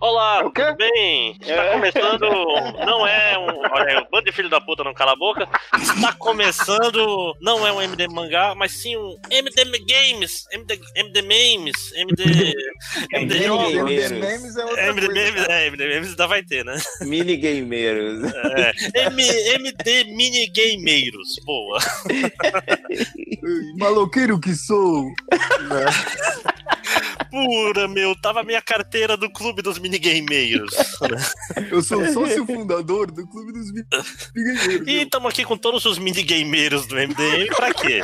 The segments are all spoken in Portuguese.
Olá, tudo bem? Está É. começando. Não é um. Olha, o bando de filho da puta não cala a boca. Está começando. Não é um MD Mangá, mas sim um MD Games. MD, MD Memes. MD. MD Jogos. Gameiros. Memes é outra MD coisa. Memes, é, MD Memes ainda vai ter, né? Minigameiros. É. M, MD Minigameiros. Boa. Maloqueiro que sou. Pura, meu. Tava a minha carteira do clube dos minigameiros. Eu sou sócio fundador do Clube dos Mi- Migueiros. E estamos aqui com todos os minigameiros do MDM pra quê?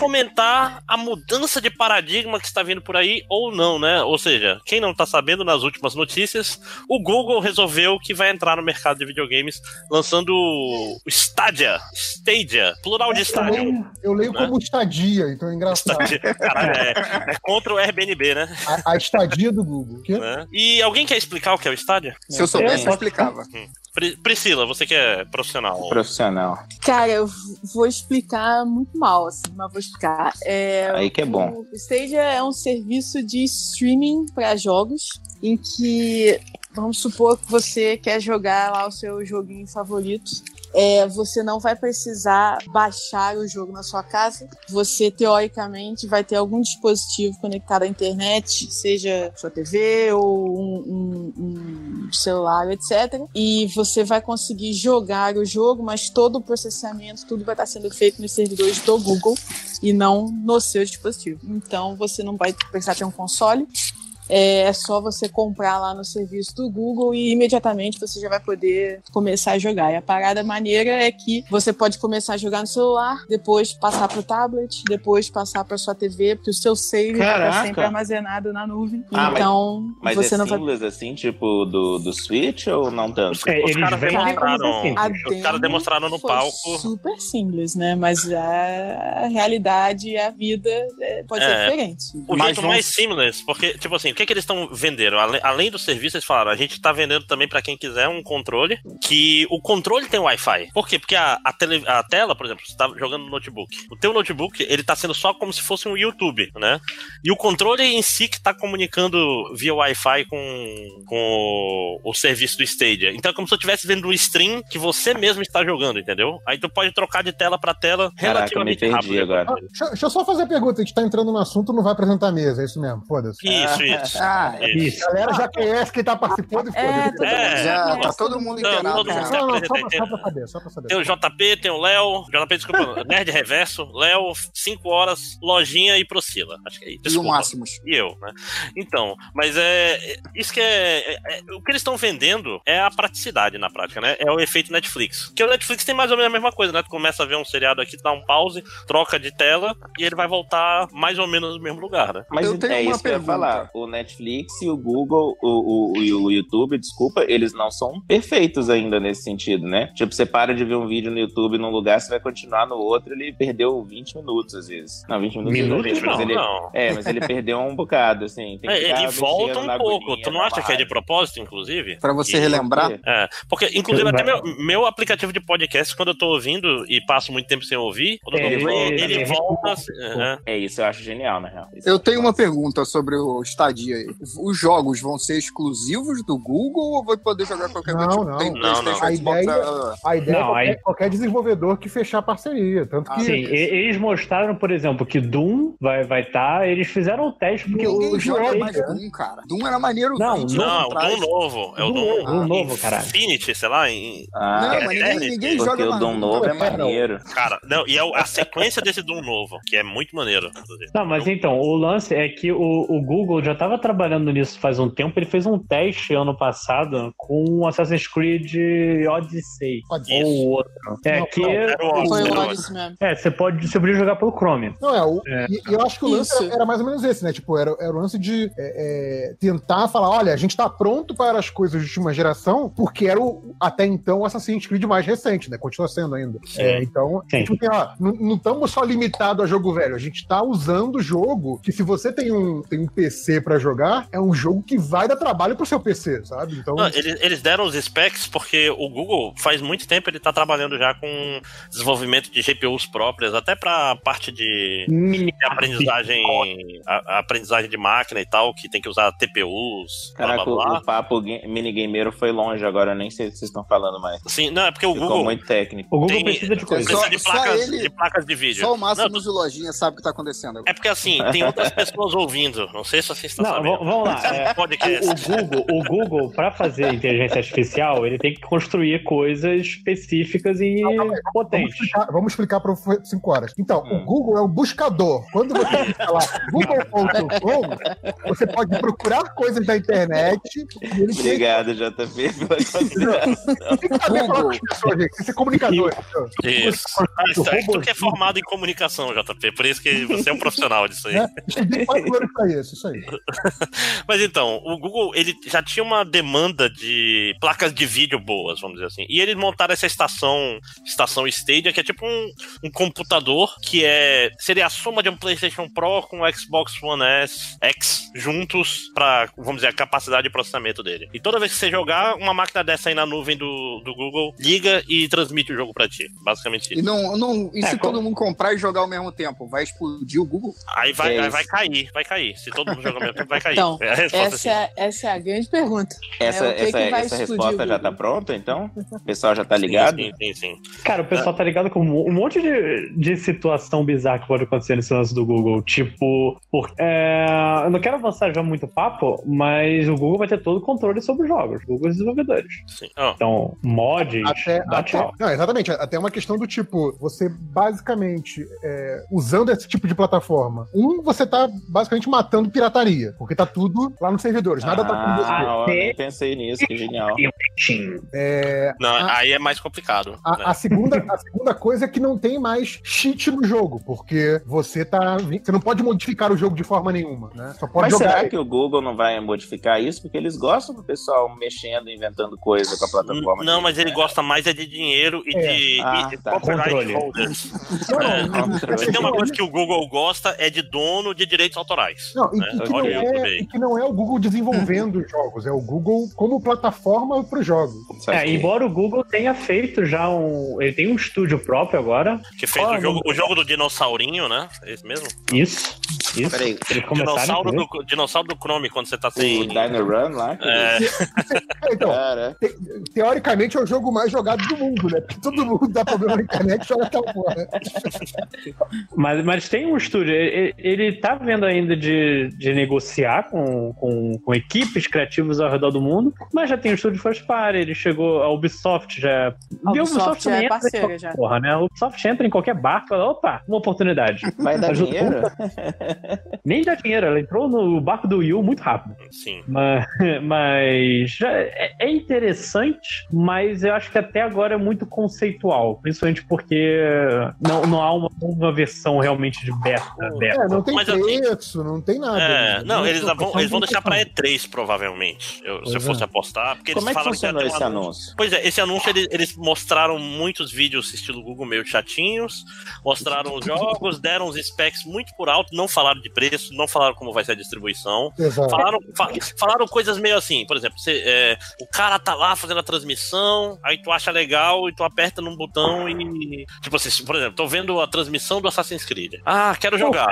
Comentar a mudança de paradigma que está vindo por aí ou não, né? Ou seja, quem não tá sabendo nas últimas notícias, o Google resolveu que vai entrar no mercado de videogames lançando o Stadia, Stadia, plural de Eu Stadia. leio, eu leio Né? como estadia, então é engraçado. Stadia. Caralho, é, é contra o Airbnb, né? A, a estadia do Google. Né? E alguém quer explicar o que é o Stadia? Se eu soubesse, eu explicava. Pri- Priscila, você que é profissional. Profissional. Cara, eu vou explicar muito mal, assim, mas vou explicar. É, Aí que é bom. O Stadia é um serviço de streaming para jogos em que, vamos supor que você quer jogar lá o seu joguinho favorito. É, você não vai precisar baixar o jogo na sua casa. Você, teoricamente, vai ter algum dispositivo conectado à internet, seja sua TV ou um, um- um celular, etc. E você vai conseguir jogar o jogo, mas todo o processamento, tudo vai estar sendo feito nos servidores do Google e não no seu dispositivo. Então você não vai precisar ter um console. É só você comprar lá no serviço do Google e imediatamente você já vai poder começar a jogar. E a parada maneira é que você pode começar a jogar no celular, depois passar pro tablet, depois passar para sua TV, porque o seu save vai Caraca. sempre armazenado na nuvem. Ah, mas- então Mas você é não vai simples assim, tipo do, do Switch ou não tanto? É, Os eles caras demonstraram, assim. Os caras demonstraram no foi palco. Super simples, né? Mas a realidade e a vida é, pode ser É. diferente. O Mas jeito mais seamless, porque, tipo assim, o que, que eles estão vendendo? Ale- Além do serviço, eles falaram, a gente tá vendendo também pra quem quiser um controle, que o controle tem Wi-Fi. Por quê? Porque a, a, tele- a tela, por exemplo, você tá jogando no notebook. O teu notebook, ele tá sendo só como se fosse um YouTube, né? E o controle em si que tá comunicando via Wi-Fi com, com o, o serviço do Stadia. Então é como se eu estivesse vendo um stream que você mesmo está jogando, entendeu? Aí tu pode trocar de tela pra tela Caraca, eu me relativamente rápido. agora. Ah, deixa, deixa eu só fazer a pergunta. A gente tá entrando no assunto, não vai apresentar a mesa, é isso mesmo. Foda-se. Isso, isso. Ah, isso. A galera já conhece quem tá participando e É, todo É, mundo já tá todo mundo Não, inteirado. Não, não, só, pra- só pra saber, só pra saber. Tem o JP, tem o Léo, JP, desculpa, Nerd Reverso, Léo, 5 horas, Lojinha e Procila. Acho que é isso. E o. Máximos. E eu, né? Então, mas é. é- Isso que é, é- é- O que eles estão vendendo é a praticidade na prática, né? É o efeito Netflix. Porque o Netflix tem mais ou menos a mesma coisa, né? Tu começa a ver um seriado aqui, tu dá um pause, troca de tela e ele vai voltar mais ou menos no mesmo lugar, né? Mas Eu tenho é uma isso que eu ia pergunta. falar. O Netflix e o Google, o, o, o YouTube, desculpa, eles não são perfeitos ainda nesse sentido, né? Tipo, você para de ver um vídeo no YouTube num lugar, você vai continuar no outro, ele perdeu 20 minutos às vezes. Não, 20 minutos Minutos mas Não, ele, não. É, mas ele perdeu um bocado, assim. Tem que É, ficar ele volta um pouco. Tu não acha que é de propósito, inclusive? Pra você E- relembrar. É, porque, inclusive, até meu, meu aplicativo de podcast, quando eu tô ouvindo e passo muito tempo sem ouvir, quando eu É, dou play, ele- ele, ele- volta. assim, é. É isso, eu acho genial, na real. Isso Eu é tenho uma pergunta sobre o Stadia aí. Os jogos vão ser exclusivos do Google ou vai poder jogar qualquer Não, tipo? não. Tem Não, não. A ideia- ah, A ideia é Não, qualquer, aí- qualquer desenvolvedor que fechar parceria. Tanto que. Sim, eles mostraram, por exemplo, que Doom vai estar. Vai tá, eles fizeram o teste, porque Ninguém o joga jogo. mais Doom, cara. Doom era maneiro Não, 20 Não, o. Doom novo. É o Doom Doom. novo, Doom novo, caralho. Infinity, sei lá. em- Ah, Não, é, mas é, ninguém, ninguém porque joga o mais Dom novo é maneiro. Cara, não, e é o- a sequência desse Doom novo, que é muito maneiro. Não, mas então, o lance é que o, o Google já estava trabalhando nisso faz um tempo. Ele fez um teste ano passado com o Assassin's Creed Odyssey. Ser. Ou outro. É Não, que. não, Foi o Odyssey mesmo. É, você pode você podia jogar pelo Chrome. Não, é, o, É. E, e eu acho que o lance era, era mais ou menos esse, né? Tipo, era, era o lance de é, é, tentar falar: olha, a gente tá pronto para as coisas de última geração, porque era o, até então o Assassin's Creed mais recente, né? Continua sendo ainda. É, então, Sim. tipo, assim, ó, não- não estamos só limitados a jogo velho, a gente tá usando o jogo que se você tem um, tem um PC pra jogar, é um jogo que vai dar trabalho pro seu PC, sabe? Então. Não, eles, eles deram os specs porque o Google faz muito tempo ele tá trabalhando já com desenvolvimento de GPUs próprias, até pra parte de, de aprendizagem, a, a aprendizagem de máquina e tal, que tem que usar TPUs, blá Caraca, blá o, blá. o papo ga- minigameiro foi longe agora, eu nem sei o que vocês estão falando mais. Sim, não, é porque o Ficou Google muito técnico. O Google Tem- precisa de coisa. precisa Só- de só placas, ele- de placas de vídeo. Só o Máximo Não, de lojinha sabe o que tá acontecendo é porque assim, tem outras pessoas ouvindo. Não sei se vocês estão Não, vamos lá. É, Podcast. o Google, o Google para fazer inteligência artificial, ele tem que construir coisas específicas e Vamos potentes. explicar, vamos explicar para 5 horas. Então, Hum. o Google é um buscador. Quando você lá google.com, você pode procurar coisas da internet tem Obrigado, JP, pela consideração. tem que saber falar com as pessoas, gente. Tem que ser comunicador. Isso. Ah, isso é tu que é formado em comunicação, JP. Por isso que você é um profissional disso aí. Estudei quatro anos pra isso, isso aí. Mas então, o Google ele já tinha uma demanda de placas de vídeo boas, vamos dizer assim. E eles montaram essa estação, estação Stadia, que é tipo um, um computador que é seria a soma de um PlayStation Pro com o Xbox One S X juntos para, vamos dizer, a capacidade de processamento dele. E toda vez que você jogar, uma máquina dessa aí na nuvem do, do Google liga e transmite o jogo para ti. Basicamente E, isso. não, não, e É, se como- todo mundo comprar e jogar ao mesmo tempo? Vai explodir o Google? Aí vai, É aí vai cair, vai cair. Se todo mundo jogar ao mesmo tempo, vai cair. Então, é a resposta Essa é, essa é a grande pergunta. Essa, É, que essa, que vai essa resposta já tá pronta, então? O pessoal já tá ligado? Sim, sim, sim. Cara, o pessoal tá ligado com um monte de, de situação bizarra que pode acontecer nesse lance do Google. Tipo, por, é, eu não quero avançar já muito papo, mas o Google vai ter todo o controle sobre os jogos, Google e os desenvolvedores. sim. Ó, Então, mods, Até, até- não, exatamente. Até uma questão do tipo, você basicamente, é, usando esse tipo de plataforma, um, você tá basicamente matando pirataria, porque tá tudo lá nos servidores, nada tá com você. Ah, nem pensei nisso, que genial. É, Não, Ah. aí é mais complicado. né? a, a segunda, a segunda coisa é que não tem mais cheat no jogo, porque você tá. Você não pode modificar o jogo de forma nenhuma, né? Só pode Mas jogar. será que o Google não vai modificar isso? Porque eles gostam do pessoal mexendo, inventando coisa com a plataforma. Não, mas ele gosta mais é de dinheiro e É. de, Ah, e de tá. copyright Controle. holders. Não, É, não. Tem uma coisa que o Google gosta é de dono de direitos autorais. Não, né? e que não Olha o YouTube é, e que não é o Google desenvolvendo os jogos, é o Google como plataforma para os jogos. É, embora o Google tenha feito já um. Ele tem um estúdio próprio agora. Que fez é o o jogo, o jogo do dinossaurinho, né? É esse mesmo? Isso. Isso. Peraí, Dinossauro do, dinossauro do Chrome, quando você tá o sem. Dino Run lá? É, Então, te- teoricamente é o jogo mais jogado do mundo, né? Porque todo mundo dá problema na internet e joga aquela porra. né? Mas, mas tem um estúdio, ele, ele tá vendo ainda de, de negociar com, com, com equipes criativas ao redor do mundo, mas já tem um estúdio first party, ele chegou, a Ubisoft já... A E Ubisoft já é parceira, já. Porra, né? A Ubisoft entra em qualquer barco fala, opa, uma oportunidade. vai dar Ajuda- dinheiro? Nem dá dinheiro, ela entrou no barco do Wii U muito rápido. sim. Mas, mas já é, é interessante, mas eu acho que até agora é muito conceitual, principalmente porque não, não há uma, uma versão realmente de beta. beta. É, não tem Mas assim- preço, não tem nada. É, né? não, eles é vão, eles vão deixar pra divulgação. E3, provavelmente. Eu- se eu fosse é. apostar. Porque Como é eles que falaram que funcionou ter esse um anúncio? Pois é, esse anúncio eles, eles mostraram muitos vídeos estilo Google meio chatinhos, mostraram os jogos, deram os specs muito por alto, não falaram de preço, não falaram como vai ser a distribuição. Exato. Falaram, fa- falaram coisas meio assim, por exemplo, você, é, o cara tá lá fazendo a transmissão, aí tu acha legal e tu aperta num botão e. Tipo assim, por exemplo, tô vendo a transmissão do Assassin's Creed. Ah, quero jogar.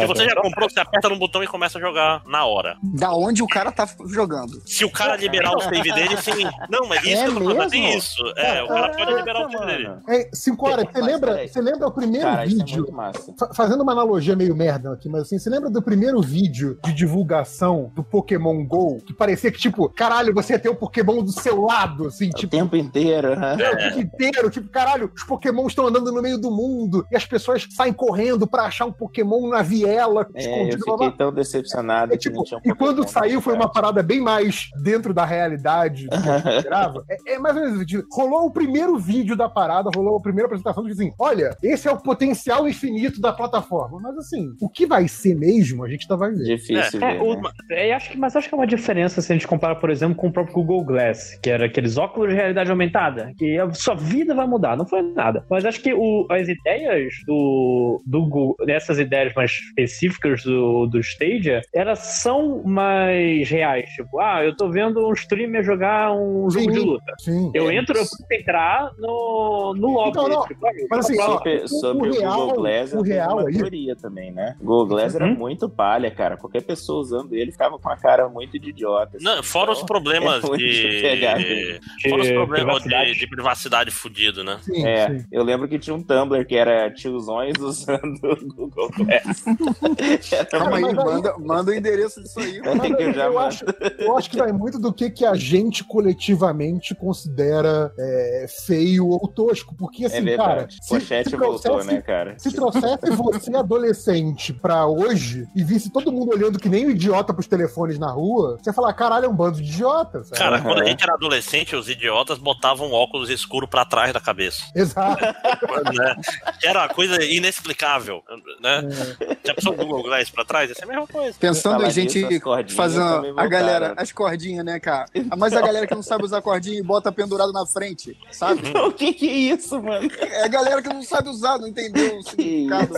Se você já comprou, você aperta num botão e começa a jogar na hora. Da onde o cara tá jogando. Se o cara liberar o save dele, sim. Não, mas isso É que eu tô falando, mesmo? tem isso. É, o cara pode liberar o save dele. É, cinco horas, você lembra, você lembra o primeiro Cara, isso é vídeo? muito massa. Fa- Fazendo uma analogia meio merda aqui, mas assim, você lembra do primeiro vídeo de divulgação do Pokémon GO? Que parecia que, tipo, caralho, você ia ter o Pokémon do seu lado, assim, O tipo, tempo inteiro. né? o tempo inteiro, tipo, caralho, os Pokémon estão andando no meio do mundo e as pessoas saem correndo pra achar um Pokémon na viela, É, eu escondido. blá, blá. fiquei tão decepcionado É, que tipo, não tinha e quando saiu foi uma parada bem mais dentro da realidade do que a gente esperava. É, é mais ou menos isso. Rolou o primeiro vídeo da parada, rolou a primeira apresentação de assim: olha, esse é o potencial infinito da plataforma. Mas assim, o que vai ser mesmo, a gente tá vai ver. Difícil É, ver, o- né? é, acho que, mas acho que é uma diferença se a gente compara, por exemplo, com o próprio Google Glass, que era aqueles óculos de realidade aumentada, que a sua vida vai mudar, não foi nada. Mas acho que o- as ideias do, do Google, dessas ideias mais específicas do, do Stadia, é elas são mais reais. Tipo, ah, eu tô vendo um streamer jogar um jogo Sim. de luta. Sim. Eu entro, eu posso entrar no, no lobby. Então, não, tipo, mas assim, pra lá. Sobre, sobre o, real- Google Glass, o eu tenho real uma aí- teoria também, né? O Google Glass era Uhum. muito palha, cara. Qualquer pessoa usando ele ficava com a cara muito de idiota. assim. Não, fora os Então, problemas é de. de Fora os problemas privacidade. de, de privacidade fudido, né? Sim, É, sim. eu lembro que tinha um Tumblr que era tiozões usando o Google Glass. Calma aí- manda, manda o endereço disso aí. Que eu já eu, acho, eu acho que vai muito do que, que a gente coletivamente considera é, feio ou tosco. Porque, É assim, cara, verdade. Pochete voltou, trouxesse- né, cara? Se trouxesse você adolescente pra hoje e visse todo mundo olhando que nem um idiota pros telefones na rua, você ia falar, caralho, é um bando de idiotas. Cara, quando a gente era adolescente, os idiotas botavam óculos escuros pra trás da cabeça. Exato. né? Era uma coisa inexplicável, né? É. Já pensou o Google Glass pra trás? Ia ser a mesma coisa. Pensando Falar em gente nisso, as cordinhas fazendo a galera, as cordinhas, né, cara? Mas a galera que não sabe usar cordinha e bota pendurado na frente, sabe? O que que é isso, mano? É a galera que não sabe usar, não entendeu o significado.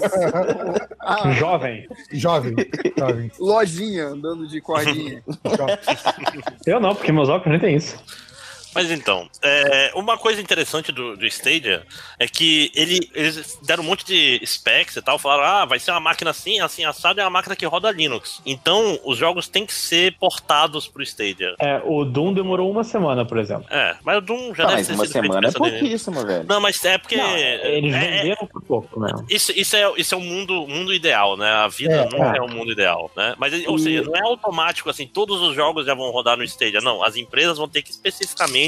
A Jovem. Jovem. Jovem. lojinha andando de cordinha. Eu não, porque meus óculos nem tem isso. Mas então, é, uma coisa interessante do, do Stadia é que ele, eles deram um monte de specs e tal, falaram, ah, vai ser uma máquina assim, assim, assado, é uma máquina que roda Linux. Então, os jogos têm que ser portados pro Stadia. É, o Doom demorou uma semana, por exemplo. É, mas o Doom já Tá, deve mas ter uma sido feito semana é pouquíssimo, velho. Não, mas é porque... Não, eles é- venderam por pouco, né? Isso, isso, é, isso é o mundo, mundo ideal, né? A vida É, nunca é. é o mundo ideal, né? Mas, ou E- seja, não é automático assim, todos os jogos já vão rodar no Stadia. Não, as empresas vão ter que especificamente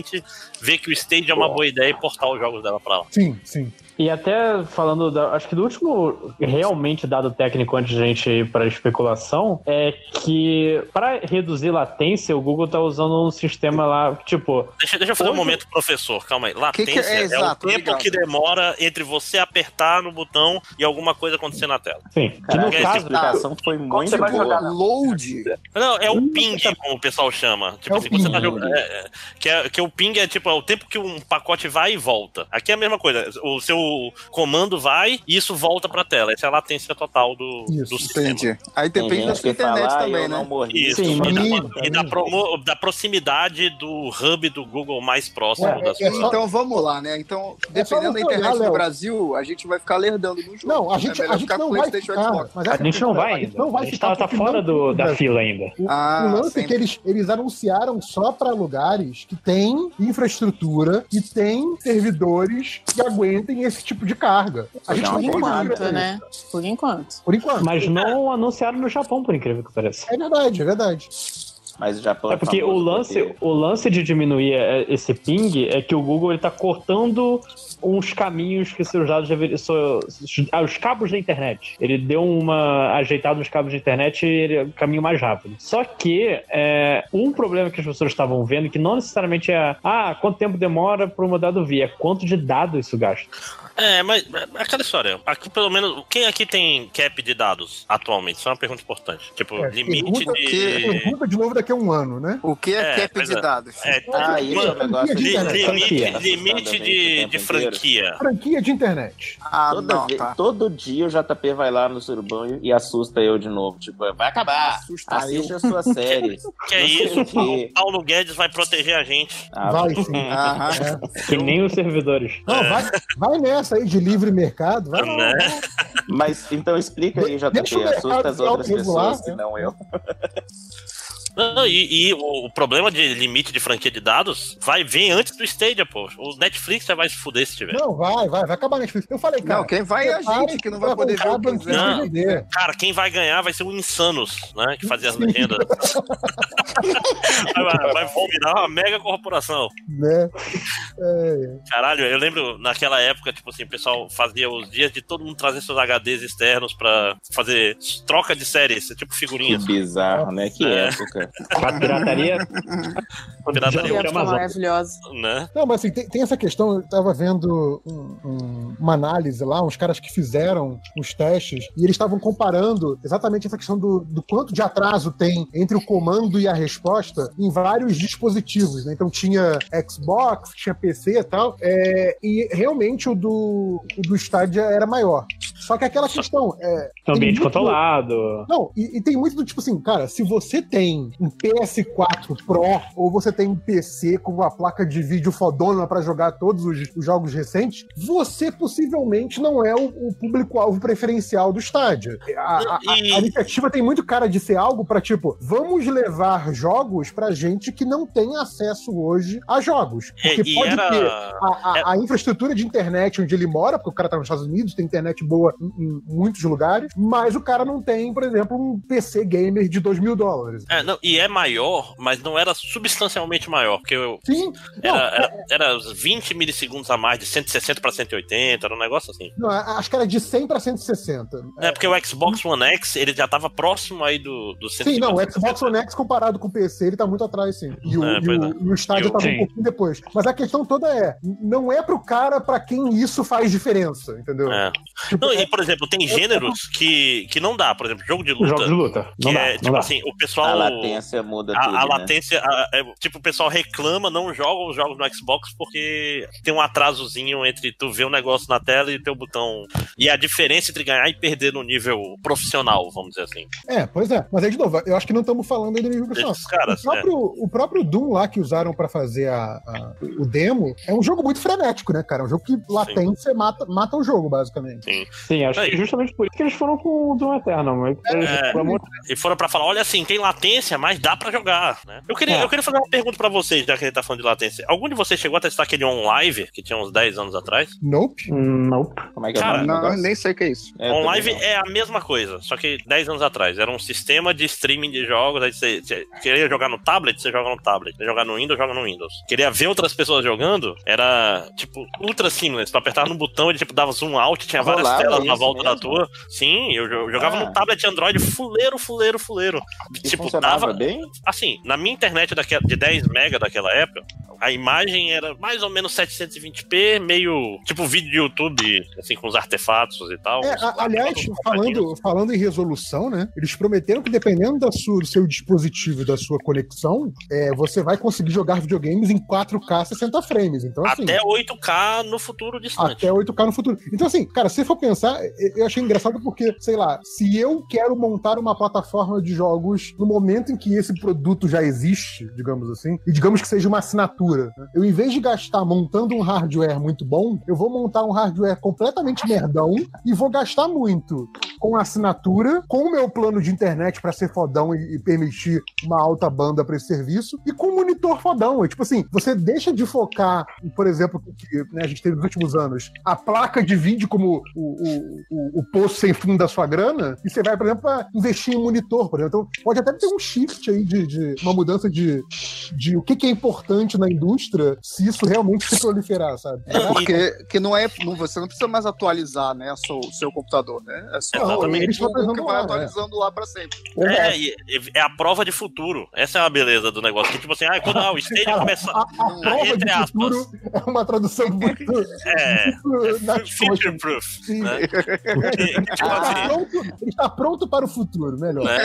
ver que o Stadia é uma boa ideia e portar os jogos dela pra lá. Sim, sim. E até falando, da, acho que do último realmente dado técnico antes de a gente ir para especulação, é que para reduzir latência, o Google tá usando um sistema lá, tipo, Deixa, deixa eu fazer um Hoje- momento, professor. Calma aí. Que Latência que é? é, Exato, o tempo obrigado. que demora entre você apertar no botão e alguma coisa acontecer na tela. sim, que no é essa caso, explicação foi muito você vai boa. jogar? Load. Não, é o ping, como o pessoal chama. Tipo É assim, você tá jogando. é, é, que, é, que o ping é tipo é o tempo que um pacote vai e volta. Aqui é a mesma coisa. O seu comando vai e isso volta pra tela. Essa é a latência total do, Isso, do sistema. Entendi. Aí Tem depende da sua internet também, né? Isso, Sim, e, da, e da promo- da proximidade do hub do Google mais próximo É, das é só- Então vamos lá, né? Então, É dependendo da internet olhar, do Léo. Brasil, a gente vai ficar lerdando no jogo. Não, a É gente, melhor a gente ficar não com vai PlayStation ficar. Xbox. mas a essa gente não vai a ainda. gente não vai a gente tá, tá porque fora do, tem da fila ainda. O, Ah, o lance é sempre. que eles, eles anunciaram só para lugares que têm infraestrutura e têm servidores que aguentem esse tipo de carga. A gente por tem enquanto, isso, né? Por enquanto. Por enquanto. Mas não anunciaram no Japão, por incrível que pareça. É verdade, é verdade. Mas o Japão É porque o lance, ter- o lance de diminuir é, esse ping é que o Google ele tá cortando uns caminhos que seus dados deveriam. ah, Os cabos da internet. Ele deu uma ajeitada nos cabos da internet e ele é um caminho mais rápido. Só que é, um problema que as pessoas estavam vendo, que não necessariamente é ah, quanto tempo demora para um dado vir, é quanto de dado isso gasta. É, mas é aquela história. Aqui, pelo menos, quem aqui tem cap de dados atualmente? Isso é uma pergunta importante. Tipo, É, limite pergunta, de. pergunta de novo daqui a um ano, né? O que é, É, cap de é. dados? É, Ah, isso é um negócio de- limite, limite de, de franquia. Franquia de internet. Ah, Toda não, vez- tá. Todo dia o JP vai lá no surubão e, e assusta eu de novo. Tipo, vai acabar. Assusta Assiste a sua série. Que é isso, o Paulo Guedes vai proteger a gente. Ah, Vai sim. Aham. Que nem os servidores. Não, vai, vai nessa aí de livre mercado. Vai lá. Né? Mas então explica aí, JP. Assusta as outras pessoas, né? que não eu. Não, e, e o, o problema de limite de franquia de dados vai vir antes do Stadia, pô. O Netflix já vai se fuder se tiver. Não, vai, vai, vai acabar a Netflix. Eu falei, cara. Não, quem vai é a gente, que não vai poder ver o que. Não. Cara, quem vai ganhar vai ser o Insanos, né? Que fazia as legendas. vai, vai, vai virar uma mega corporação. Né? É, Caralho, eu lembro naquela época, tipo assim, o pessoal fazia os dias de todo mundo trazer seus HDs externos pra fazer troca de séries, tipo Que figurinhas. bizarro, né? Que É. época. A pirataria. Pirataria Amazon. maravilhosa. Né? Não, mas assim, tem, tem essa questão, eu tava vendo um- um- uma análise lá, uns caras que fizeram os testes, e eles estavam comparando exatamente essa questão do, do quanto de atraso tem entre o comando e a resposta em vários dispositivos, né? Então tinha Xbox, tinha PC e tal, é, e realmente o do, o do Stadia era maior. Só que aquela questão é. Ambiente muito- controlado. Não, e, e tem muito do tipo assim, cara, se você tem um PS4 Pro ou você tem um PC com uma placa de vídeo fodona pra jogar todos os, os jogos recentes, você possivelmente não é o, o público-alvo preferencial do estádio. A, a- a- iniciativa tem muito cara de ser algo pra tipo, vamos levar jogos pra gente que não tem acesso hoje a jogos. É, Porque e pode era. ter a, a- a infraestrutura de internet onde ele mora, porque o cara tá nos Estados Unidos, tem internet boa em, em muitos lugares, mas o cara não tem, por exemplo, um PC gamer de 2 mil dólares. É, não, e é maior, mas não era substancialmente maior, porque eu, Sim, não, era, era, era uns 20 milissegundos a mais, de 160 pra 180, era um negócio assim. não, acho que era de 100 para 160. É, porque o Xbox One X, ele já tava próximo aí do, do Sim, não, o 150. Xbox One X comparado com o PC, ele tá muito atrás, sim. E o, É, e o, é. e o estádio E tava um pouquinho depois. Mas a questão toda é, não é pro cara pra quem isso faz diferença, entendeu? É. Tipo, Não, é- e, por exemplo, tem gêneros que, que não dá. Por exemplo, jogo de luta. jogos de luta. que Não dá, é, não tipo dá. assim, o pessoal. A latência muda A, tudo, a né? latência, a- é, tipo, o pessoal reclama, não joga os jogos no Xbox porque tem um atrasozinho entre tu ver o negócio na tela e ter o botão. E a diferença entre ganhar e perder no nível profissional, vamos dizer assim. É, pois é. Mas aí, de novo, eu acho que não estamos falando aí do nível profissional. Desses caras, o, próprio, o próprio Doom lá que usaram pra fazer a, a- o demo é um jogo muito frenético, né, cara? É um jogo que latência mata, mata o jogo, basicamente. Sim. Sim, acho Aí. que justamente por isso que eles foram com o Doom Eternal. Mas, É. amor E foram pra falar, olha assim, tem latência, mas dá pra jogar, né? Eu queria, É. eu queria fazer uma pergunta pra vocês, já que a gente tá falando de latência. Algum de vocês chegou a testar aquele OnLive, que tinha uns 10 anos atrás? Nope. Nope. Como é que é Cara, do Não, nem sei o que é isso. É, OnLive é a mesma coisa, só que 10 anos atrás. Era um sistema de streaming de jogos. Aí você, você queria jogar no tablet, você joga no tablet. Queria jogar no Windows, joga no Windows. Queria ver outras pessoas jogando, era tipo ultra seamless. Tu apertava no botão, ele tipo dava zoom out, tinha várias Rolava telas na volta da mesmo? tua. Sim, eu, eu jogava Ah. no tablet Android fuleiro, fuleiro, fuleiro. E tipo, funcionava bem? Assim, na minha internet daquela, de 10 mega daquela época, a imagem era mais ou menos 720p, meio tipo vídeo de YouTube, assim, com os artefatos e tal. É, a- aliás, falando, falando em resolução, né? Eles prometeram que dependendo da sua, do seu dispositivo e da sua conexão, é, você vai conseguir jogar videogames em 4K 60 frames. Então, assim, Até 8K no futuro distante. até 8K no futuro. Então, assim, cara, se for pensar, eu- eu achei engraçado porque, sei lá, se eu quero montar uma plataforma de jogos no momento em que esse produto já existe, digamos assim, e digamos que seja uma assinatura, né? eu, em vez de gastar montando um hardware muito bom, eu vou montar um hardware completamente merdão e vou gastar muito com a assinatura, com o meu plano de internet pra ser fodão e, e permitir uma alta banda pra esse serviço, e com um monitor fodão. É tipo assim, você deixa de focar, por exemplo, que né, a gente teve nos últimos anos, a placa de vídeo como o, o, o, o poço sem fundo da sua grana, e você vai, por exemplo, investir em monitor, por exemplo. Então, pode até ter um shift aí de, de uma mudança de, de o que, que é importante na indústria se isso realmente se proliferar, sabe? É porque que não é, não, você não precisa mais atualizar, né, o seu, seu computador, né? É só Exatamente. o Eles Google que vai lá, atualizando lá pra sempre. É, e- é a prova de futuro. Essa é a beleza do negócio. Que, tipo assim, ah, quando ah, o Stadia Cara, começar. A, a prova entre de aspas. futuro é uma tradução muito. É. Future proof. Né? Ele tipo está, assim, pronto, ele está pronto para o futuro, melhor. né?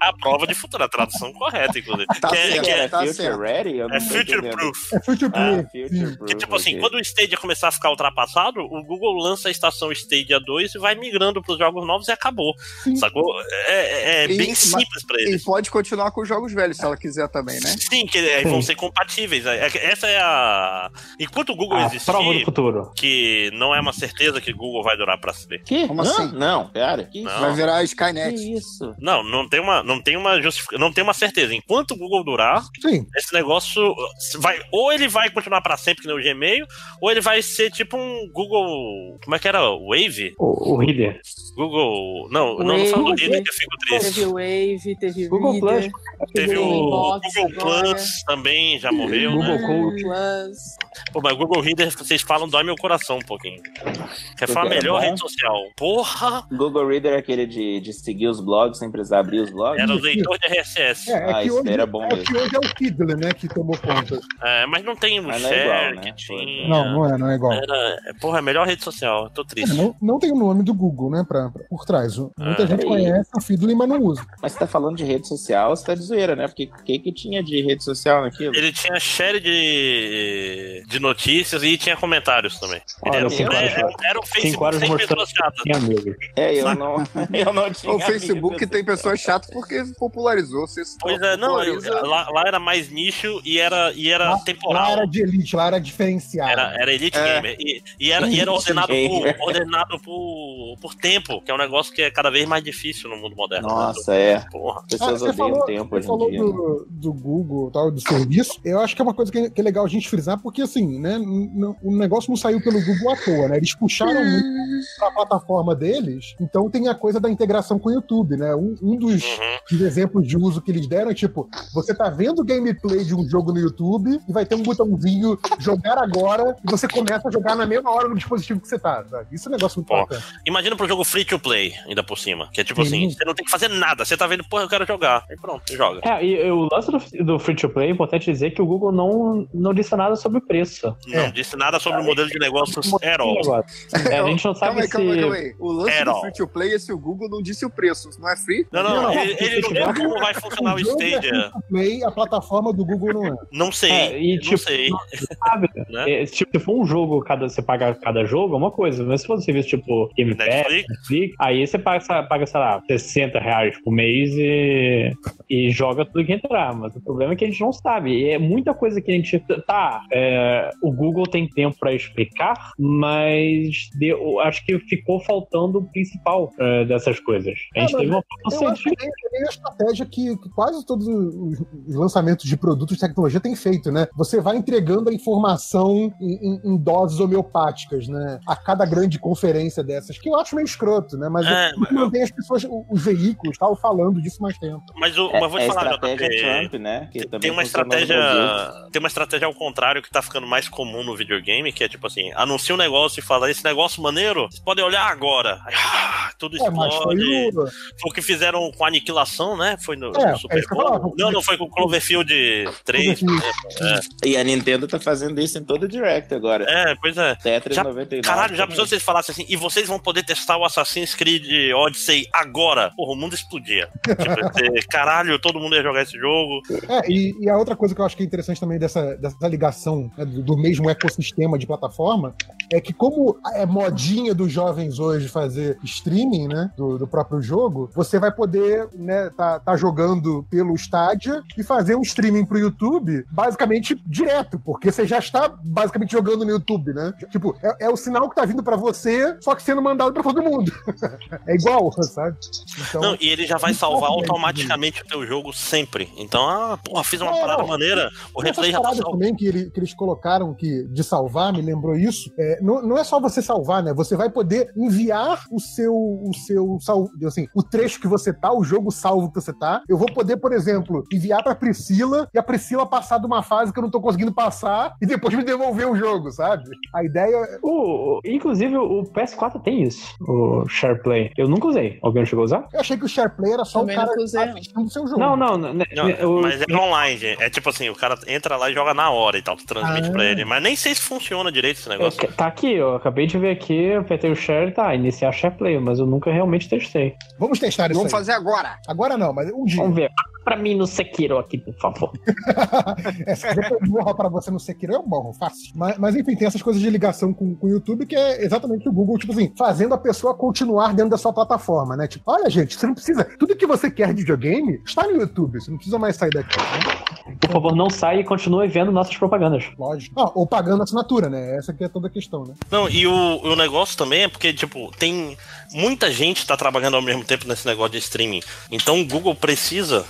A prova de futuro, a tradução correta, inclusive. Tá que, é, certo. que é, Era tá Future certo. Ready? Eu não é future proof. É future Ah, proof. Future sim. Proof. Que, tipo assim, ok. quando o Stadia começar a ficar ultrapassado, o Google lança a estação Stadia 2 e vai migrando pros jogos novos e acabou. Sim. Sacou? É, é E- bem simples pra E eles. pode continuar com os jogos velhos, se ela quiser também, né? Sim, que aí vão ser compatíveis. É que Essa é a. Enquanto o Google A existir, prova do futuro. que não é uma certeza que o Google vai durar pra sempre. Que? Como Hã? assim? Não, cara. Que Não. Vai virar Que Skynet. isso? Não, não tem uma, não tem uma justific... não tem uma certeza. Enquanto o Google durar, Sim. esse negócio vai ou ele vai continuar pra sempre que nem o Gmail, ou ele vai ser tipo um Google, como é que era? Wave? O, o Reader. Google, não, não, não Wave. falo dele que eu fico triste. Teve Wave, teve Google Reader, Teve o Inbox Google agora. Plus também já morreu, Google né? Code. Plus. Pô, mas o Google Reader, vocês falam, dói meu coração um pouquinho. Que foi a Porque é melhor rede social. Porra! Google Reader é aquele de, de seguir os blogs sem precisar abrir os blogs? Era o leitor de RSS. É, é Ah, que hoje, era bom é mesmo. que hoje é o Kidler, né, que tomou conta. É, mas não tem o Mas não é share igual, né? que tinha. Não, não é, não é igual. Era, é, porra, é a melhor rede social. Tô É, triste. não, não tem o nome do Google, né, pra, pra- por trás. Muita Ah, gente peraí. conhece o Fiddly, mas não usa. Mas você tá falando de rede social, você tá de zoeira, né? Porque o que, que tinha de rede social naquilo? Ele tinha share de, de notícias e tinha comentários também. Olha, era, cinco era, era, era um Facebook cinco horas de sem pessoas chatas. É, eu não, eu não tinha. O Facebook tem pessoas chatas porque popularizou. Você Pois é, não, eu- lá, lá era mais nicho e era, e era Lá, temporal. lá era de elite, lá era diferenciado. Era, era Elite É. Gamer. E, e era, e era Elite ordenado, Gamer. por, ordenado por, por tempo, que é um negócio que é cada vez mais difícil no mundo moderno. né? Nossa, é. Porra. As pessoas Ah, odeiam falou, o tempo você hoje falou em dia. né? do, do Google, tal, do serviço. Eu acho que é uma coisa que é, que é legal a gente frisar, porque assim, né, o negócio não saiu pelo Google à toa, né? Eles puxaram muito pra plataforma deles, então tem a coisa da integração com o YouTube, né? Um, um dos, Uhum. dos exemplos de uso que eles deram é tipo, você tá vendo gameplay de um jogo no YouTube e vai ter um botãozinho jogar agora e você começa a jogar na mesma hora no dispositivo que você tá, sabe? Isso é um negócio muito bacana. Imagina pro jogo free to play, ainda por cima. Que é tipo Sim. assim, você não tem que fazer nada. Você tá vendo, porra, eu quero jogar. Aí pronto, você joga. É, e o lance do, do free to play é importante dizer que o Google não, não disse nada sobre o preço. Não É. disse nada sobre o modelo de negócios at all. É, a gente não Calma sabe aí, calma aí, se. calma aí. O lance do free to play é se o Google não disse o preço. Não é free? Não, não, Não, ele, ele não não. como vai funcionar o jogo é Stadia. play, a plataforma do Google não é. Não sei, É, e, não tipo, sei. sabe? Né? É, tipo, se for um jogo, cada, você paga cada jogo, é uma coisa. Mas se for um serviço tipo Game Pass, Netflix? Netflix, aí você paga, paga, sei lá, 60 reais por mês e, e joga tudo que entrar. Mas o problema é que a gente não sabe. E é muita coisa que a gente. Tá, é, o Google tem tempo pra explicar, mas deu- acho que ficou faltando o principal é, dessas coisas. A gente É, mas teve uma Eu acho que é a estratégia que, que quase todos os os lançamentos de produtos de tecnologia têm feito, né? Você vai entregando a informação em, em- em doses homeopáticas, né? A cada grande conferência dessas, que eu acho meio escroto, né? Mas É, eu- mantém as pessoas, os veículos, tal, falando disso mais tempo. Mas, o, É, mas vou te é a falar, estratégia JP, Trump, né? Que Tem- uma estratégia. Tem uma estratégia ao contrário que tá ficando mais comum no videogame, que é tipo assim, anuncia um negócio e fala, esse negócio maneiro, vocês podem olhar agora. Aí, ah, tudo É, mas foi explode. o. Foi o que fizeram com a aniquilação, né? Foi no, É, Super é que eu Bowl. Não, não, foi com o Cloverfield 3. E a Nintendo tá fazendo isso em todo Direct agora. É, pois é. Tetris Já- 99. Caralho, já precisou vocês falassem assim, e vocês vão poder testar o Assassin's Creed Odyssey agora. Porra, o mundo explodia. Tipo, caralho, todo mundo ia jogar esse jogo. É, e, e a outra coisa que eu acho que é interessante também dessa, dessa ligação né, do, do mesmo ecossistema de plataforma é que, como é modinha dos jovens hoje fazer streaming, né, do, do próprio jogo, você vai poder, né, tá, tá jogando pelo Stadia e fazer um streaming pro YouTube basicamente direto, porque você já está basicamente jogando no YouTube, né? Tipo, é, é o sinal que tá vindo pra você, só que sendo mandado pra todo mundo. é igual, sabe? Então, Não, e ele já vai salvar automaticamente o teu jogo sempre. Então, ah, porra, fiz uma É, parada não. maneira, o replay já tá salvo. também que, ele- que eles colocaram que de salvar, me lembrou isso. É, não, não é só você salvar, né? Você vai poder enviar o seu, o seu assim, o trecho que você tá, o jogo salvo que você tá. Eu vou poder, por exemplo, enviar pra Priscila e a Priscila passar de uma fase que eu não tô conseguindo passar e depois me devolver o jogo, sabe? A ideia é. O, inclusive, o PS4 tem isso, o SharePlay. Eu nunca usei. Alguém chegou a usar? Eu achei que o SharePlay era só Também o cara não. assistindo o seu jogo. Não, não. né, Não, né, o- mas é online, gente. É tipo assim, o cara entra lá e joga na hora e tal, tu transmite Ah. pra ele. Mas nem sei se funciona direito esse negócio. é, Tá aqui, eu acabei de ver aqui, eu apertei o share tá, iniciar SharePlay, mas eu nunca realmente testei. Vamos testar isso Vamos aí. fazer agora. Agora não, mas um dia. Vamos ver. Pra mim no Sekiro aqui, por favor. é, se quiser que eu morra pra você no Sekiro, eu morro, fácil. Mas, mas, enfim, tem essas coisas de ligação com, com o YouTube que é exatamente o Google, tipo assim, fazendo a pessoa continuar dentro da sua plataforma, né? Tipo, olha, gente, você não precisa. Tudo que você quer de videogame está no YouTube, você não precisa mais sair daqui, né? Por favor, não saia e continue vendo nossas propagandas. Lógico. Ah, ou pagando assinatura, né? Essa que é toda a questão, né? Não, e o, o negócio também é porque, tipo, tem muita gente tá trabalhando ao mesmo tempo nesse negócio de streaming. Então o Google precisa,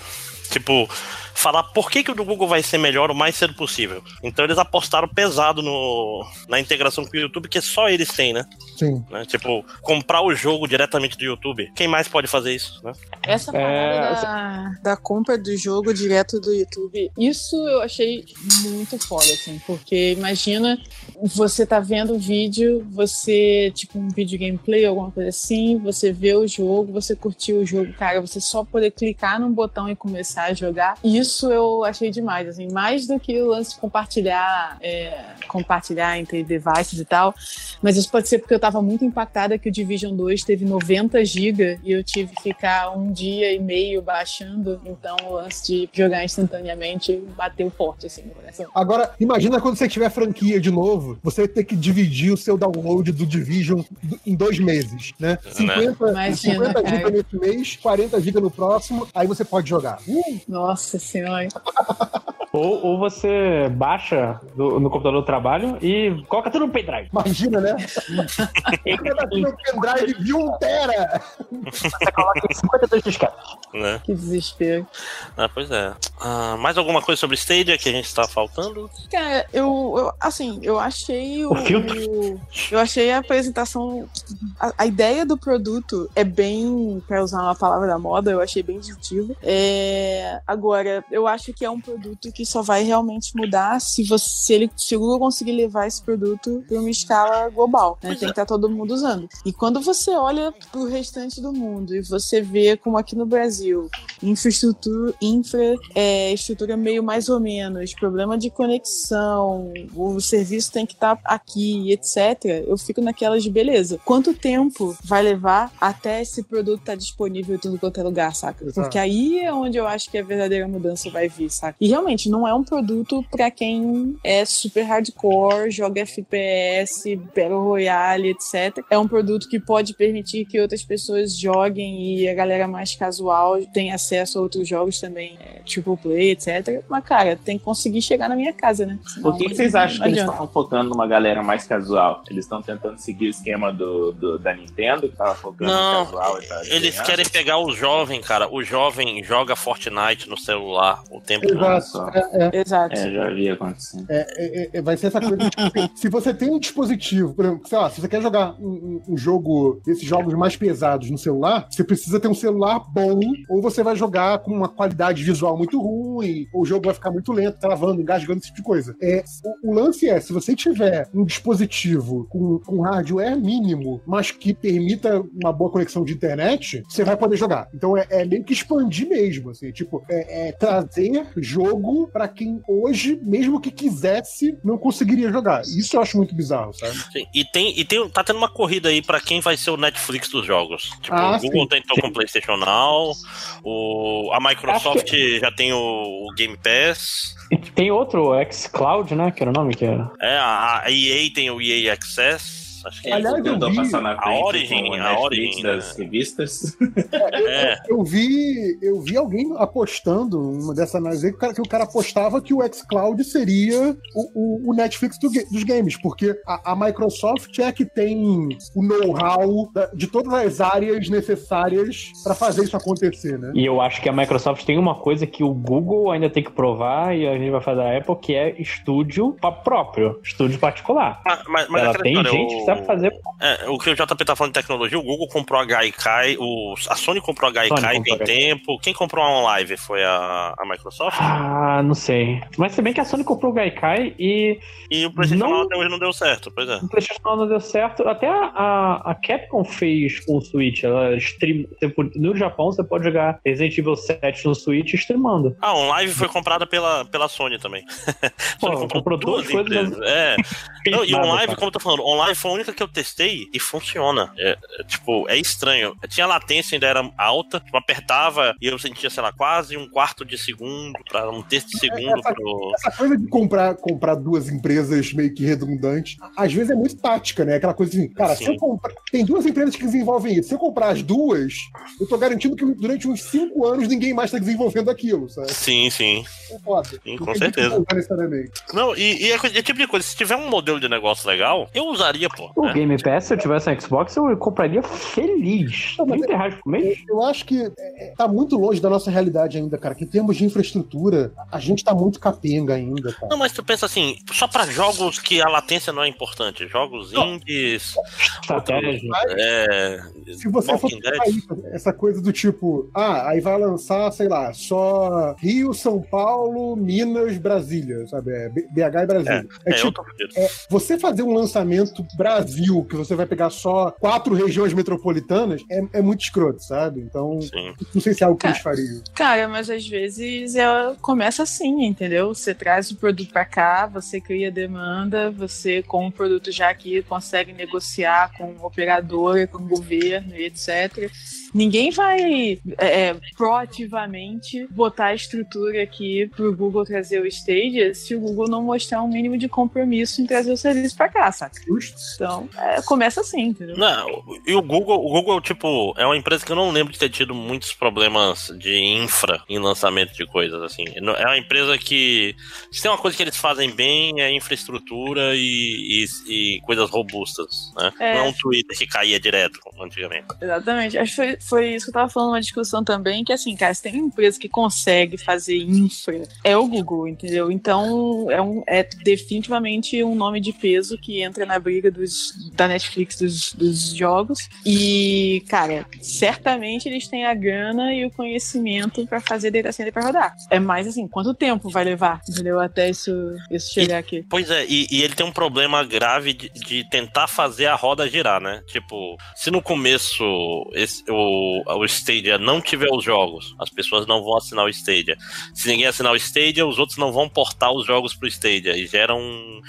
tipo, falar por que, que o do Google vai ser melhor o mais cedo possível. Então eles apostaram pesado no, na integração com o YouTube, que só eles têm, né? Sim. né? Tipo, comprar o jogo diretamente do YouTube. Quem mais pode fazer isso, né? Essa É, parada da, da compra do jogo direto do YouTube, isso eu achei muito foda, assim, porque imagina você tá vendo o vídeo, você, tipo, um vídeo gameplay, alguma coisa assim, você vê o jogo, você curtiu o jogo, cara, você só poder clicar num botão e começar a jogar. Isso isso eu achei demais, assim, mais do que o lance de compartilhar, é, compartilhar entre devices e tal. Mas isso pode ser porque eu tava muito impactada que o Division 2 teve 90 GB e eu tive que ficar um dia e meio baixando. Então o lance de jogar instantaneamente bateu forte, assim, no coração. Agora, imagina quando você tiver franquia de novo, você vai ter que dividir o seu download do Division em dois meses, né? 50, Imagina, 50 cara. GB nesse mês, 40 GB no próximo, aí você pode jogar. Uh, Nossa senhora. Ou, ou você baixa do- no computador do trabalho e coloca tudo no pendrive. imagina, né? Cada pendrive de 1 tera. Você coloca em 52 disquetes. Né? Que desespero. Ah, pois é. Ah, mais alguma coisa sobre Stadia que a gente tá faltando? Cara, eu, eu- assim, eu achei o, O filtro. o- eu achei a apresentação, a, a ideia do produto é bem, pra usar uma palavra da moda, eu achei bem disruptiva. É, agora, eu acho que é um produto que só vai realmente mudar se você, se ele, se o Google conseguir levar esse produto para uma escala global, né? Pois Tem é. que estar todo mundo usando. E quando você olha pro restante do mundo e você vê como aqui no Brasil, infraestrutura, infra, é, estrutura meio mais ou menos, problema de conexão, o serviço tem que estar aqui, etc. Eu fico naquelas de beleza. Quanto tempo vai levar até esse produto estar disponível em tudo quanto é lugar, saca? Porque aí é onde eu acho que a verdadeira mudança vai vir, saca? E realmente não é um produto pra quem é super hardcore, joga FPS, Battle Royale, etc. É um produto que pode permitir que outras pessoas joguem e a galera mais casual tenha acesso a outros jogos também, é, triple play, etc. Mas, cara, tem que conseguir chegar na minha casa, né? Por que, que vocês acham que eles estão focando numa galera mais casual? Eles estão tentando seguir o esquema do, do- da Nintendo, que tava focando Não, no casual e tá Eles querem pegar o jovem, cara. O jovem joga Fortnite no celular o tempo todo. Exato. É, é. Exato. É, já vi acontecendo. É, é, é, vai ser essa coisa. de, tipo, se você tem um dispositivo, por exemplo, sei lá, se você quer jogar um, um- jogo, esses jogos mais pesados no celular, você precisa ter um celular bom, ou você vai jogar com uma qualidade visual muito ruim, ou o jogo vai ficar muito lento, travando, engasgando, esse tipo de coisa. É, o, o lance é, se você tiver um dispositivo com, com hardware mínimo, mas que permita uma boa conexão de internet, você vai poder jogar. Então é, é meio que expandir mesmo, assim, tipo, é, é trazer jogo pra quem hoje, mesmo que quisesse, não conseguiria jogar. Isso eu acho muito bizarro, sabe? Sim, E, tem, e tem, tá tendo uma corrida aí pra quem vai ser o Netflix dos jogos. Tipo, Ah, o Google sim. tentou com o PlayStation Now, o, a Microsoft já tem o, o Game Pass, E tem outro, xCloud, né? Que era o nome que era. é, a, a EA tem o EA Access. Acho que é Aliás, isso. eu vi passar na a frente Origin, com o a Netflix Origin, das né? revistas. É, Eu vi, eu vi alguém apostando uma dessa análise aí, que o cara, que o cara apostava que o xCloud seria o, o- o Netflix do dos games, porque a, a Microsoft é a que tem o know-how da- de todas as áreas necessárias para fazer isso acontecer, né? E eu acho que a Microsoft tem uma coisa que o Google ainda tem que provar e a gente vai fazer a Apple, que é estúdio próprio, estúdio particular. mas, mas, mas Ela tem gente o- que fazer. É, o que o JP tá falando de tecnologia, o Google comprou a Gaikai, o, a Sony comprou a Gaikai tem comprou tempo. Quem comprou a OnLive foi a, a Microsoft? Ah, não sei. Mas se bem que a Sony comprou o Gaikai e E o PlayStation Não- até hoje não deu certo, pois é. o PlayStation não deu certo. Até a, a, Capcom fez com o Switch. Ela stream, no Japão você pode jogar Resident Evil 7 no Switch streamando. Ah, a OnLive foi comprada pela, pela Sony também. Pô, Sony comprou duas coisas, empresas. É. Não, e OnLive, como eu tô falando, OnLive foi a única que eu testei e funciona. É, é, tipo, é estranho. Tinha latência, ainda era alta, tipo, apertava e eu sentia, sei lá, quase um quarto de segundo pra um terço de segundo Essa- pro. Essa coisa de comprar, comprar duas empresas meio que redundantes, às vezes é muito tática, né? Aquela coisa assim, cara, se eu comprar. Tem duas empresas que desenvolvem isso. Se eu comprar as duas, eu tô garantindo que durante uns cinco anos ninguém mais tá desenvolvendo aquilo, sabe? Sim, sim. É foda. Sim, com certeza. Não, e, e é, é tipo de coisa, se tiver um modelo de negócio legal, eu usaria, pô. O né? Game Pass, se eu tivesse um Xbox, eu compraria feliz. Não, mas 30 reais por mês? Eu acho que é, é, tá muito longe da nossa realidade ainda, cara. Que em termos de infraestrutura, a gente tá muito capenga ainda, cara. Não, mas tu pensa assim, só pra jogos que a latência não é importante. Jogos indies, Estratégia. é. Se você for Walking isso, essa coisa do tipo, ah, aí vai lançar, sei lá, só Rio, São Paulo, Minas, Brasília, sabe? É BH e Brasília. É, É, eu tipo, você fazer um lançamento Brasil, que você vai pegar só quatro regiões metropolitanas, é, é muito escroto, sabe? Então, Sim. não sei se é algo que Cara, eles fariam. Cara, mas às vezes ela começa assim, entendeu? Você traz o produto pra cá, você cria demanda, você com o produto já aqui consegue negociar com o operador, com o governo e etc. Ninguém vai é, proativamente botar a estrutura aqui pro Google trazer o Stadia se o Google não mostrar um mínimo de compromisso em trazer o serviço pra cá, saca? Justo. Então, é, começa assim, entendeu? Não, e o Google, o Google, tipo, é uma empresa que eu não lembro de ter tido muitos problemas de infra em lançamento de coisas, assim. É uma empresa que. Se tem uma coisa que eles fazem bem é infraestrutura e, e, e coisas robustas, né? É. Não é um Twitter que caía direto antigamente. Exatamente. Acho que foi, foi isso que eu tava falando na discussão também, que assim, cara, se tem uma empresa que consegue fazer infra, é o Google, entendeu? Então é, um, é definitivamente um nome de peso que entra na briga dos, da Netflix dos, dos jogos. E, cara, certamente eles têm a grana e o conhecimento pra fazer data center pra rodar. É mais assim, quanto tempo vai levar, entendeu? Até isso, isso chegar aqui. Pois é, e, e ele tem um problema grave de, de tentar fazer a roda girar, né? Tipo, se no começo esse- o, o Stadia não tiver os jogos, as pessoas não vão assinar o Stadia. Se ninguém assinar o Stadia, os outros não vão portar os jogos pro Stadia. E gera um,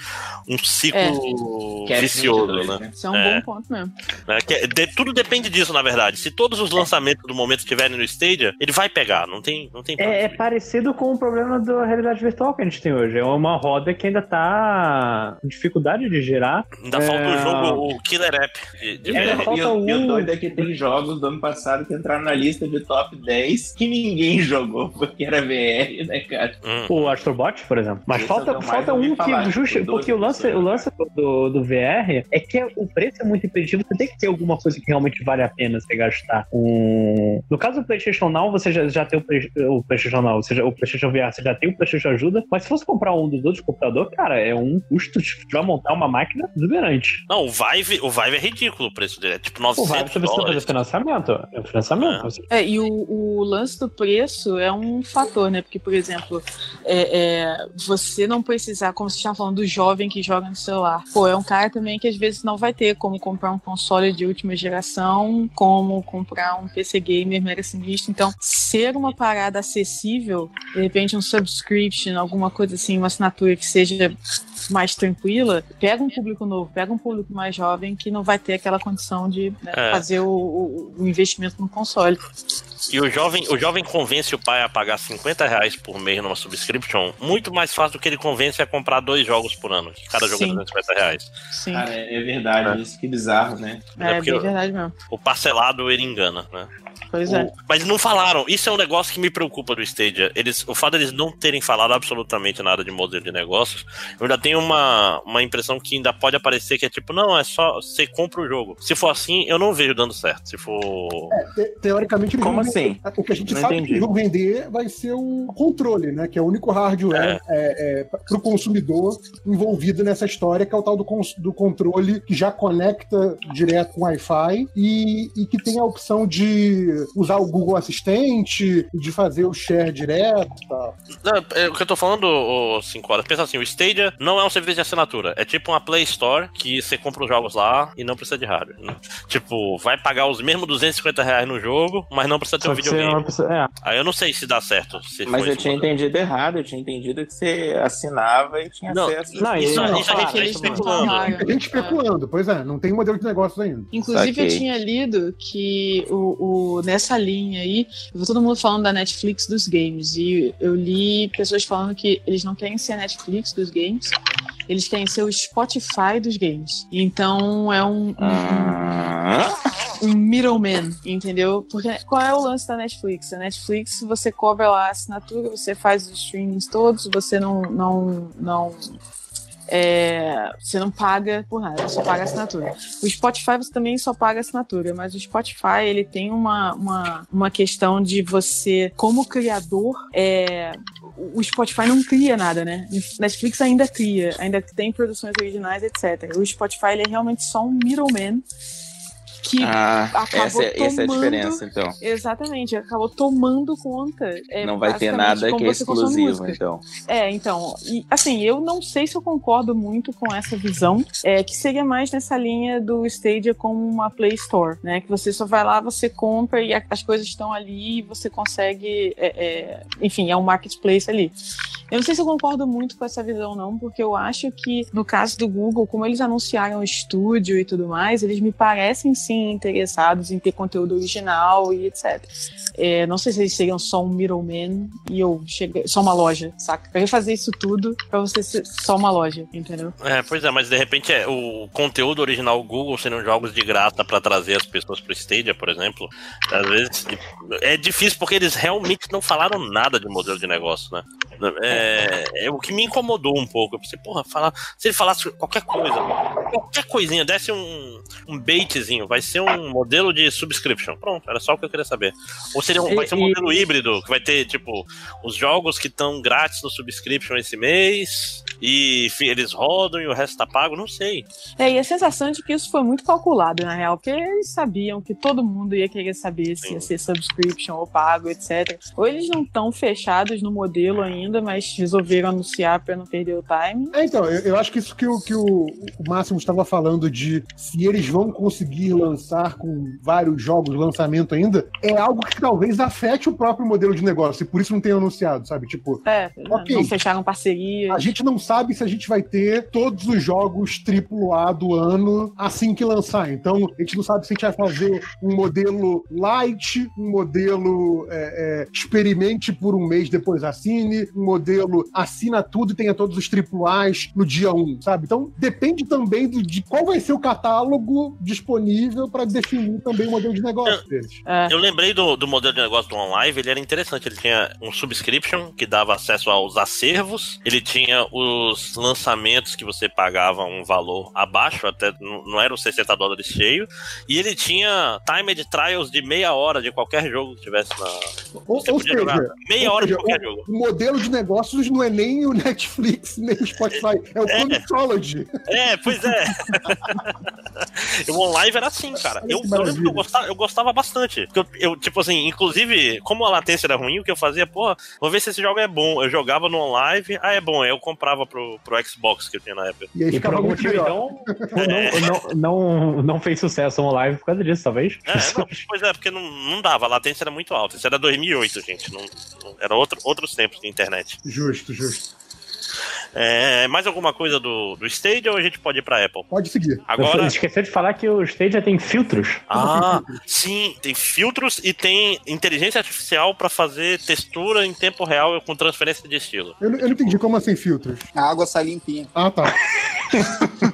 um ciclo Que é vicioso, 22, né? né? Isso é um É. bom ponto mesmo. Né? Que é- de- tudo depende disso, na verdade. Se todos os lançamentos do momento estiverem no Stadia, ele vai pegar, não tem, não tem É, é parecido com o problema da realidade virtual que a gente tem hoje. É uma roda que ainda tá com dificuldade de girar. Ainda falta o É. jogo, o Killer App. De, de É, VR. falta E o, e o um- doido é que tem jogos do ano passado que entraram na lista de top 10 que ninguém jogou, porque era VR, né, cara? Hum. O Astrobot, por exemplo. Mas Esse falta, o falta um que. falar, tipo, porque o lance, 12%. o lance do, do VR é que o preço é muito impeditivo. Você tem que ter alguma coisa que realmente vale a pena você gastar. Um... No caso do PlayStation Now, você já, já tem o, Play- o PlayStation Now, ou seja, o PlayStation VR, você já tem o PlayStation Ajuda. Mas se fosse comprar um dos outros computadores, cara, é um custo de vai montar uma máquina exuberante. Não, o Vive, o Vive é ridículo o preço dele. É tipo O 900 Vive você precisa fazer financiamento. É um financiamento. É. Você- É, e o, o lance do preço é um fator, né? Porque, por exemplo, é, é, você não precisar, como você estava falando, do jovem que joga no celular. Pô, é um cara também que às vezes não vai ter como comprar um console de última geração, como comprar um PC gamer mega sinistro. Então, ser uma parada acessível, de repente um subscription, alguma coisa assim, uma assinatura que seja mais tranquila, pega um público novo, pega um público mais jovem que não vai ter aquela condição de né, É. fazer o, o- o investimento no console. E o jovem, o jovem convence o pai a pagar 50 reais por mês numa subscription muito mais fácil do que ele convence a comprar dois jogos por ano. que Cada jogo é Sim. 250 reais. Sim. Cara, é verdade, isso que bizarro, né? É, porque bem eu- verdade mesmo. O parcelado ele engana, né? Pois é. O- mas não falaram. Isso é um negócio que me preocupa do Stadia. Eles, o fato deles não terem falado absolutamente nada de modelo de negócios, eu ainda tenho uma, uma impressão que ainda pode aparecer que é tipo, não, é só você compra o jogo. Se for assim, eu não vejo dando certo. Se for. Te- teoricamente, Como assim? vender- O que a gente Não sabe entendi. que eles vão vender vai ser o controle, né? Que é o único hardware é. para o consumidor envolvido nessa história, que é o tal do, do controle que já conecta direto com Wi-Fi e, e que tem a opção de usar o Google Assistente, de fazer o share direto e tal. Não, é, o que eu tô falando, ô, 5 horas, pensa assim, o Stadia não é um serviço de assinatura. É tipo uma Play Store que você compra os jogos lá e não precisa de hardware. né? Tipo, vai pagar os mesmos 250 reais no jogo, mas não precisa ter Só um videogame. não precisa- é. Aí eu não sei se dá certo. Se Mas for eu tinha modelo. entendido errado, eu tinha entendido que você assinava e tinha Não, acesso. Não, Isso, Não, isso a gente tá eles especulando. A gente especulando, pois é, não tem modelo de negócio ainda. Inclusive, eu Saquei. tinha lido que o, o- nessa linha aí, todo mundo falando da Netflix dos games. E eu li pessoas falando que eles não querem ser a Netflix dos games, eles querem ser o Spotify dos games. Então é um, um, Ah, um middleman, entendeu? Porque qual é o lance da Netflix? A Netflix, você cobra lá a assinatura, você faz os streamings todos, você não. não, não é, você não paga por nada, você paga a assinatura. O Spotify você também só paga assinatura, mas o Spotify ele tem uma, uma, uma questão de você, como criador, é, o Spotify não cria nada, né? Netflix ainda cria, ainda tem produções originais, etc. O Spotify ele é realmente só um middleman que Ah, acabou essa, é- essa é a tomando- diferença, então. exatamente acabou tomando conta. é, Não vai ter nada que é exclusivo, então. É, então, e, assim, eu não sei se eu concordo muito com essa visão, é, que seria mais nessa linha do Stadia como uma Play Store, né? Que você só vai lá, você compra e a- as coisas estão ali e você consegue, é, é, enfim, é um marketplace ali. Eu não sei se eu concordo muito com essa visão, não, porque eu acho que, no caso do Google, como eles anunciaram o estúdio e tudo mais, eles me parecem sim interessados em ter conteúdo original e etc. É, não sei se eles seriam só um middleman e eu cheguei, só uma loja, saca? Eu fazer isso tudo pra você ser só uma loja, entendeu? É, pois é, mas de repente é, o conteúdo original Google seriam jogos de graça pra trazer as pessoas pro Stadia, por exemplo. Às vezes é difícil porque eles realmente não falaram nada de modelo de negócio, né? É, é o que me incomodou um pouco. Eu pensei, porra, falar, se ele falasse qualquer coisa, qualquer coisinha, desse um, um baitzinho, vai ser um modelo de subscription. Pronto, era só o que eu queria saber. Ou seria um, vai ser um modelo híbrido, que vai ter, tipo, os jogos que estão grátis no subscription esse mês e eles rodam e o resto tá pago, não sei. É, e a sensação de que isso foi muito calculado, na real, porque eles sabiam que todo mundo ia querer saber se ia ser subscription ou pago, etc. Ou eles não estão fechados no modelo ainda, mas resolveram anunciar pra não perder o time. É, então, eu, eu acho que isso que o, que o, o Máximo estava falando de se eles vão conseguir lançar com vários jogos de lançamento ainda, é algo que talvez afete o próprio modelo de negócio, e por isso não tem anunciado, sabe? Tipo, É, Ok. não fecharam parceria. a gente não sabe se a gente vai ter todos os jogos AAA do ano assim que lançar. Então, a gente não sabe se a gente vai fazer um modelo light, um modelo é, é, experimente por um mês depois assine, um modelo assina tudo e tenha todos os AAAs no dia 1, sabe? Então, depende também do- de qual vai ser o catálogo disponível para definir também o modelo de negócio deles. É. Eu lembrei do, do modelo de negócio do OnLive, ele era interessante. Ele tinha um subscription que dava acesso aos acervos, ele tinha os lançamentos que você pagava um valor abaixo, até não não era os 60 dólares cheio, e ele tinha timed trials de meia hora de qualquer jogo que tivesse na. Ou, Você ou podia seja, jogar meia hora de seja, qualquer jogo. o modelo de negócios não é nem o Netflix, nem o Spotify, é o É. Comixology. É, pois é. o OnLive era assim, cara. Eu, eu lembro que eu gostava, eu gostava bastante. Eu, eu, tipo assim, inclusive, como a latência era ruim, o que eu fazia, porra, vou ver se esse jogo é bom. Eu jogava no OnLive, ah, é bom. Eu comprava pro, pro Xbox que eu tinha na época. E aí E por ficava algum motivo, então, não, não, não, não fez sucesso no live por causa disso, talvez. É, não, pois é, porque não, não dava, a latência era muito alta. Isso era 2008, gente. Não, não- era outro, outros tempos de internet. Justo, justo. É, mais alguma coisa do, do Stadia ou a gente pode ir pra Apple? Pode seguir. Agora. Esqueceu de falar que o Stadia tem filtros. Ah, sim, tem filtros e tem inteligência artificial pra fazer textura em tempo real com transferência de estilo. Eu, não- eu não entendi como assim filtros. A água sai limpinha. Ah, tá.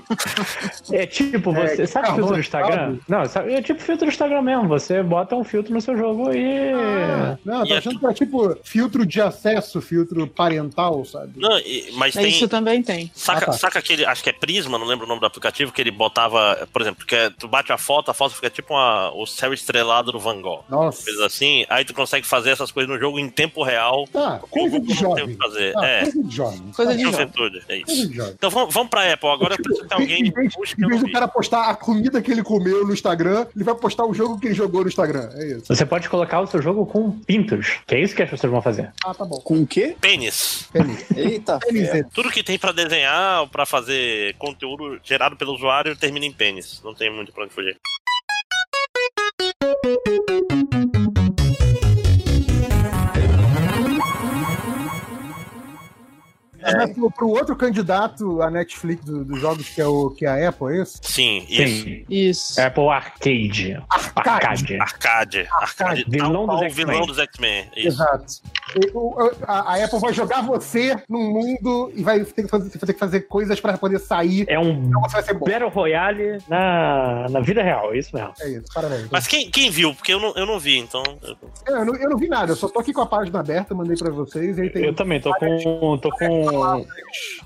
É tipo, É, você sabe carvão filtro do Instagram? Não, sabe- é tipo filtro do Instagram mesmo. Você bota um filtro no seu jogo e. Ah, não, tô é achando que era tipo filtro de acesso, filtro parental, sabe? Não, e- mas Mas tem. Isso também tem. Saca, Ah, tá. saca aquele, acho que é Prisma, não lembro o nome do aplicativo, que ele botava, por exemplo, que é- tu bate a foto, a foto fica tipo uma- o céu estrelado do Van Gogh. Nossa. Coisa assim, aí tu consegue fazer essas coisas no jogo em tempo real. Tá, O coisa de jovem. fazer. Tá, é, coisa de jovem. Coisa de jovem. juventude, é Coisa isso. de jovem. Então vamos, vamos pra Apple. Agora eu preciso que alguém Em vez, em eu vez do cara postar a comida que ele comeu no Instagram, ele vai postar o jogo que ele jogou no Instagram. É isso. Você pode colocar o seu jogo com pintos, que é isso que as pessoas vão fazer. Ah, tá bom. Com o quê? Pênis. Pênis. Eita, Pênis. Tudo que tem pra desenhar ou pra fazer conteúdo gerado pelo usuário termina em pênis. Não tem muito pra onde fugir. Mas pro, pro outro candidato a Netflix do- dos jogos, que é, o, que é a Apple, é isso? Sim, isso. Sim. Isso. Apple Arcade. Arcade. Arcade. Arcade. Vilão tal dos vilão dos X-Men. Exato. E a, a Apple vai jogar você num mundo e vai ter que fazer, você vai ter que fazer coisas pra poder sair. É um Então você vai ser bom. Battle Royale na, na vida real, é isso mesmo. É isso, parabéns. Mas quem, quem viu? Porque eu não, eu não vi, então. Eu, eu não, eu não vi nada, eu só tô aqui com a página aberta, mandei pra vocês. E aí tem Eu também tô com, tô com palavras,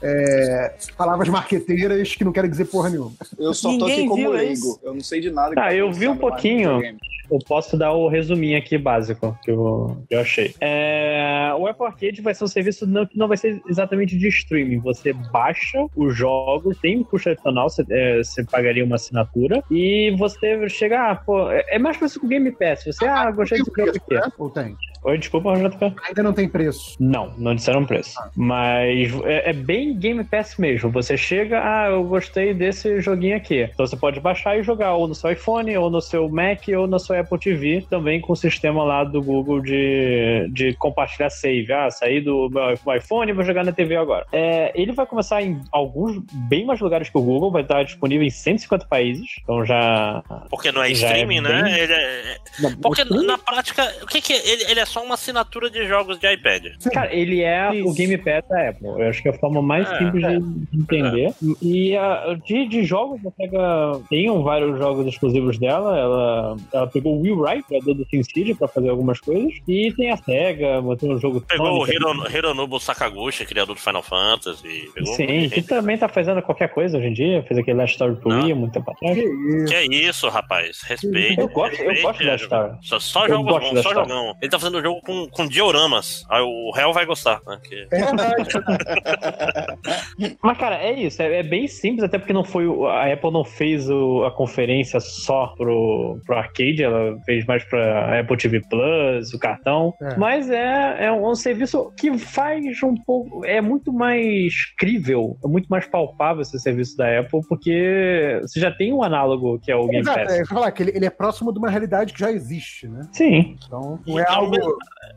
é, palavras marqueteiras que não querem dizer porra nenhuma. Eu só tô Ninguém aqui como viu leigo. Eu não sei de nada. que Ah, eu vi um pouquinho. Eu posso dar o resuminho aqui básico que eu, que eu achei. É, o Apple Arcade vai ser um serviço não, que não vai ser exatamente de streaming. Você baixa os jogos, tem um custo adicional, você, é, você pagaria uma assinatura, e você chega, ah, pô, é, é mais parecido com o Game Pass. Você, ah, gostei Tem desse jogo aqui. né? Ou tem? Oi, desculpa, JP. Ainda não tem preço. Não, não disseram preço. Mas é, é bem Game Pass mesmo. Você chega, ah, eu gostei desse joguinho aqui. Então você pode baixar e jogar ou no seu iPhone, ou no seu Mac, ou no seu Apple TV, também com o sistema lá do Google de, de compartilhar save. Ah, saí do meu iPhone e vou jogar na TV agora. É, ele vai começar em alguns, bem mais lugares que o Google, vai estar disponível em 150 países. Então já. Porque não é é streaming, né? bem- Ele é- Porque na prática, o que, que é? Ele, ele é só uma assinatura de jogos de iPad. Cara, ele é Isso. o Game Pass da Apple. Eu acho que é a forma mais É, simples de de entender. E a, de, de jogos, a SEGA tem vários jogos exclusivos dela. Ela, ela pegou o Will Wright, criador do SimCity, pra fazer algumas coisas. E tem a SEGA, botou um jogo Pegou o Sonic. Hiro, Hironobu Sakaguchi, criador do Final Fantasy. Um Sim, que também tá fazendo qualquer coisa hoje em dia. Fez aquele Last Story to Não. Wii muito tempo atrás. Que é isso, rapaz? Respeite. Eu gosto- eu respeite, gosto da é, Star. Só, só Eu jogos bons, só jogão. Ele tá fazendo jogo com, com dioramas. Aí o réu vai gostar, né? Que- É verdade. Mas, cara, é isso. É, é bem simples, até porque não foi. o- A Apple não fez o- a conferência só pro, pro arcade, ela fez mais pra Apple TV Plus, o cartão. É. Mas é, é um serviço que faz um pouco. É muito mais crível, é muito mais palpável esse serviço da Apple, porque você já tem um análogo que é o Game Exato, Pass. é, falar que ele, ele é próximo de uma realidade que já existe, né? Sim. Então, não é algo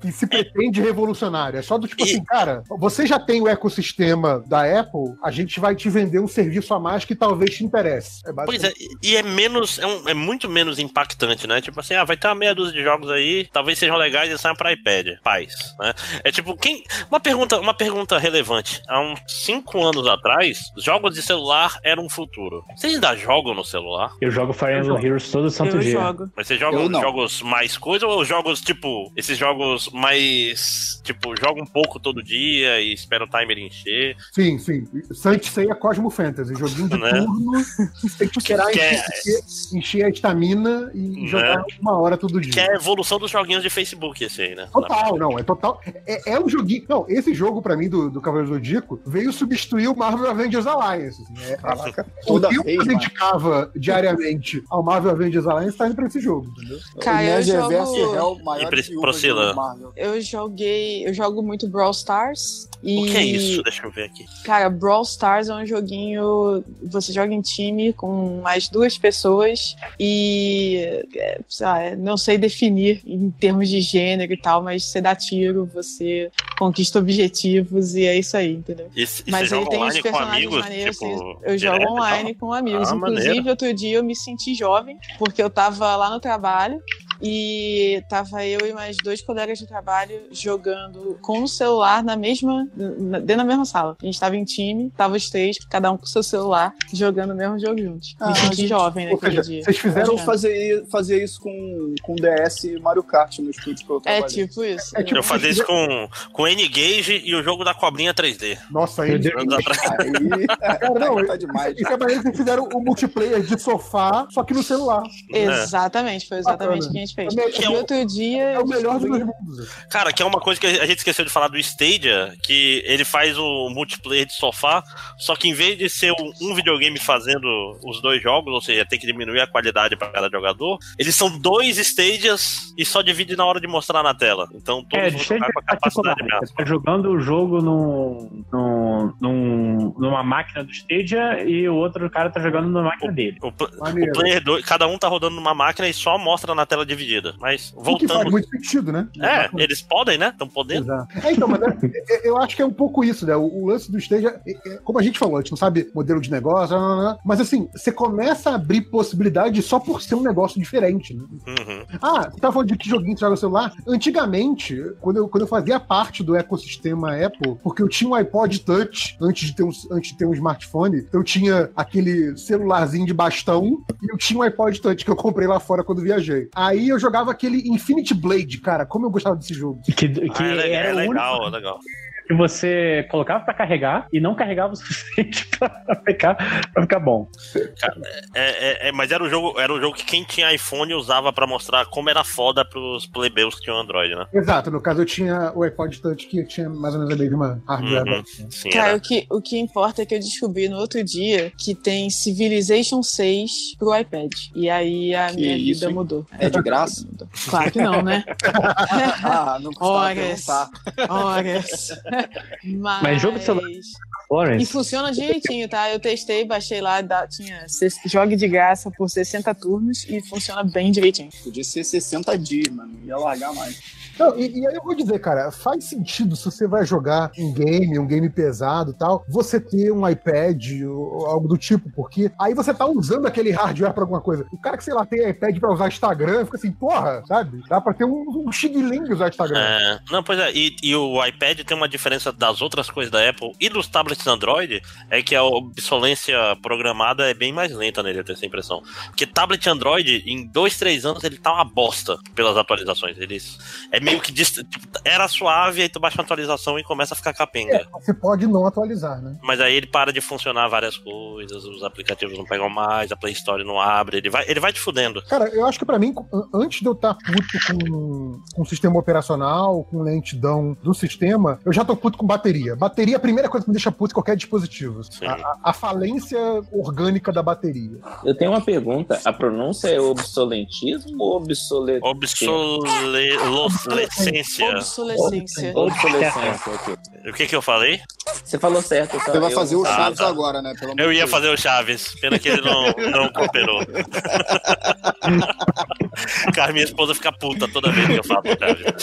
que se pretende revolucionário. É só do tipo E- assim, cara, você já tem o ecossistema da Apple, a gente vai te vender um serviço a mais que talvez te interesse. É Pois é, e é menos, é, um- é muito menos impactante, né? Tipo assim, ah, vai ter uma meia dúzia de jogos aí, talvez sejam legais e saiam pra iPad, paz, né? É tipo, quem... Uma pergunta, uma pergunta relevante. Há uns cinco anos atrás, jogos de celular eram um futuro. Vocês ainda jogam no celular? Eu jogo Fire Emblem Heroes todo santo Eu dia. jogo. Mas vocês jogam Eu não. jogos mais coisa ou jogos, tipo, esses jogos mais. Tipo, joga um pouco todo dia e espera o timer encher? Sim, sim. Saint Seiya Cosmo Fantasy, joguinho de Né? turno, tem que esperar Que é- encher, encher a estamina e Né? jogar uma hora todo dia. Que é a evolução dos joguinhos de Facebook, esse aí, né? Total, não, é total. É, é um joguinho. Não, esse jogo, pra mim, do, do Cavaleiro Zodíaco, veio substituir o Marvel Avengers Alliance. assim, é- Caraca, o toda vez, eu mano. dedicava diariamente ao Marvel Avengers Alliance tá indo pra esse jogo, entendeu? Cara, o eu Nerd jogo- é maior E Priscila? Eu joguei. Eu jogo muito Brawl Stars. E, O que é isso? Deixa eu ver aqui. Cara, Brawl Stars é um joguinho. Você joga em time com mais duas pessoas e. é, lá, é, não sei definir em termos de gênero e tal, mas você dá tiro, você conquista objetivos e é isso aí, entendeu? E, e Mas ele tem os personagens amigos? maneiros. tipo, eu direto jogo online com amigos. Ah, Inclusive, maneiro. outro dia eu me senti jovem, porque eu tava lá no trabalho e tava eu e mais dois colegas de trabalho jogando com o celular na mesma. dentro da mesma sala. A gente tava em time, tava os três, cada um com seu celular, jogando o mesmo jogo juntos. Ah, me senti gente, jovem naquele seja, dia. vocês A fizeram. fazia, fazia isso com, com DS e Mario Kart no estúdio que eu É trabalhei. tipo isso. É tipo- Eu fazia isso com, com N-Gage e o jogo da cobrinha 3D. Nossa, aí. Cara, não, tá demais. Isso é que vocês fizeram o multiplayer de sofá, só que no celular. Exatamente, foi exatamente o que a gente fez. É o outro dia. É o melhor dos dois mundos. Cara, que é uma coisa que a gente esqueceu de falar do Stadia, que ele faz o multiplayer de sofá, só que em vez de ser um, um videogame fazendo os dois jogos, ou seja, tem que diminuir a qualidade para cada jogador, eles são dois Stadias e só divide na hora de mostrar na tela. Então todos É, vão jogar com a capacidade Você máxima. tá jogando o jogo num, num, num- numa máquina do Stadia e o outro cara tá jogando na máquina dele. O, pl- Maneiro. o player 2, cada um tá rodando numa máquina e só mostra na tela dividida. Mas O que faz voltando. muito sentido, né? É, eles podem, né? Estão podendo. É, então, mas é- é- eu acho que é um pouco isso, né? O, o lance do Stadia, é- é- como a gente falou, a gente não sabe modelo de negócio, não, não, não, mas assim, você começa a abrir possibilidade só por ser um negócio diferente, né? Uhum. Ah, você tava falando de que joguinho você joga no celular? Antigamente, quando eu, quando eu fazia parte do ecossistema Apple, porque eu tinha um iPod Touch antes de ter um, antes de ter um smartphone, eu tinha aquele celularzinho de bastão e eu tinha um iPod Touch que eu comprei lá fora quando viajei. Aí eu jogava aquele Infinity Blade, cara, como eu gostava desse jogo. Que, que Ah, é, legal, era é único legal, é legal. Que você colocava pra carregar e não carregava o suficiente pra ficar, pra ficar bom. É, é, é, mas era um jogo, era um jogo que quem tinha iPhone usava pra mostrar como era foda pros plebeus que tinham Android, né? Exato, no caso eu tinha o iPod Touch que tinha mais ou menos a mesma hardware. Uhum. Sim, Cara, era. o que, o que importa é que eu descobri no outro dia que tem Civilization 6 pro iPad. E aí a Que minha isso, vida hein? mudou. É de graça? Claro que não, né? ah, não custava Horas. perguntar. Horas. Mas. Mas jogo de celular- E funciona direitinho, tá? Eu testei, baixei lá, tinha jogue de graça por 60 turnos e funciona bem direitinho. Podia ser 60 dias, mano. Ia largar mais. Não, e, e aí eu vou dizer, cara, faz sentido se você vai jogar um game, um game pesado e tal, você ter um iPad ou algo do tipo, porque aí você tá usando aquele hardware pra alguma coisa. O cara que, sei lá, tem iPad pra usar Instagram, fica assim, porra, sabe? Dá pra ter um, um xing-ling usar Instagram. É, não, pois é, e, e o iPad tem uma diferença das outras coisas da Apple e dos tablets Android, é que a obsolência programada é bem mais lenta nele, eu tenho essa impressão. Porque tablet Android, em dois, três anos, ele tá uma bosta pelas atualizações. Eles, é meio que dist- era suave, aí tu baixa uma atualização e começa a ficar capenga. É, você pode não atualizar, né? Mas aí ele para de funcionar várias coisas, os aplicativos não pegam mais, a Play Store não abre, ele vai, ele vai te fudendo. Cara, eu acho que pra mim, an- antes de eu estar puto com, com o sistema operacional, com lentidão do sistema, eu já tô puto com bateria. Bateria é a primeira coisa que me deixa puto em qualquer dispositivo. A, a- falência orgânica da bateria. Eu tenho uma pergunta. A pronúncia é obsolentismo ou obsolet... Obsolescência. Obsolescência. Obsolescência, ok. O que que eu falei? Você falou certo. Você vai eu fazer não o Ah, Chaves tá. agora, né? Pelo Eu de ia Deus. fazer o Chaves, pena que ele não, não cooperou. Cara, minha esposa fica puta toda vez que eu falo Chaves.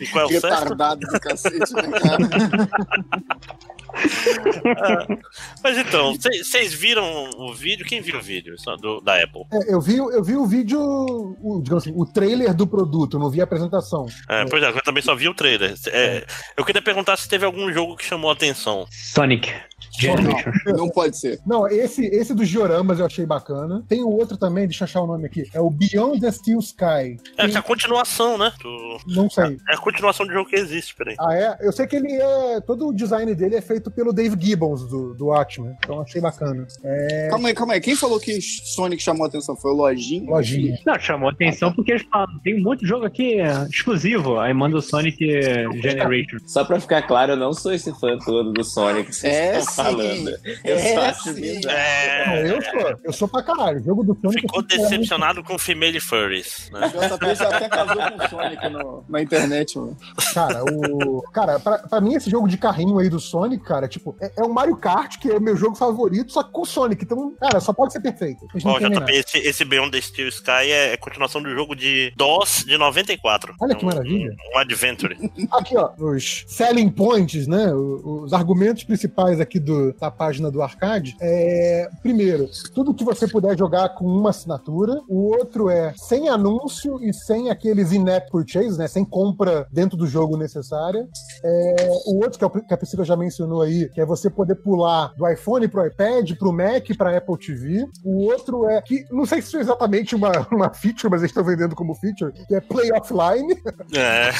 E qual é o sexto? Retardado do cacete, né, cara? Mas então, vocês viram o vídeo? Quem viu o vídeo do- da Apple? É, eu, vi, eu vi o vídeo, o, digamos assim, o trailer do produto, eu não vi a apresentação. É, pois é, eu também só vi o trailer. É, eu queria perguntar se teve algum jogo que chamou a atenção. Sonic. Generation. Não pode ser. Não, esse, esse dos dioramas eu achei bacana. Tem o outro também, deixa eu achar o nome aqui. É o Beyond the Steel Sky. É que é a continuação, né? Do- Não sei. É a continuação do jogo que existe, peraí. Ah, é? Eu sei que ele é. Todo o design dele é feito pelo Dave Gibbons, do, do Watchmen. Então achei bacana. É. Calma aí, calma aí. Quem falou que Sonic chamou a atenção? Foi o Lojinha? Lojinha. Não, chamou atenção porque eles falam, tem um monte de jogo aqui é, exclusivo. Aí manda o Sonic Generation. Só pra ficar claro, eu não sou esse fã todo do Sonic É. falando. Eu É, bizarro. Não, É. eu sou. Eu sou pra caralho. O jogo do Sonic. Ficou esperando- decepcionado com Female Furries, né? O JP até casou com o Sonic no- na internet, mano. Cara, o. Cara, pra, pra mim, esse jogo de carrinho aí do Sonic, cara, tipo, é, é o Mario Kart, que é o meu jogo favorito, só que com o Sonic. Então, cara, só pode ser perfeito. Ó, JP, esse, esse Beyond the Steel Sky é, é continuação do jogo de DOS de 94. Olha que Um- maravilha. Um, Adventure. Aqui, ó, os selling points, né? o- Os argumentos principais aqui do, da página do arcade é, primeiro, tudo que você puder jogar com uma assinatura. O outro é sem anúncio e sem aqueles in-app purchase, né? Sem compra dentro do jogo necessária. É, o outro, que, é que a Priscila já mencionou aí, que é você poder pular do iPhone pro iPad, pro Mac, pra Apple TV. O outro é que, não sei se isso é exatamente uma, uma feature, mas eles estão vendendo como feature, que é Play Offline É,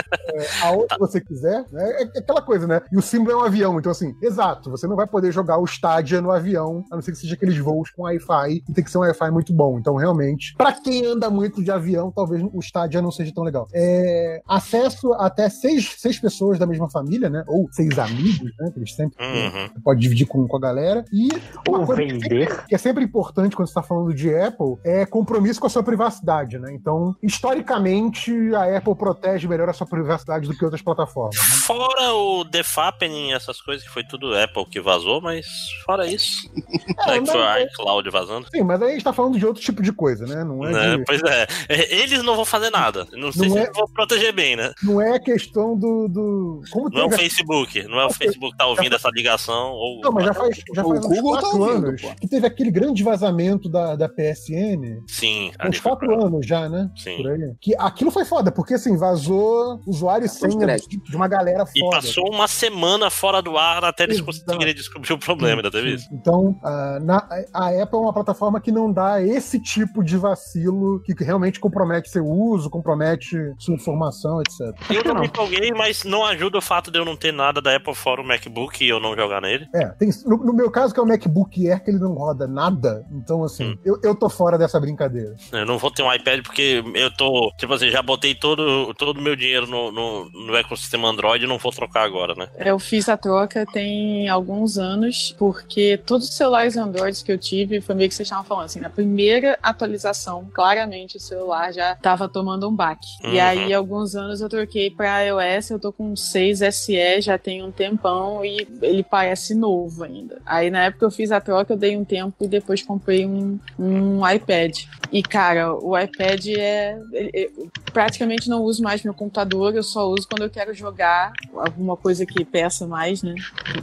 aonde você quiser, né? É aquela coisa, né? E o símbolo é um avião, então assim, exato, você não vai poder jogar o Stadia no avião, a não ser que seja aqueles voos com Wi-Fi, e tem que ser um Wi-Fi muito bom. Então, realmente, pra quem anda muito de avião, talvez o Stadia não seja tão legal. É, acesso até seis, seis pessoas da mesma família, né? Ou seis amigos, né? Que eles sempre Uhum. pode dividir com, com a galera. E uma Ou coisa que vender. que é sempre importante quando você está falando de Apple é compromisso com a sua privacidade, né? Então, historicamente, a Apple protege melhor a sua privacidade do que outras plataformas. né? Fora o The Fappening, essas coisas que foi tudo Apple que vazou, mas fora isso. É, É, que foi mas- a iCloud vazando. Sim, mas aí a gente tá falando de outro tipo de coisa, né? Não é, Né? de- Pois é. É, Eles não vão fazer nada. Não sei Não se é- eles vão proteger bem, né? não é questão do. do... Como Não é o Facebook. Não é o Facebook que tá ouvindo essa ligação. Ou... Não, mas já faz, já O faz uns Google tá quatro ouvindo, anos pô. que teve aquele grande vazamento da, da PSN. Sim. Uns quatro pra- anos já, né? Sim. Por aí. Que aquilo foi foda, porque assim, vazou usuário e Cartão de uma galera E foda. passou uma semana fora do ar até eles. Conseguiria descobrir o problema, ainda teve isso. Então, ah, na- a Apple é uma plataforma que não dá esse tipo de vacilo que realmente compromete seu uso, compromete sua informação, etc. Eu não me empolguei, mas não ajuda o fato de eu não ter nada da Apple fora o MacBook e eu não jogar nele. É, tem, no, no meu caso, que é o MacBook Air, que ele não roda nada, então, assim, Hum. eu, eu tô fora dessa brincadeira. Eu não vou ter um iPad porque eu tô, tipo assim, já botei todo todo o meu dinheiro no, no, no ecossistema Android e não vou trocar agora, né? Eu fiz a troca tem alguns anos, porque todos os celulares Androids que eu tive, foi meio que vocês estavam falando, assim, na primeira atualização, claramente o celular já tava tomando um baque. E Uhum. aí, alguns anos eu troquei pra iOS, eu tô com um 6 SE já tem um tempão e ele parece novo ainda. Aí, na época eu fiz a troca, eu dei um tempo e depois comprei um, um iPad. E, cara, o iPad é. Eu praticamente não uso mais meu computador, eu só uso quando eu quero jogar alguma coisa que peça mais, né?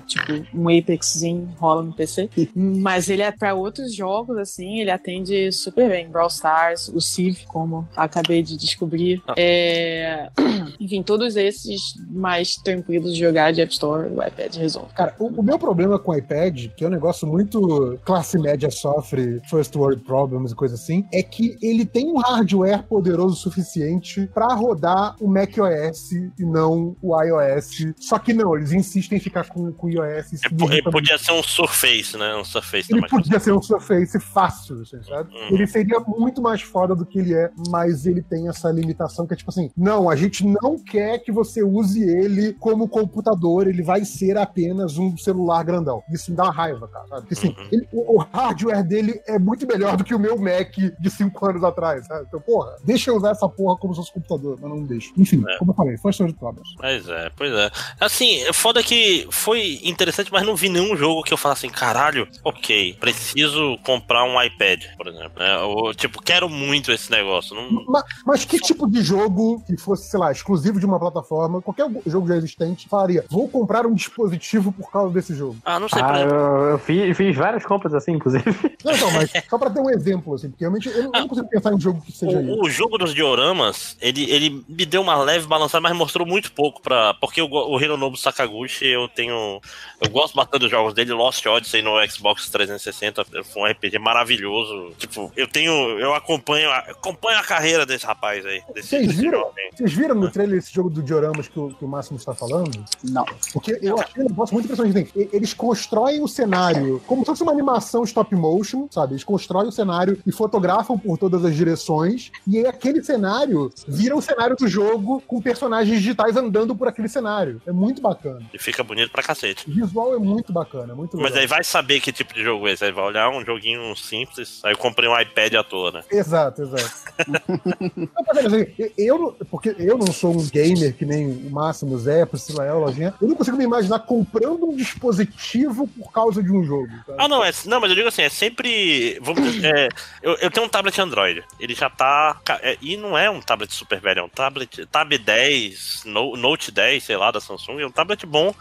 Tipo, um Apexzinho rola no PC. Mas ele é pra outros jogos, assim, ele atende super bem. Brawl Stars, o Civ, como acabei de descobrir. Ah. É... Enfim, todos esses mais tranquilos de jogar de App Store, o iPad resolve. Cara, o, o meu problema com o iPad, que é um negócio muito classe média sofre, first world problems e coisa assim, é que ele tem um hardware poderoso o suficiente pra rodar o macOS e não o iOS. Só que não, eles insistem em ficar com, com o iOS. E É, po- irrita podia ser um Surface, né? Um Surface ele podia ser um Surface fácil, assim, sabe? Uhum. Ele seria muito mais foda do que ele é, mas ele tem essa limitação que é tipo assim: não, a gente não quer que você use ele como computador, ele vai ser apenas um celular grandão. Isso me dá uma raiva, cara, sabe? Porque assim, Uhum. ele- o, o hardware dele é muito melhor do que o meu Mac de 5 anos atrás, sabe? Então, porra, deixa eu usar essa porra como se fosse computador, mas não deixa. Enfim, É. como eu falei, foi de problems. Pois é, pois é. Assim, foda que foi interessante, mas não vi nenhum jogo que eu falasse assim, caralho, ok, preciso comprar um iPad, por exemplo, né? Ou, tipo, quero muito esse negócio. Não... Ma- Mas, que tipo de jogo que fosse, sei lá, exclusivo de uma plataforma, qualquer jogo já existente, falaria, vou comprar um dispositivo por causa desse jogo? Ah, não sei, por Ah, exemplo. eu, eu fiz, fiz várias compras assim, inclusive. Não, não, mas só pra ter um exemplo, assim, porque realmente eu não, eu não consigo pensar em um jogo que seja isso. O, o jogo dos dioramas, ele, ele me deu uma leve balançada, mas mostrou muito pouco pra. Porque o, o Hironobu Sakaguchi, eu tenho. Eu gosto bastante dos jogos dele, Lost Odyssey no Xbox 360, foi um RPG maravilhoso. Tipo, eu tenho. Eu acompanho, a- acompanho a carreira desse rapaz aí. Desse, Vocês viram? Vocês viram no trailer esse jogo do Dioramas que o, que o Máximo está falando? Não. Porque eu achei um negócio muito impressionante. Eles constroem o cenário como se fosse uma animação stop motion, sabe? Eles constroem o cenário e fotografam por todas as direções. E aí aquele cenário vira o cenário do jogo com personagens digitais andando por aquele cenário. É muito bacana. E fica bonito pra cacete. Visual é muito bacana, é muito legal. Mas aí vai saber que tipo de jogo é esse. Aí vai olhar um joguinho simples. Aí eu comprei um iPad à toa, né? Exato, exato. Eu, não- porque eu não sou um gamer que nem o Máximo, o Zé, a Priscila é, o Lojinha. Eu não consigo me imaginar comprando um dispositivo por causa de um jogo. sabe? Ah, não, é, não, mas eu digo assim, é sempre. Vamos dizer, é, eu, eu tenho um tablet Android. Ele já tá. é, e não é um tablet super velho, é um tablet. Tab 10, No- Note 10, sei lá, da Samsung. É um tablet bom.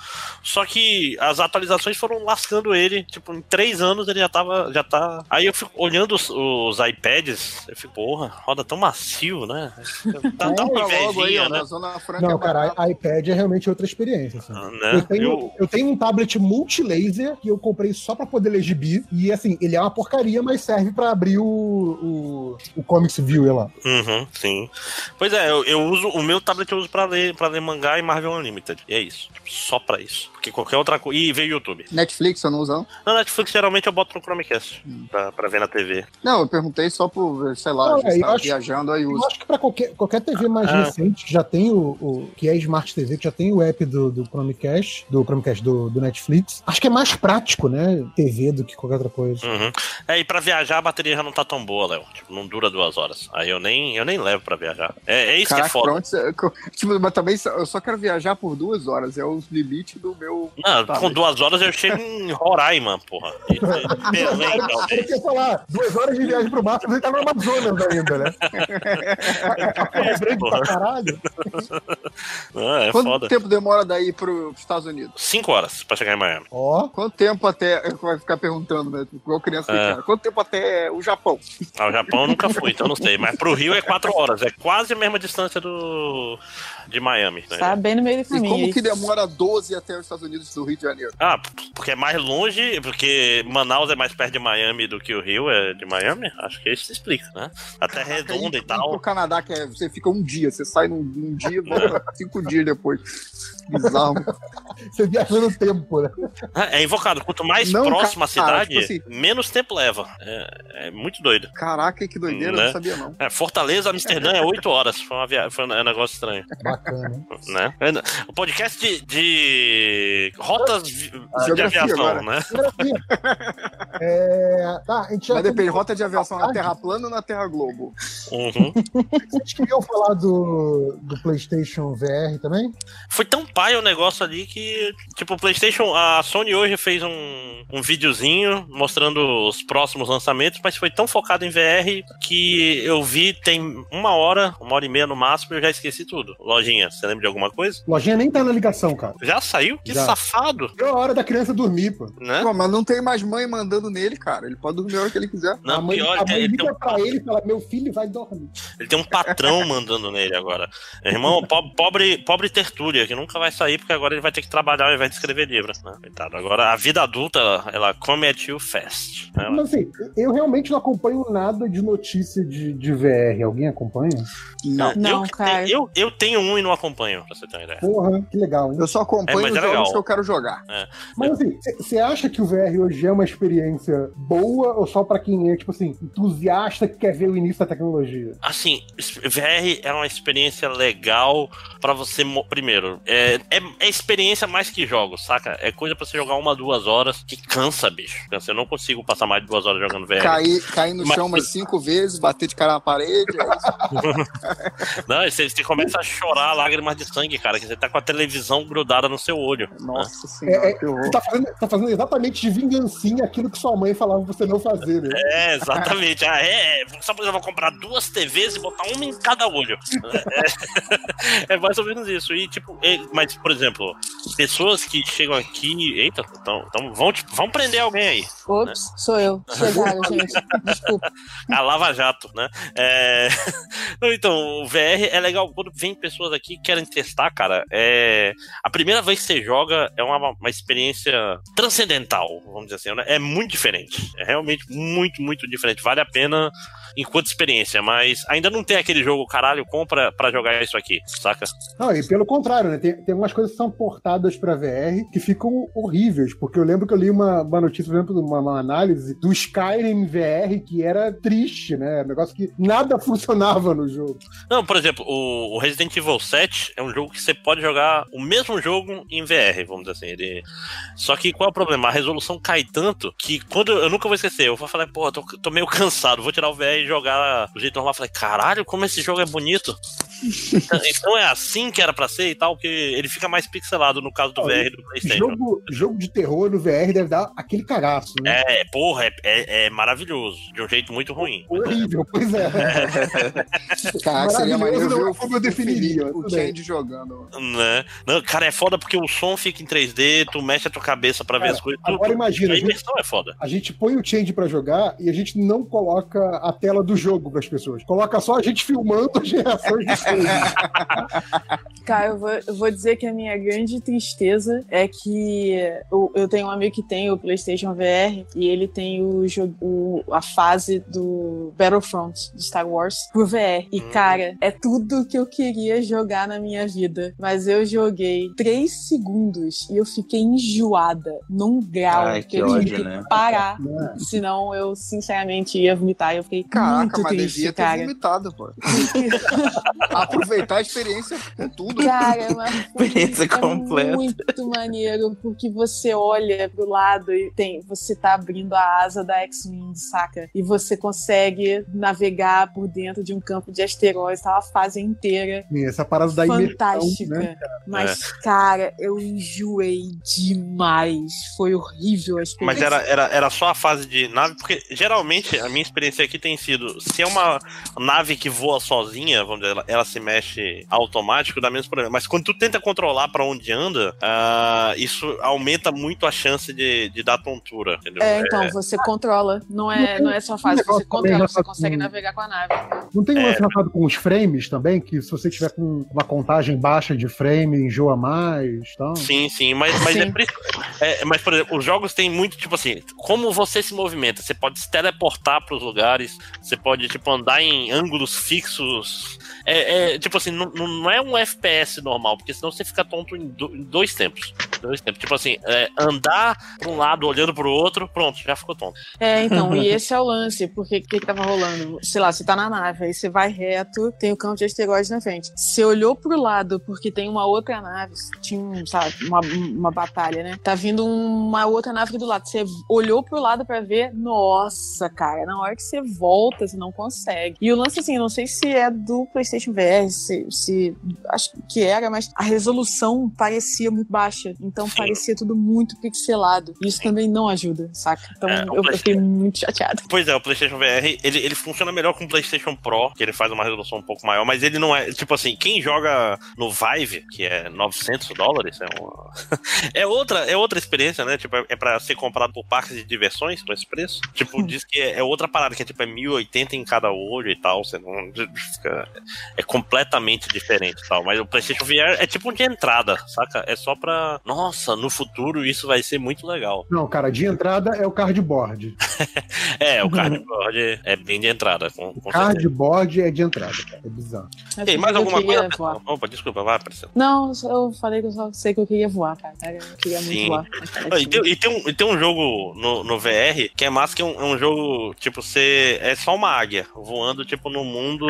Só que as atualizações foram lascando ele. Tipo, em três anos ele já tava. Já tá. Aí eu fico olhando os, os iPads, eu fico, porra, roda tão macio, né? Dá, dá uma aí, invejinha, ó, né? na Zona Franca. Não, é cara, barato. iPad é realmente outra experiência. assim. Ah, Eu, né? tenho, Eu- eu tenho um tablet multilaser que eu comprei só pra poder ler gibi. E assim, ele é uma porcaria, mas serve pra abrir o, o, o Comics Viewer lá. Uhum, sim. Pois é, eu, eu uso. O meu tablet eu uso pra ler, pra ler mangá e Marvel Unlimited. E é isso. Tipo, só pra isso. Porque qualquer outra coisa. E ver YouTube. Netflix eu não uso. não? Na Netflix, geralmente eu boto no Chromecast pra, pra ver na TV. Não, eu perguntei só por, sei lá, Não, a gente eu tava acho- viajando aí Eu uso. acho que pra qualquer, qualquer TV mais Ah. recente, que já tem o, o- que é Smart TV, que já tem o app do, do Chromecast, do Chromecast do, do Netflix. Acho que é mais prático, né? TV do que qualquer outra coisa. Uhum. É, e pra viajar a bateria já não tá tão boa, Léo. Tipo, não dura duas horas. Aí eu nem, eu nem levo pra viajar. É, é isso Caraca, que é foda. pronto. Tipo, mas também só- eu só quero viajar por duas horas. É o limite do meu. Não, Tá, com duas horas eu chego em Roraima, porra. E- Belém, Eu talvez. queria falar, duas horas de viagem pro máximo, ele tá no Amazonas ainda, né? É grande pra caralho. Ah, é Quanto foda. tempo demora daí pro, pros Estados Unidos? Cinco horas pra chegar em Miami. Ó, Quanto tempo até. Vai ficar perguntando, né? Igual criança É. pequena. Quanto tempo até o Japão? Ao Japão eu nunca fui, então não sei. Mas pro Rio é quatro horas. É quase a mesma distância do. De Miami. Né? Tá bem no meio do E caminho. como aí. que demora 12 até os Estados Unidos do Rio de Janeiro? Ah, porque é mais longe, porque Manaus é mais perto de Miami do que o Rio é de Miami? Acho que isso se explica, né? A Terra é redonda e Ir tal. Pro Canadá, que é, você fica um dia, você sai num, num dia e volta cinco dias depois. Bizarro. Você viajando no tempo, né? É invocado. Quanto mais Não, próxima a cara, cidade, tipo assim- menos tempo leva. É, é muito doido. Caraca, que doideira, eu Né? não sabia não. É, Fortaleza, Amsterdã é 8 horas. Foi, uma via... Foi um negócio estranho. Bacana. Né? O podcast de, de rotas vi- de Geografia aviação, agora. né? É, tá, a gente já Mas depende, rota de aviação na Terra plana ou na Terra Globo? Uhum. Vocês queriam falar do, do PlayStation VR também? Foi tão pai o negócio ali que, tipo, o PlayStation, a Sony hoje fez um, um videozinho mostrando os próximos lançamentos, mas foi tão focado em VR que eu vi tem uma hora, uma hora e meia no máximo e eu já esqueci tudo. Lojinha, você lembra de alguma coisa? Lojinha nem tá na ligação, cara. Já saiu? Que Já. safado, Deu a hora da criança dormir, pô. né? Pô, mas não tem mais mãe mandando nele, cara. Ele pode dormir a hora que ele quiser. a Não, mãe, pior, a mãe ele tem liga um, pra ele e fala: Meu filho vai dormir. ele tem um patrão mandando nele agora. Irmão, po- pobre, pobre tertúlia, que nunca vai sair porque agora ele vai ter que trabalhar ao invés de escrever livro. Né? Coitado. Agora a vida adulta, ela, ela come at you fast. né? Ela- Mas assim, eu realmente não acompanho nada de notícia de, de VR. Alguém acompanha? Não. Não, eu, cara. Eu, eu tenho um e não acompanho, pra você ter uma ideia. Porra, que legal, hein? Eu só acompanho É, os é jogos legal. que eu quero jogar. Mas assim, você acha que o VR hoje é uma experiência boa ou só pra quem é, tipo assim, entusiasta que quer ver o início da tecnologia? Assim, VR é uma experiência legal pra você. Primeiro, é, é, é experiência mais que jogos, saca? É coisa pra você jogar uma, duas horas que cansa, bicho. Cansa. Eu não consigo passar mais de duas horas jogando VR. Cair, cair no Mas- chão umas cinco vezes, bater de cara na parede. é isso. Não, e você, você começa a chorar lágrimas de sangue, cara, que você tá com a televisão grudada no seu olho. Nossa senhora, É, é, que horror. Você tá fazendo, tá fazendo exatamente de vingancinha aquilo que sua mãe falava pra você não fazer, né? É, exatamente. Ah, é, só por exemplo, eu vou comprar duas TVs e botar uma em cada olho. É, é mais ou menos isso. E, tipo, é, mas, por exemplo, pessoas que chegam aqui. Eita, então, então vão, tipo, vão prender alguém aí. Ops, sou eu. Chegaram, gente. Desculpa. A Lava Jato, né? É... Então, o VR é legal quando vem pessoas aqui que querem testar, cara. É... A primeira vez que você joga é uma, uma experiência transcendental, vamos dizer assim. né? É muito diferente. É realmente muito, muito diferente. Vale a pena enquanto experiência, mas ainda não tem aquele jogo, caralho, compra pra jogar isso aqui, saca? Não, e pelo contrário, né? Tem, tem umas coisas que são portadas pra VR que ficam horríveis. Porque eu lembro que eu li uma, uma notícia, por exemplo, uma, uma análise do Skyrim VR que era triste, né? Um negócio que nada funcionava no jogo. Não, por exemplo, o, o Resident Evil 7 é um jogo que você pode jogar o mesmo jogo em VR, vamos dizer assim. Ele... Só que qual é o problema? A resolução cai tanto que quando eu nunca vou esquecer, eu vou falar, pô, tô, tô meio cansado, vou tirar o VR e jogar do jeito normal. Falei, caralho, como esse jogo é bonito. então, é assim que era pra ser e tal, que ele fica mais pixelado no caso do Olha, VR do PlayStation. Jogo, jogo de terror no VR deve dar aquele cagaço, né? É, porra, é, é, é maravilhoso, de um jeito muito ruim. Horrível, pois é. Caraca, seria Maravilhoso ver não é como eu definiria, o. Change jogando. Né? Não, cara, é foda porque o som fica em 3D, tu mexe a tua cabeça pra ver Cara, as coisas. agora tudo. imagina, A a gente- é foda. A gente põe o change pra jogar e a gente não coloca a tela do jogo pras pessoas. Coloca só a gente filmando as reações do change. Cara, eu vou, eu vou dizer que a minha grande tristeza é que eu, eu tenho um amigo que tem o PlayStation VR e ele tem o, jogo, o- a fase do Battlefront de Star Wars pro VR. E, Hum. cara, é tudo que eu queria jogar na minha vida. Mas eu joguei três segundos e eu fiquei enjoada num grau Ai, que eu ódio, tive né? que parar. Né? Senão eu, sinceramente, ia vomitar. Eu fiquei Caraca, muito mas triste, devia ter cara. vomitado, pô. Aproveitar a experiência com tudo. Cara, foi- Experiência é completa. muito maneiro, porque você olha pro lado e tem, você tá abrindo a asa da X-Wing, saca? E você consegue navegar por dentro de um campo de asteroides, tá uma fase inteira Essa parada da imersão, fantástica. né? Mas, cara, eu enjoei demais. Foi horrível a experiência. Mas era, era, era só a fase de nave, porque geralmente a minha experiência aqui tem sido: se é uma nave que voa sozinha, vamos dizer, ela, ela se mexe automático, dá menos problema. Mas quando tu tenta controlar para onde anda, uh, isso aumenta muito a chance de, de dar tontura. Entendeu? É, então, é... você controla. Não é, não é só fase, você controla, você consegue navegar com a nave. Não tem um é... relacionado com os frames também? Que se você tiver com uma contagem baixa de frame, enjoa mais? Então... Sim, sim, mas, mas, Sim. É, é, mas, por exemplo, os jogos têm muito, tipo assim, como você se movimenta. Você pode se teleportar para os lugares, você pode, tipo, andar em ângulos fixos. É, é tipo assim, não, não é um FPS normal, porque senão você fica tonto em, do, em dois tempos. Dois tempos. Tipo assim, é, andar para um lado olhando para o outro, pronto, já ficou tonto. É, então, e esse é o lance, porque o que, que tava rolando? Sei lá, você tá na nave, aí você vai reto, tem o campo de asteroides na frente. Você olhou pro lado porque tem uma outra nave, tinha, um, sabe, uma, uma batalha, né? Tá vindo uma outra nave aqui do lado. Você olhou pro lado para ver, nossa, cara, na hora que você volta, você não consegue. E o lance, assim, eu não sei se é do PlayStation VR, se, se acho que era, mas a resolução parecia muito baixa. Então Sim. parecia tudo muito pixelado. Isso Sim. também não ajuda, saca? Então É, eu, fiquei muito chateada. Pois é, o PlayStation VR, ele, ele funciona melhor com o PlayStation Pro, que ele faz uma resolução um pouco maior, mas ele não é, tipo assim, quem joga no Vive, que é 900 dólares, é uma... é outra, é outra experiência, né? Tipo, é, é pra ser comprado por parques de diversões com esse preço. Tipo, diz que é, é outra parada, que é tipo, é 1080 em cada olho e tal, você não fica... É completamente diferente e tal, mas o PlayStation VR é tipo de entrada, saca? É só pra, nossa, no futuro isso vai ser muito legal. Não, cara, de entrada é o cardboard. É, o cardboard é bem de entrada, com, com certeza. Cardboard é de entrada, cara. É bizarro. Tem mais alguma coisa? voar. Opa, desculpa, vai aparecendo. Não, eu falei que eu só sei que eu queria voar, cara. Eu queria muito Sim. voar. Mas tá E tem, e tem um, e tem um jogo no, no VR que é massa, que é um, é um jogo, tipo, você é só uma águia voando, tipo, no mundo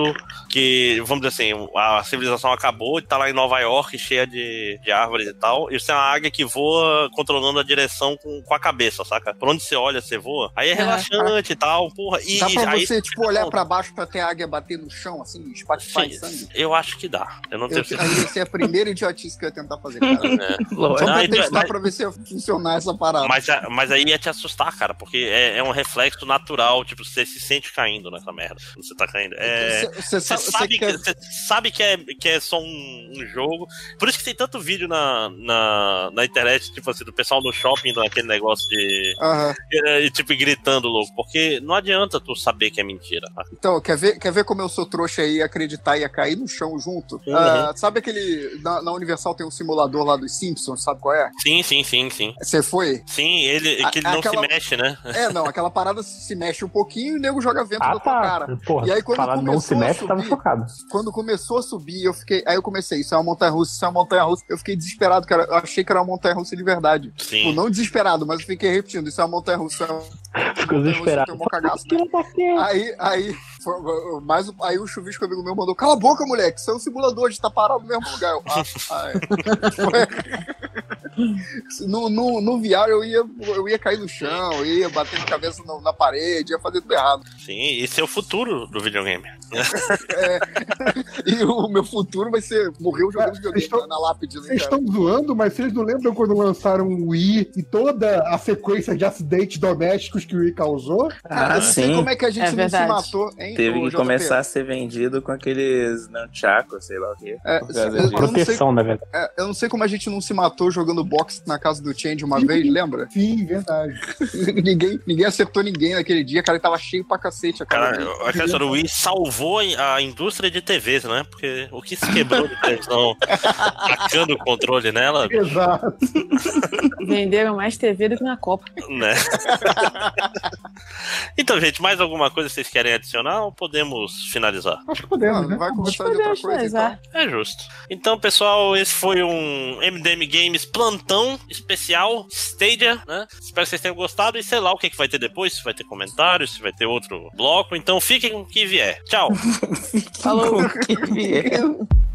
que, vamos dizer assim, a civilização acabou e tá lá em Nova York, cheia de, de árvores e tal, e você é uma águia que voa controlando a direção com, com a cabeça, saca? Por onde você olha, você voa. Aí é É. relaxante e tal, porra. E, Dá pra aí, você, tipo, olhar pra baixo pra ter a águia bater no chão, assim, espatifar Sim, sangue? eu acho que dá. Eu não tenho Eu, certeza. aí essa é a primeira idiotice que eu ia tentar fazer, cara. né? Só pra Mas- testar mas- pra ver se ia funcionar essa parada. Mas, a- mas aí ia te assustar, cara, porque é, é um reflexo natural, tipo, você se sente caindo nessa merda. Você tá caindo. É. Você Você sabe, sabe, você que, sabe que, é, que é só um, um jogo. Por isso que tem tanto vídeo na, na, na internet, tipo assim, do pessoal no shopping, daquele negócio de. Aham. E, tipo, gritando louco. Porque não adianta tu saber que é mentira. tá? Então, quer ver, quer ver como eu sou trouxa e ia acreditar e ia cair no chão junto? Uhum. Ah, sabe aquele. Na, na Universal tem um simulador lá dos Simpsons, sabe qual é? Sim, sim, sim, sim. Você foi? Sim, ele, A- que ele não aquela- se mexe, né? É, não, aquela parada se mexe um pouquinho e o nego joga vento Ah, na tua tá. cara. Porra, E aí, quando falar não se mexe, tava subir- chocado. Quando começou a subir, eu fiquei. Aí eu comecei, isso é uma montanha russa, isso é uma montanha russa. Eu fiquei desesperado, cara. Eu achei que era uma montanha russa de verdade. Tipo, Sim. não desesperado, mas eu fiquei repetindo, isso é uma montanha russa. é Ficou desesperado. um aqui. Aí, aí, foi- mais, o- aí o chuvisco amigo meu mandou: Cala a boca, moleque, isso é um simulador, a gente tá parado no mesmo lugar. Eu, ah, ah, é. No, no, no VR eu ia, eu ia cair no chão, eu ia bater a cabeça na, na parede, ia fazer tudo errado. Sim, esse é o futuro do videogame. E o meu futuro vai ser morrer jogando videogame Vocês estão- na lápide. Vocês estão zoando, mas vocês não lembram quando lançaram o Wii e toda a sequência de acidentes domésticos que o Wii causou? Ah, eu não sei sim. como é que a gente É não se matou, hein? Teve que começar a ser vendido com aqueles nunchaku, sei lá o quê. É, eu- não Proteção, na verdade. É, eu não sei como a gente não se matou jogando boxe na casa do Change uma vez, lembra? Sim, verdade. ninguém, ninguém acertou ninguém naquele dia, cara, ele tava cheio pra cacete a cara. Cara, dele. eu acho que essa do Wii salvou a indústria de TVs, né? Porque o que se quebrou de televisão tacando o controle nela, Exato. Venderam mais TV do que na Copa. né? então, gente, mais alguma coisa que vocês querem adicionar ou podemos finalizar? Acho que podemos, né? vai conversar de outra Podemos coisa, finalizar. então. É justo. Então, pessoal, esse foi um MDM Games plantão especial Stadia, né? Espero que vocês tenham gostado e sei lá o que, que vai ter depois, se vai ter comentários, se vai ter outro bloco. Então, fiquem com o que vier. Tchau. Falou. O que vier.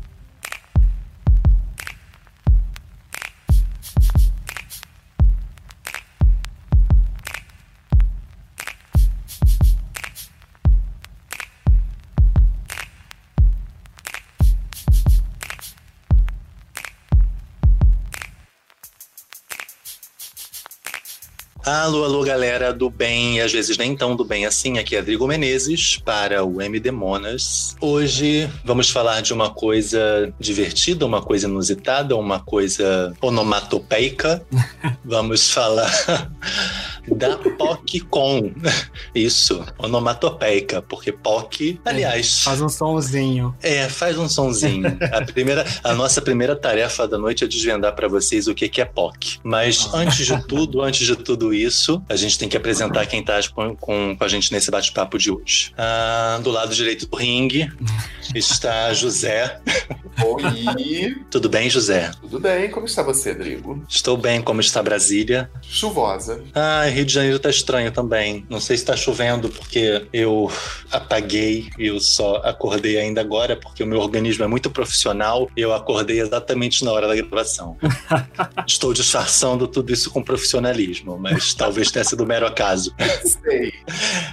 Alô, alô, galera do bem e às vezes nem tão do bem assim. Aqui é Rodrigo Menezes para o MD Monas. Hoje vamos falar de uma coisa divertida, uma coisa inusitada, uma coisa onomatopeica. vamos falar da PocCon. Isso, onomatopeica, porque POC, aliás. Faz um sonzinho. É, faz um sonzinho. A, primeira, a nossa primeira tarefa da noite é desvendar para vocês o que, que é POC. Mas Ah. antes de tudo, antes de tudo isso, a gente tem que apresentar quem tá com, com, com a gente nesse bate-papo de hoje. Ah, do lado direito do ringue está José. Oi, Tudo bem, José? tudo bem? Como está você, Rodrigo? Estou bem, como está Brasília? Chuvosa. Ah, Rio de Janeiro tá estranho também. Não sei se tá chovendo porque eu apaguei e eu só acordei ainda agora porque o meu organismo é muito profissional e eu acordei exatamente na hora da gravação. Estou disfarçando tudo isso com profissionalismo, mas talvez tenha sido mero acaso. Sei.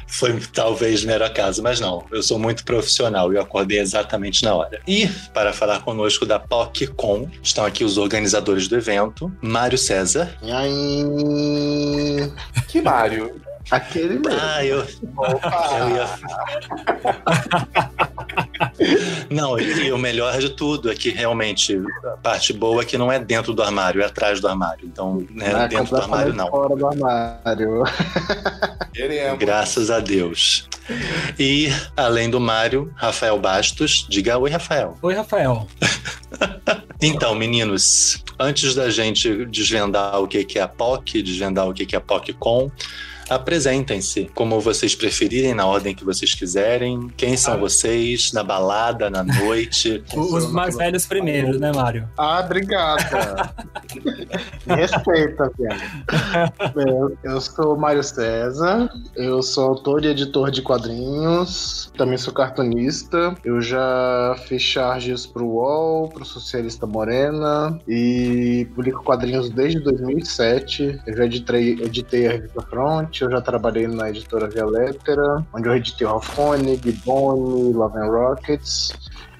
Foi talvez mero acaso, mas não. Eu sou muito profissional e eu acordei exatamente na hora. E para falar conosco da PocCon, estão aqui os organizadores do evento, Mário César. E aí? Que Mário? Aquele mesmo. Ah, eu, Opa! Eu ia... Não, e o melhor de tudo é que realmente a parte boa é que não é dentro do armário, é atrás do armário. Então, não é Ah, dentro do armário, não. Fora do armário. Queremos. Graças a Deus. E, além do Mário, Rafael Bastos. Diga oi, Rafael. Oi, Rafael. Então, meninos, antes da gente desvendar o que que é a POC, desvendar o que que é a POCCon, apresentem-se como vocês preferirem, na ordem que vocês quiserem. Quem são vocês? Na balada, na noite? Os mais velhos primeiro, né, Mário? Ah, obrigada. Me respeita, velho. Eu sou Mário César, eu sou autor e editor de quadrinhos, também sou cartunista. Eu já fiz charges pro UOL, pro Socialista Morena e publico quadrinhos desde 2007. Eu já editei, editei a revista Front, eu já trabalhei na editora Via Lettera, onde eu editei Ralphone, Gibone, Love and Rockets.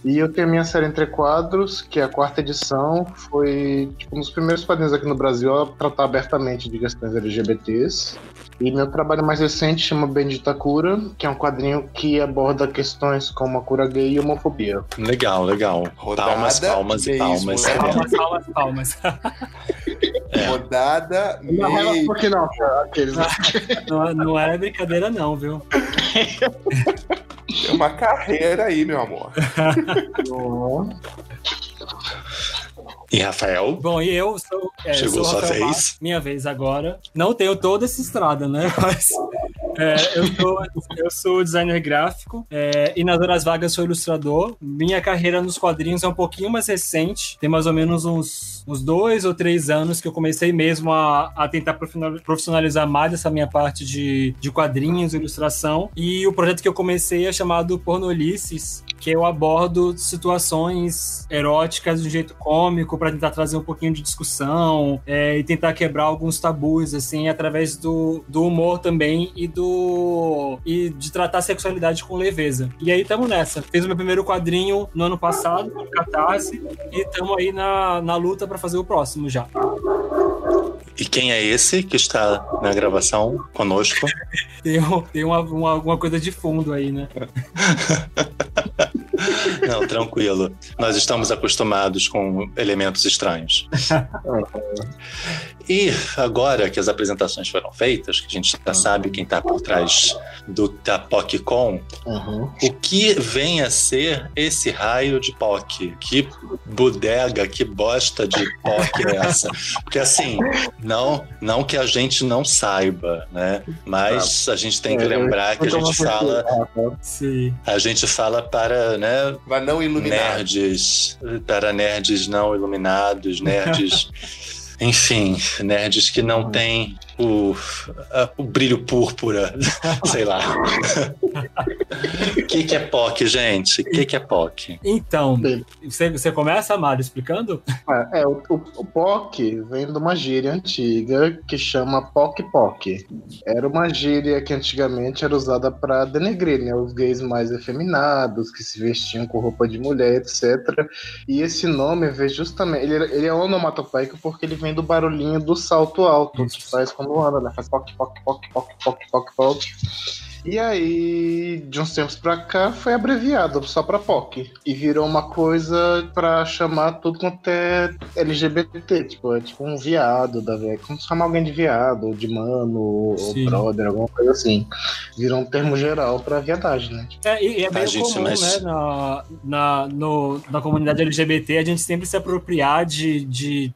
E eu tenho a minha série Entre Quadros, que é a quarta edição. Foi tipo, um dos primeiros quadrinhos aqui no Brasil a tratar abertamente de questões LGBTs. E meu trabalho mais recente chama Bendita Cura, que é um quadrinho que aborda questões como a cura gay e homofobia. Legal, legal. Rodada palmas, palmas e palmas. né? Palmas, palmas, palmas. É. Rodada meio. por que não, aqueles. Não, não é brincadeira, não, viu? Tem uma carreira aí, meu amor. E Rafael? Bom, e eu sou. é, Chegou sou sua Rafael vez. Minha vez agora. Não tenho toda essa estrada, né? Mas é, eu, sou, eu sou designer gráfico é, e nas horas vagas sou ilustrador. Minha carreira nos quadrinhos é um pouquinho mais recente. Tem mais ou menos uns, uns dois ou três anos que eu comecei mesmo a, a tentar profissional- profissionalizar mais essa minha parte de, de quadrinhos, ilustração. E o projeto que eu comecei é chamado Pornolices, que eu abordo situações eróticas de um jeito cômico para tentar trazer um pouquinho de discussão é, e tentar quebrar alguns tabus assim através do, do humor também e do e de tratar a sexualidade com leveza. E aí estamos nessa. Fiz o meu primeiro quadrinho no ano passado, no Catarse, e estamos aí na, na luta para fazer o próximo já. E quem é esse que está na gravação conosco? Tem, tem uma, uma, alguma coisa de fundo aí, né? Não, tranquilo. Nós estamos acostumados com elementos estranhos. E agora que as apresentações foram feitas, que a gente já sabe quem está por trás do da PocCon, Uhum. o que vem a ser esse raio de POC? Que bodega, que bosta de POC é essa? Porque assim, não, não que a gente não saiba, né? Mas a gente tem que É, lembrar que a gente fala, Sim. a gente fala para, né, Mas não iluminado. nerds, para nerds não iluminados, nerds, enfim, nerds que não têm o, a- o brilho púrpura, sei lá. O que, que é POC, gente? O que, que é POC? Então, você, você começa, Mário, explicando? É, é, o, o, o POC vem de uma gíria antiga que chama POC-POC. Era uma gíria que antigamente era usada para denegrir né, os gays mais efeminados, que se vestiam com roupa de mulher, etc. E esse nome veio justamente. Ele, ele é onomatopeico porque ele vem do barulhinho do salto alto, que faz quando quando anda, né? Faz poc, poc, poc, poc, poc, poc, poc. E aí, de uns tempos pra cá, foi abreviado só pra POC. E virou uma coisa pra chamar tudo quanto é LGBT. Tipo, é tipo um viado da velha. Como chamar alguém de viado, ou de mano, ou Sim. brother, alguma coisa assim. Virou um termo geral pra viadagem, né? É, e, e é meio gente, comum, mas- né? Na, na, no- na comunidade LGBT, a gente sempre se apropriar de, de,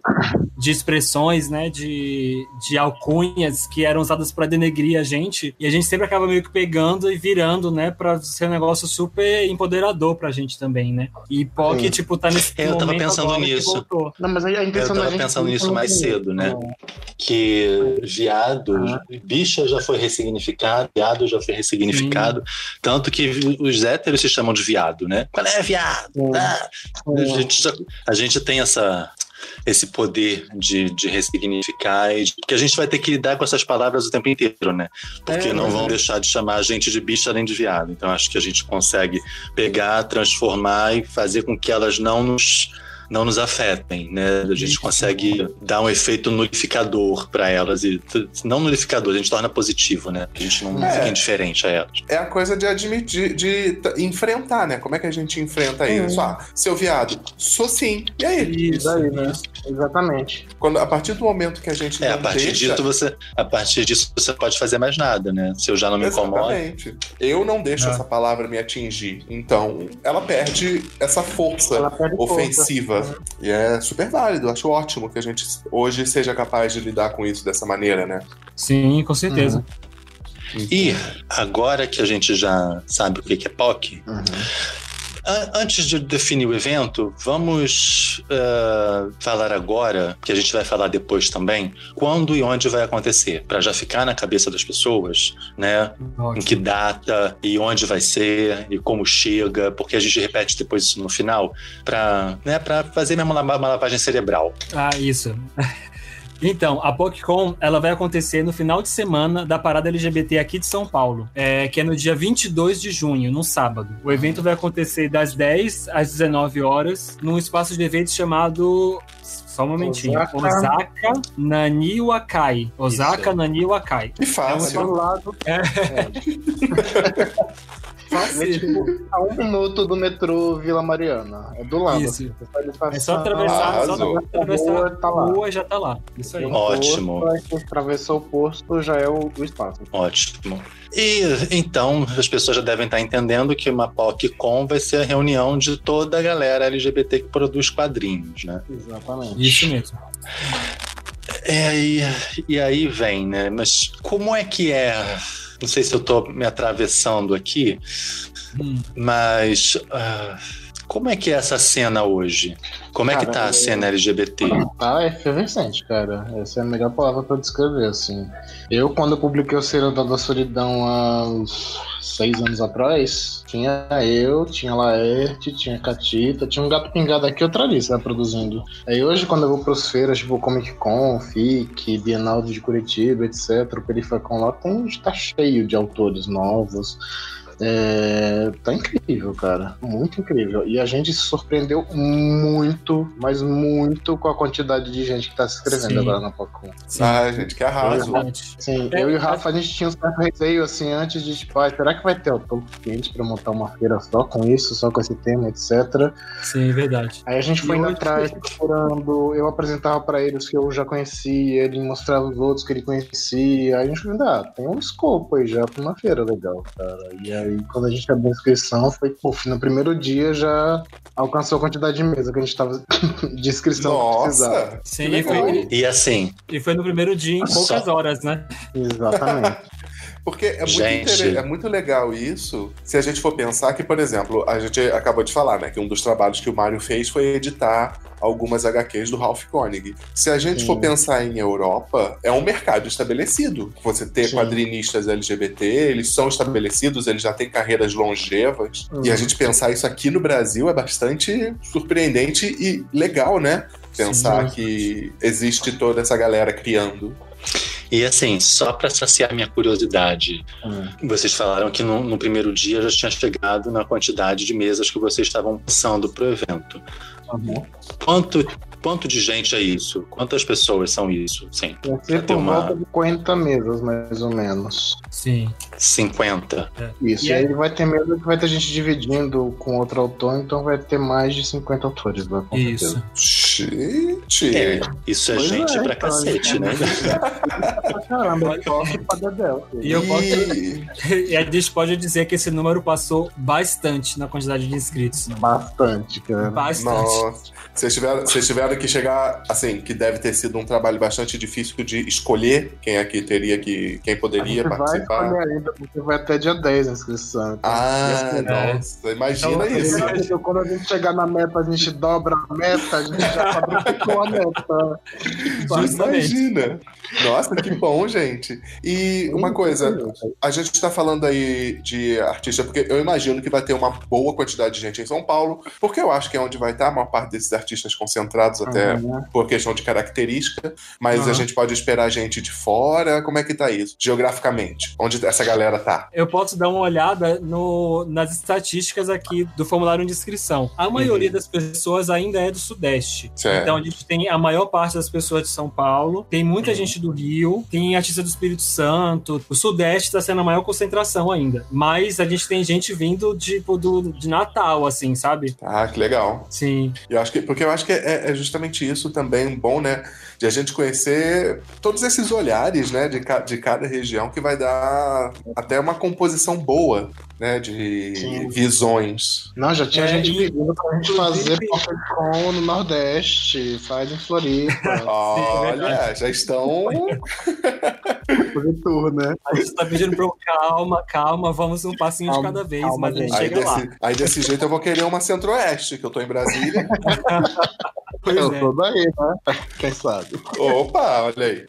de expressões, né? De, de alcunhas que eram usadas pra denegrir a gente. E a gente sempre acaba meio que pegando e virando, né? Pra ser um negócio super empoderador pra gente também, né? E POC, Sim. tipo, tá nesse Eu tava momento pensando nisso. Não, mas a Eu intenção da tava gente pensando nisso mais cedo, né? não. Que viado, bicha já foi ressignificado, viado já foi ressignificado. Tanto que os héteros se chamam de viado, né? Qual é, viado? Ah, a, gente já- a gente tem essa. Esse poder de, de ressignificar e de- que a gente vai ter que lidar com essas palavras o tempo inteiro, né? Porque É, não vão é. deixar de chamar a gente de bicha além de viado. Então acho que a gente consegue pegar, transformar e fazer com que elas não nos não nos afetem, né? A gente consegue dar um efeito nulificador para elas e não nulificador, a gente torna positivo, né? A gente não É. fica indiferente a elas. É a coisa de admitir, de enfrentar, né? Como é que a gente enfrenta Hum. isso? Ah, seu viado, sou sim. E aí? Isso, Daí, né? Exatamente. Quando, a partir do momento que a gente É, não a partir deixa... disso você, a partir disso você pode fazer mais nada, né? Se eu já não me incomodo, Exatamente. Eu não deixo Ah. essa palavra me atingir. Então, ela perde essa força Ela perde força. Ofensiva. E é super válido. Acho ótimo que a gente hoje seja capaz de lidar com isso dessa maneira, né? Sim, com certeza. E agora que a gente já sabe o que que é POC, Uhum. An- antes de definir o evento, vamos eh, falar agora, que a gente vai falar depois também, quando e onde vai acontecer, para já ficar na cabeça das pessoas, né? Em Ótimo. que data e onde vai ser e como chega, porque a gente repete depois isso no final, para né, pra fazer mesmo uma lavagem cerebral. Ah, isso. Então, a PocCon, ela vai acontecer no final de semana da parada LGBT aqui de São Paulo, é, que é no dia 22 de junho, no sábado. O evento vai acontecer das 10 às 19 horas, num espaço de eventos chamado... Só um momentinho. Osaka. Osaka Naniwakai. Osaka Isso. Naniwakai. Que fácil. É um lado. É. É tipo a um minuto do metrô Vila Mariana. É do lado. Isso. É só atravessar, só atravessar Rua, a tá lá. rua já tá lá. Isso aí. Ótimo. posto, atravessou o posto, já é o, o espaço. Ótimo. E então as pessoas já devem estar entendendo que uma PocCon vai ser a reunião de toda a galera LGBT que produz quadrinhos, né? Exatamente. Isso mesmo. É, e, e aí vem, né? Mas como é que é? Não sei se eu tô me atravessando aqui, Hum. mas ah, como é que é essa cena hoje? Como é que Cara, tá a cena LGBT? Tá efervescente, cara. Essa é a melhor palavra pra descrever, assim. Eu, quando eu publiquei o Seriedade da Solidão há uns seis anos atrás, tinha eu, tinha Laerte, tinha Catita, tinha um gato pingado aqui e outra ali, né, produzindo. Aí hoje, quando eu vou pros feiras, tipo Comic Con, FIC, Bienal de Curitiba, etc., o Perifacon lá, tem, tá cheio de autores novos. É, tá incrível, cara. Muito incrível. E a gente se surpreendeu muito, mas muito com a quantidade de gente que tá se inscrevendo Sim. agora na Pocon. Sim. Ah, gente, que arraso. Sim, É, eu e o é- Rafa, a gente tinha um certo receio, assim, antes de, tipo, ah, será que vai ter autor suficiente pra montar uma feira só com isso, só com esse tema, etc. Sim, verdade. Aí a gente foi indo atrás, procurando, eu apresentava pra eles que eu já conhecia, ele mostrava os outros que ele conhecia, aí a gente falou, ah, tem um escopo aí já pra uma feira legal, cara. E aí, quando a gente abriu a inscrição, foi, puf, no primeiro dia já alcançou a quantidade de mesa que a gente tava de inscrição que precisava. Nossa! Sim, e foi, E assim, e foi no primeiro dia em Só- poucas horas, né? Exatamente. Porque é muito, é muito legal isso, se a gente for pensar que, por exemplo, a gente acabou de falar, né, que um dos trabalhos que o Mário fez foi editar algumas HQs do Ralph Koenig. Se a gente Sim. for pensar em Europa, é um mercado estabelecido. Você ter Sim. quadrinistas LGBT, eles são estabelecidos, eles já têm carreiras longevas. Uhum. E a gente pensar isso aqui no Brasil é bastante surpreendente e legal, né? Pensar Sim. que existe toda essa galera criando. E assim, só para saciar minha curiosidade, Hum. vocês falaram que no, no primeiro dia já tinha chegado na quantidade de mesas que vocês estavam pensando pro evento. Quanto, quanto de gente é isso? Quantas pessoas são isso? Sim. Vai ser ter por uma- volta de 40 mesas, mais ou menos. Sim. 50. Isso, E aí- aí vai ter mesa que vai ter gente dividindo com outro autor, então vai ter mais de 50 autores lá, com Isso. Gente. É, isso é Pois gente é, pra então, cacete, né? Caramba, eu posso pra Dedel. E eu posso. E- E a gente pode dizer que esse número passou bastante na quantidade de inscritos. Bastante, cara. Bastante. Nossa, vocês tiveram, vocês tiveram que chegar, assim, que deve ter sido um trabalho bastante difícil de escolher quem é que teria que, quem A poderia gente vai participar. escolher ainda, porque vai até dia 10 a inscrição. Então, Ah, É. nossa, imagina Então, isso. Então, quando a gente chegar na meta, a gente dobra a meta, a gente já fabricou a meta. Justamente. Imagina. Nossa, que bom, gente. E uma coisa, a gente está falando aí de artista, porque eu imagino que vai ter uma boa quantidade de gente em São Paulo, porque eu acho que é onde vai estar a maior parte desses artistas concentrados, até Uhum. por questão de característica, mas Aham. a gente pode esperar gente de fora. Como é que tá isso? Geograficamente, onde essa galera tá? Eu posso dar uma olhada no- nas estatísticas aqui do formulário de inscrição. A maioria das pessoas ainda é do Sudeste. Certo. Então a gente tem a maior parte das pessoas de São Paulo, tem muita gente do Rio, tem artista do Espírito Santo. O Sudeste está sendo a maior concentração ainda. Mas a gente tem gente vindo tipo do, de Natal, assim, sabe? Ah, que legal. Sim. Eu acho que, porque eu acho que é, é justamente isso também bom, né? De a gente conhecer todos esses olhares, né? De, ca- de cada região que vai dar até uma composição boa, né? De Sim. visões. Não, já tinha É, gente e- pedindo pra gente fazer Pocket Con no Nordeste, faz em Floripa, Olha, já estão. tour, né? A gente tá pedindo pro calma, calma, vamos um passinho de Calma, cada vez, calma, mas a gente Aí chega lá. desse, aí desse jeito eu vou querer uma centro-oeste, que eu tô em Brasília. Pois Eu é. sou daí, né? Quem sabe? Opa, olha aí.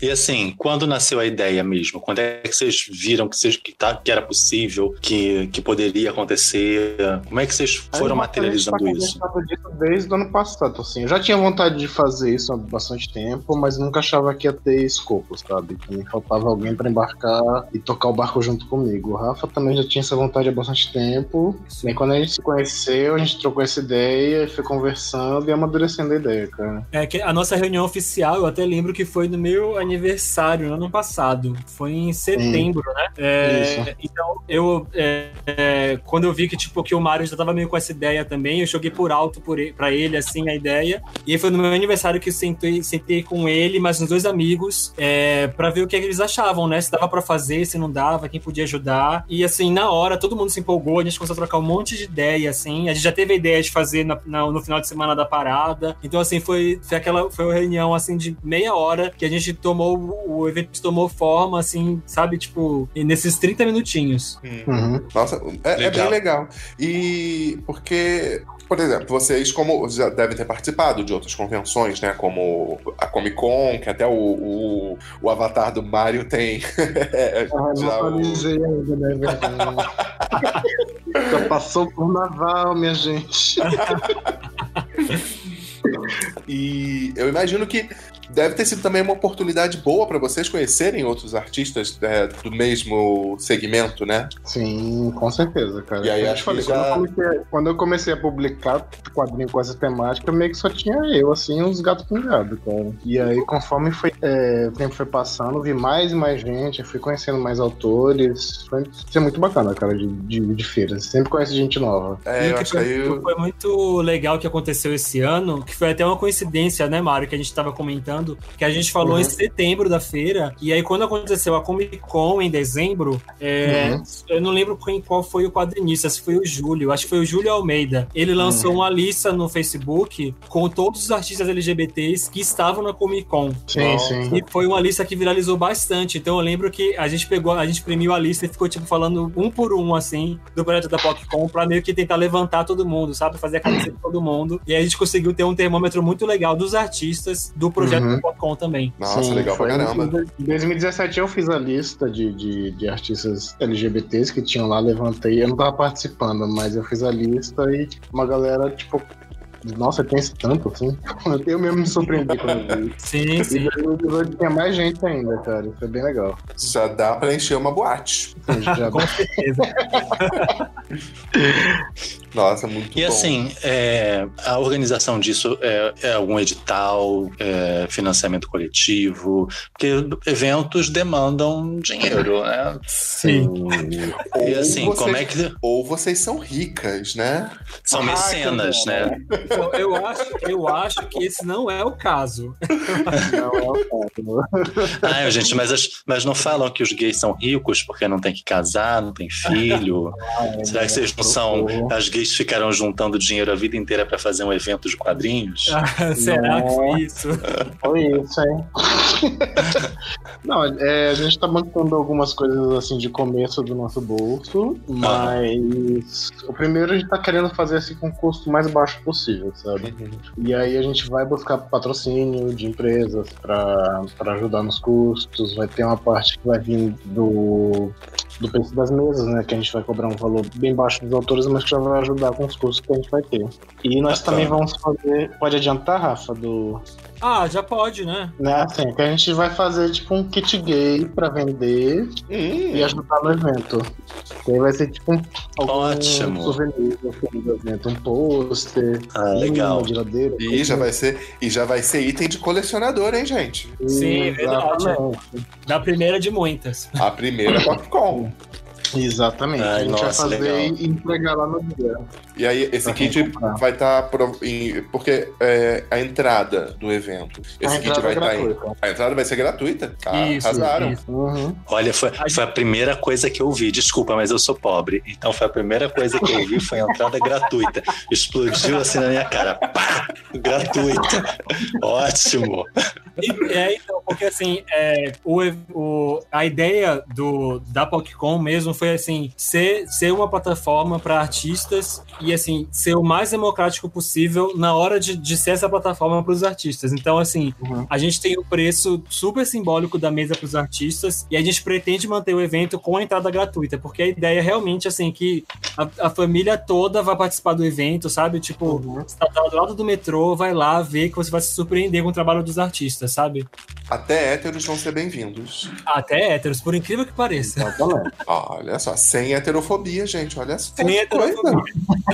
E assim, quando nasceu a ideia mesmo? Quando é que vocês viram que, vocês, que, tá, que era possível, que, que poderia acontecer? Como é que vocês foram materializando isso? tá conversando disso desde o ano passado, assim. Eu já tinha vontade de fazer isso há bastante tempo, mas nunca achava que ia ter escopo, sabe? Que me faltava alguém pra embarcar e tocar o barco junto comigo. O Rafa também já tinha essa vontade há bastante tempo. E quando a gente se conheceu, a gente trocou essa ideia, foi conversando e amadurecendo a ideia, cara. É que a nossa reunião oficial, eu até lembro que foi no meu aniversário, no ano passado. Foi em setembro, né? É, então, eu. é, é, quando eu vi que, tipo, que o Mário já tava meio com essa ideia também, eu joguei por alto por ele, pra ele, assim, a ideia. E foi no meu aniversário que eu sentei, sentei com ele, mais uns dois amigos, é, pra ver o que, é que eles achavam, né? Se dava pra fazer, se não dava, quem podia ajudar. E assim, na hora, todo mundo se empolgou, a gente começou a trocar um monte de ideia, assim. A gente já teve a ideia de fazer na- na- no final de semana da parada. Então, assim, foi, foi aquela foi reunião assim de meia hora que a gente tomou, o evento tomou forma, assim, sabe, tipo, nesses 30 minutinhos. Uhum. Nossa, é, é bem Legal. E porque, por exemplo, vocês como já devem ter participado de outras convenções, né? Como a Comic Con, que até o, o, o avatar do Mario tem. Ah, já não o- ainda, né? Verdade. Já passou por naval, minha gente. E eu imagino que deve ter sido também uma oportunidade boa para vocês conhecerem outros artistas é, do mesmo segmento, né? Sim, com certeza, cara. E aí, eu acho te falei, que já- quando, eu comecei, quando eu comecei a publicar quadrinho com essa temática, meio que só tinha eu, assim, uns gatos pingados, cara. E aí, conforme foi, é, o tempo foi passando, vi mais e mais gente, fui conhecendo mais autores. Foi isso é muito bacana, cara, de, de, de feira. Você sempre conhece gente nova. É, E eu que acho que eu- Foi muito legal que aconteceu esse ano, que foi até uma coincidência, né, Mário, que a gente tava comentando, que a gente falou Uhum. em setembro da feira, e aí quando aconteceu a Comic Con em dezembro, é, Uhum. eu não lembro quem, qual foi o quadrinista, se foi o Júlio, acho que foi o Júlio Almeida. Ele lançou uma lista no Facebook com todos os artistas LGBTs que estavam na Comic Con. Sim, sim. E foi uma lista que viralizou bastante. Então eu lembro que a gente pegou, a gente imprimiu a lista e ficou, tipo, falando um por um, assim, do projeto da PocCon pra meio que tentar levantar todo mundo, sabe? Fazer a cabeça de todo mundo. E aí a gente conseguiu ter um termômetro muito legal dos artistas do projeto Uhum. também. Nossa, Sim, legal pra foi caramba. Em 2017 eu fiz a lista de, de, de artistas LGBTs que tinham lá, levantei. Eu não tava participando, mas eu fiz a lista e uma galera, tipo, nossa, tem esse tanto, assim. Eu mesmo me surpreendi quando eu vi. Sim, E sim. 2018 tinha mais gente ainda, cara. Isso é bem legal. Já dá pra encher uma boate. Já Com certeza. Nossa, muito E bom. assim, é, a organização disso é, é algum edital, é financiamento coletivo, porque eventos demandam dinheiro, né? Sim. E Ou assim, vocês- como é que. Ou vocês são ricas, né? São Ah, mecenas, né? Eu, eu acho, eu acho que esse não é o caso. Não é o caso. Ah, gente, mas, as- mas não falam que os gays são ricos porque não tem que casar, não tem filho? Será que vocês não são. As gays ficaram juntando dinheiro a vida inteira pra fazer um evento de quadrinhos? Será que foi isso? Foi isso, hein? Não, é, a gente tá mantendo algumas coisas assim de começo do nosso bolso, mas o primeiro a gente tá querendo fazer assim com o custo mais baixo possível, sabe? E aí a gente vai buscar patrocínio de empresas pra ajudar nos custos, vai ter uma parte que vai vir do, do preço das mesas, né? Que a gente vai cobrar um valor bem baixo dos autores, mas que já vai ajudar com os custos que a gente vai ter. E nós Bacana. também vamos fazer. Pode adiantar, Rafa, do, Ah, já pode, né? né, assim, que a gente vai fazer tipo um kit gay pra vender Hum, e ajudar no evento. Que aí vai ser tipo um Ótimo. souvenir assim, do evento, um pôster, Ah, legal. uma geladeira. E já vai ser, e já vai ser item de colecionador, hein, gente? Sim, verdade. Exatamente. Da primeira de muitas. A primeira Popcorn. Exatamente. Ai, a gente nossa, vai fazer legal. e entregar lá no dia. E aí, esse kit comprar. vai estar. porque é, a entrada do evento. Esse a kit vai estar em. gratuita. A entrada vai ser gratuita? Ah, Isso, arrasaram. isso. Uhum. Olha, foi, foi a primeira coisa que eu vi. Desculpa, mas eu sou pobre. Então foi a primeira coisa que eu vi, foi a entrada gratuita. Explodiu assim na minha cara. Pá! Gratuita. Ótimo. É, então, porque assim, é, o, o, a ideia do, da PocCon mesmo foi assim, ser, ser uma plataforma para artistas e assim, ser o mais democrático possível na hora de, de ser essa plataforma para os artistas. Então, assim, Uhum. a gente tem o preço super simbólico da mesa para os artistas e a gente pretende manter o evento com a entrada gratuita, porque a ideia é realmente assim que a, a família toda vai participar do evento, sabe? Tipo, você tá do lado do metrô, vai lá ver que você vai se surpreender com o trabalho dos artistas, sabe? Até héteros vão ser bem-vindos. Até héteros, por incrível que pareça. Exatamente. Olha só, sem heterofobia, gente. Olha só. Sem heterofobia.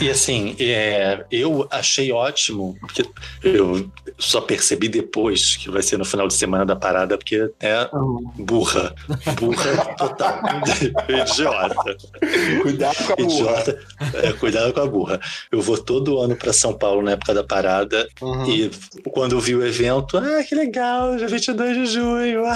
E assim, é, eu achei ótimo, porque eu só percebi depois que vai ser no final de semana da parada, porque é Uhum. burra. Burra total. Idiota. Cuidado com a burra. Idiota. É, cuidado com a burra. Eu vou todo ano para São Paulo na época da parada Uhum. e quando eu vi o evento, ah, que legal, dia 22 de junho.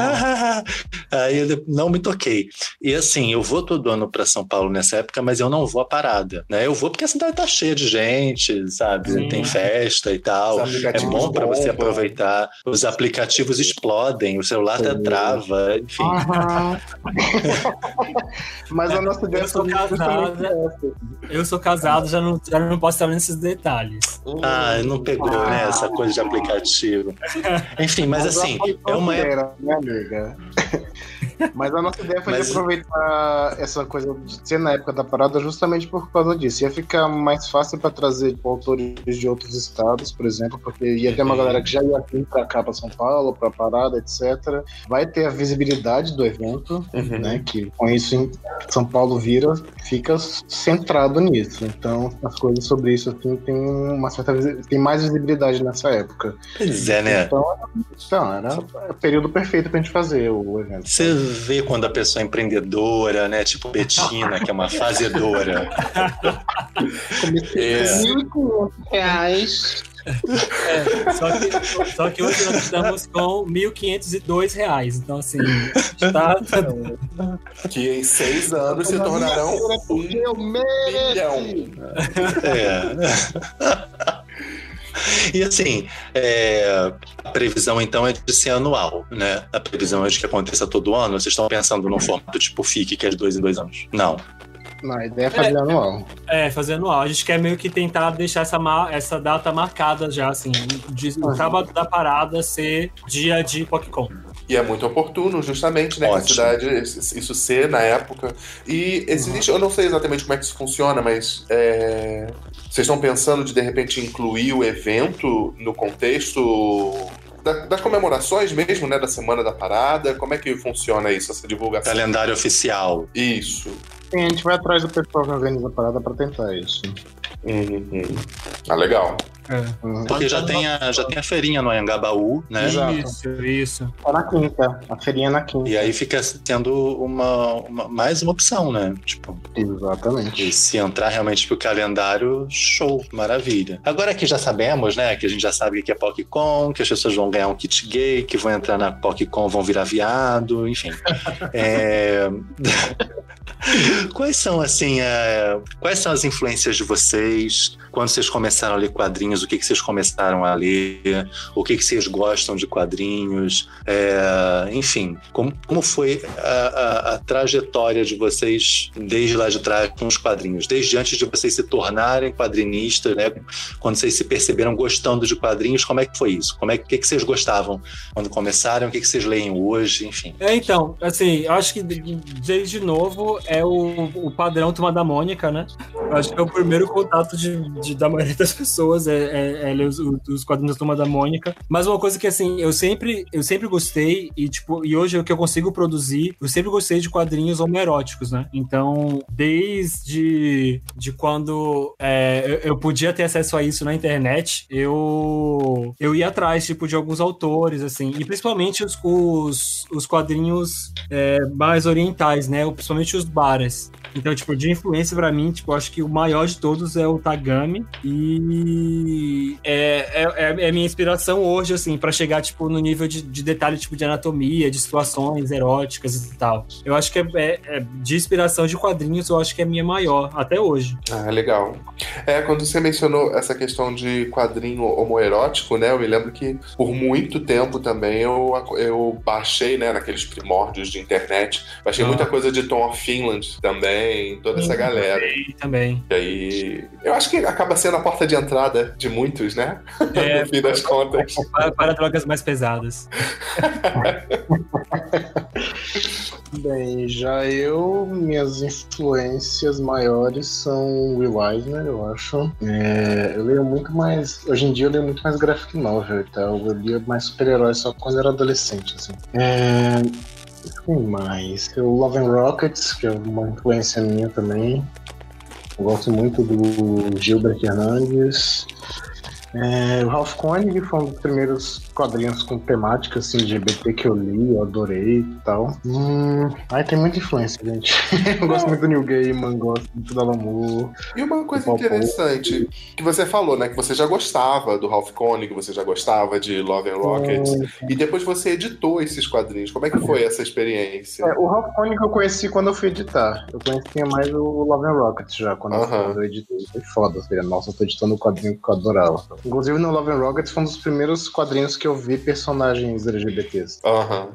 Aí eu não me toquei. E assim, eu vou todo ano para São Paulo nessa época, mas eu não vou à parada, né? Eu vou porque a cidade tá cheia de gente, sabe? Sim. Tem festa e tal. É bom para você bombam. aproveitar. Os aplicativos explodem, o celular até trava, enfim. Mas a nossa ideia Eu sou casada. essa. Eu sou casado, já não, já não posso estar nesses detalhes. Ah, não pegou, né? Essa coisa de aplicativo. Enfim, mas assim, é uma época. Era, né, amiga? Mas a nossa ideia foi Mas- de aproveitar essa coisa de ser na época da parada justamente por causa disso. Ia ficar mais fácil para trazer tipo, autores de outros estados, por exemplo, porque ia ter uma galera que já ia vir para cá, para São Paulo, para parada, etc. Vai ter a visibilidade do evento, Uhum. né? Que com isso São Paulo vira, fica centrado nisso. Então as coisas sobre isso assim tem uma certa tem mais visibilidade nessa época. Pois é, né? Então, então era o período perfeito pra gente fazer o evento. Vê quando a pessoa é empreendedora, né? Tipo Betina, que é uma fazedora. Comecei É. com 1.500 reais. É, só, que, só que hoje nós estamos com 1.502 reais. Então, assim, tá, Que em seis anos se tornarão um milhão. É. E assim, é, a previsão então é de ser anual, né? A previsão é de que aconteça todo ano. Vocês estão pensando num formato tipo FIC, que é de dois em dois anos? Não. Não, a ideia é fazer anual. é, fazer anual. A gente quer meio que tentar deixar essa, essa data marcada já, assim, de, o sábado da parada ser dia de PocCon. E é muito oportuno, justamente, né? Que a cidade, isso ser na época. E existe, eu não sei exatamente como é que isso funciona, mas é, vocês estão pensando de de repente incluir o evento no contexto da- das comemorações mesmo, né? Da semana da parada. Como é que funciona isso, essa divulgação? Calendário oficial. Isso. Sim, a gente vai atrás do pessoal que organiza a parada pra tentar isso. Uhum. Ah, legal. Uhum. Porque já tem a, já tem a feirinha no Anhangabaú, né? Exato. Isso, isso. Tá na quinta. A feirinha é na quinta. E aí fica sendo uma, uma- mais uma opção, né? Tipo, Exatamente. e se entrar realmente pro calendário, show, maravilha. Agora que já sabemos, né? Que a gente já sabe que é PocCon, que as pessoas vão ganhar um kit gay, que vão entrar na PocCon, vão virar viado, enfim. É... Quais são, assim, é, quais são as influências de vocês? Quando vocês começaram a ler quadrinhos, o que, que vocês começaram a ler? O que, que vocês gostam de quadrinhos? É, enfim, como, como foi a, a- a trajetória de vocês desde lá de trás com os quadrinhos? Desde antes de vocês se tornarem quadrinistas, né? Quando vocês se perceberam gostando de quadrinhos, como é que foi isso? Como é que, que, vocês gostavam quando começaram? O que, que vocês leem hoje? Enfim. É, então, assim, acho que de- desde novo é o, o padrão Turma da Mônica, né? Eu acho que é o primeiro contato de, de- da maioria das pessoas é, é- é ler os, os quadrinhos da Turma da Mônica. Mas uma coisa que, assim, eu sempre, eu sempre gostei e, tipo, e hoje é o que eu consigo produzir, eu sempre gostei de quadrinhos homoeróticos, né? Então, desde de quando é, eu, podia ter acesso a isso na internet, eu, eu ia atrás, tipo, de alguns autores, assim, e principalmente os, os, os quadrinhos é, mais orientais, né? Principalmente os bares. Então, tipo, de influência pra mim, tipo, acho que o maior de todos é o Tagami. E é, é, é a minha inspiração hoje, assim, pra chegar, tipo, no nível de, de detalhe, tipo, de anatomia, de situações eróticas e tal. Eu acho que é, é- é de inspiração de quadrinhos, eu acho que é a minha maior, até hoje. Ah, legal. É, quando você mencionou essa questão de quadrinho homoerótico, né? Eu me lembro que por muito tempo também eu, eu baixei, né, naqueles primórdios de internet, baixei Ah. muita coisa de Tom of Finland também, toda essa galera. E também. E aí, eu acho que acaba sendo a porta de entrada de muitos, né? É, no fim das contas. para, para drogas mais pesadas. Bem, já eu, minhas influências maiores são Will Eisner, eu acho. É, eu leio muito mais. Hoje em dia eu leio muito mais graphic novel e tal. Eu lia mais super-heróis só quando eu era adolescente, assim. É, quem mais? O Love and Rockets, que é uma influência minha também. Eu gosto muito do Gilbert Hernandes. É, o Ralph Koenig foi um dos primeiros quadrinhos com temática assim, LGBT que eu li, eu adorei e tal. Hum, ai, tem muita influência, gente. eu gosto muito do Neil Gaiman, gosto muito do Alan Moore. E uma coisa interessante que você falou, né? Que você já gostava do Ralph Koenig, você já gostava de Love and Rockets, e depois você editou esses quadrinhos. Como é que foi essa experiência? É, o Ralph Koenig eu conheci quando eu fui editar. Eu conhecia mais o Love and Rockets já, quando eu- Aham. quando eu editei. Foi foda, assim, nossa, eu tô editando o quadrinho que eu adorava. Inclusive no Love and Rockets foi um dos primeiros quadrinhos que eu vi personagens LGBTs. Aham,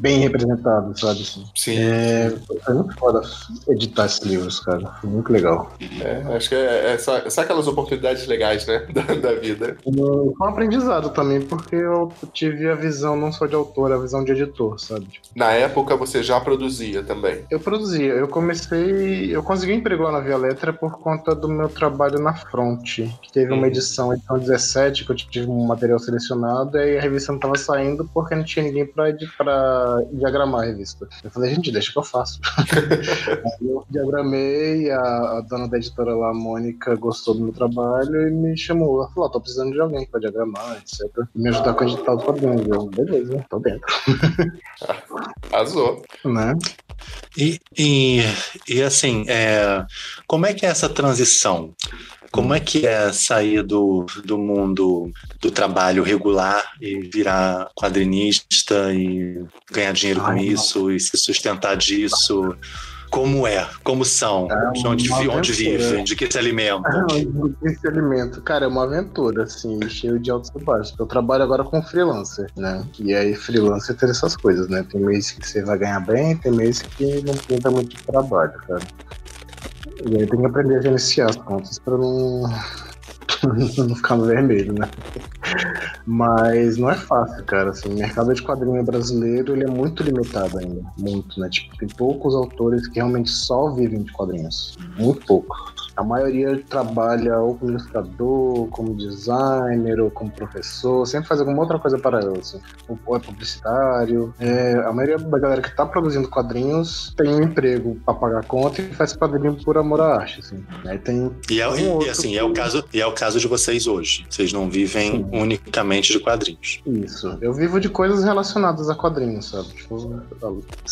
Bem representados, sabe assim. sim. É, foi muito foda editar esses livros, cara. Foi muito legal. É, acho que é, é só, só aquelas oportunidades legais, né? Da, da vida. E Foi um aprendizado também, porque eu tive a visão não só de autor, a visão de editor, sabe? Na época você já produzia também. Eu produzia, eu comecei. Eu consegui emprego lá na Via Letra por conta do meu trabalho na Fronte, que teve uma Uhum. edição, edição 17, que eu tive um material selecionado, e aí a revista não tava saindo porque não tinha ninguém pra diagramar a revista. Eu falei, gente, deixa que eu faço. aí eu diagramei, a, a dona da editora lá, a Mônica, gostou do meu trabalho e me chamou. Ela falou, ó, tô precisando de alguém pra diagramar, etc. E me ajudar com a editar os quadrinhos. Eu, beleza, tô dentro. Arrasou. Né? E, e, e assim, é, como é que é essa transição? Como é que é sair do, do mundo do trabalho regular e virar quadrinista e ganhar dinheiro com Ai, isso e se sustentar disso? Como é? Como são? É De onde, onde vivem? De que se alimentam? Esse alimento, cara, é uma aventura, assim, cheio de altos e baixos. Eu trabalho agora com freelancer, né? E aí, freelancer tem essas coisas, né? Tem mês que você vai ganhar bem, tem mês que não pinta muito de trabalho, cara. E aí tem que aprender a gerenciar as contas pra não, não ficar vermelho, né? Mas não é fácil, cara. Assim, o mercado de quadrinho brasileiro ele é muito limitado ainda. Muito, né? Tipo, tem poucos autores que realmente só vivem de quadrinhos. Muito pouco. A maioria trabalha ou como ilustrador, como designer, ou como professor, sempre faz alguma outra coisa paralela, assim. Ou é publicitário. É, a maioria da galera que tá produzindo quadrinhos tem um emprego pra pagar a conta e faz quadrinho por amor à arte, assim. Aí tem. E, é, um e, assim, é o, que- caso, e é o caso de vocês hoje. Vocês não vivem unicamente de quadrinhos. Isso. Eu vivo de coisas relacionadas a quadrinhos, sabe? Tipo,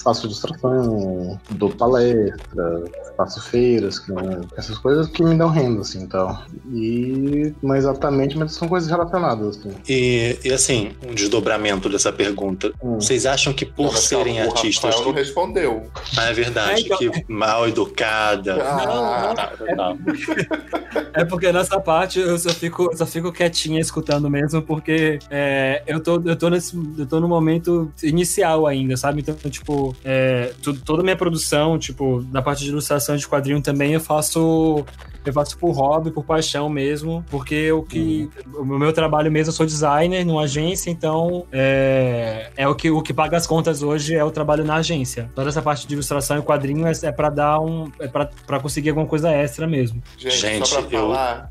faço ilustração, dou palestra, faço feiras, que não- essas coisas que me dão renda, assim, tal. E não exatamente, mas são coisas relacionadas, assim. E, e, assim, um desdobramento dessa pergunta. Hum. Vocês acham que por Não, serem calma, artistas. O não Que... respondeu. Ah, é verdade, É, então- que mal educada. Ah, Tá, tá. É porque nessa parte eu só fico, eu só fico quietinha escutando mesmo, porque é, eu, tô, eu, tô nesse, eu tô no momento inicial ainda, sabe? Então, tipo, é, tu- toda a minha produção, tipo, na parte de ilustração de quadrinho também, eu faço. Eu faço por hobby, por paixão mesmo, porque o que. O meu trabalho mesmo, eu sou designer numa agência, então é, é o, que, o que paga as contas hoje é o trabalho na agência. Toda essa parte de ilustração e quadrinho é, é para dar um. É pra, pra conseguir alguma coisa extra mesmo. gente, Gente, só pra eu- falar,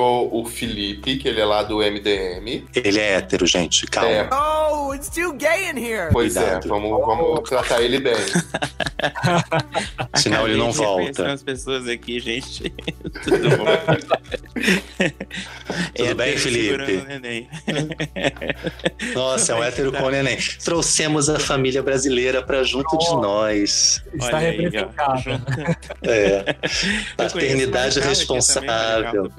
entrou o Felipe, que ele é lá do MDM. Ele é hétero, gente, calma. É, Oh, it's too gay in here. pois Cuidado. é, vamos, vamos tratar ele bem. Senão ele não volta. as pessoas aqui, gente. Tudo bom? Tudo bem, Felipe? Nossa, é um hétero com neném. Trouxemos a família brasileira pra junto de nós. Está Olha aí, ó. representada. É. Paternidade Mário responsável.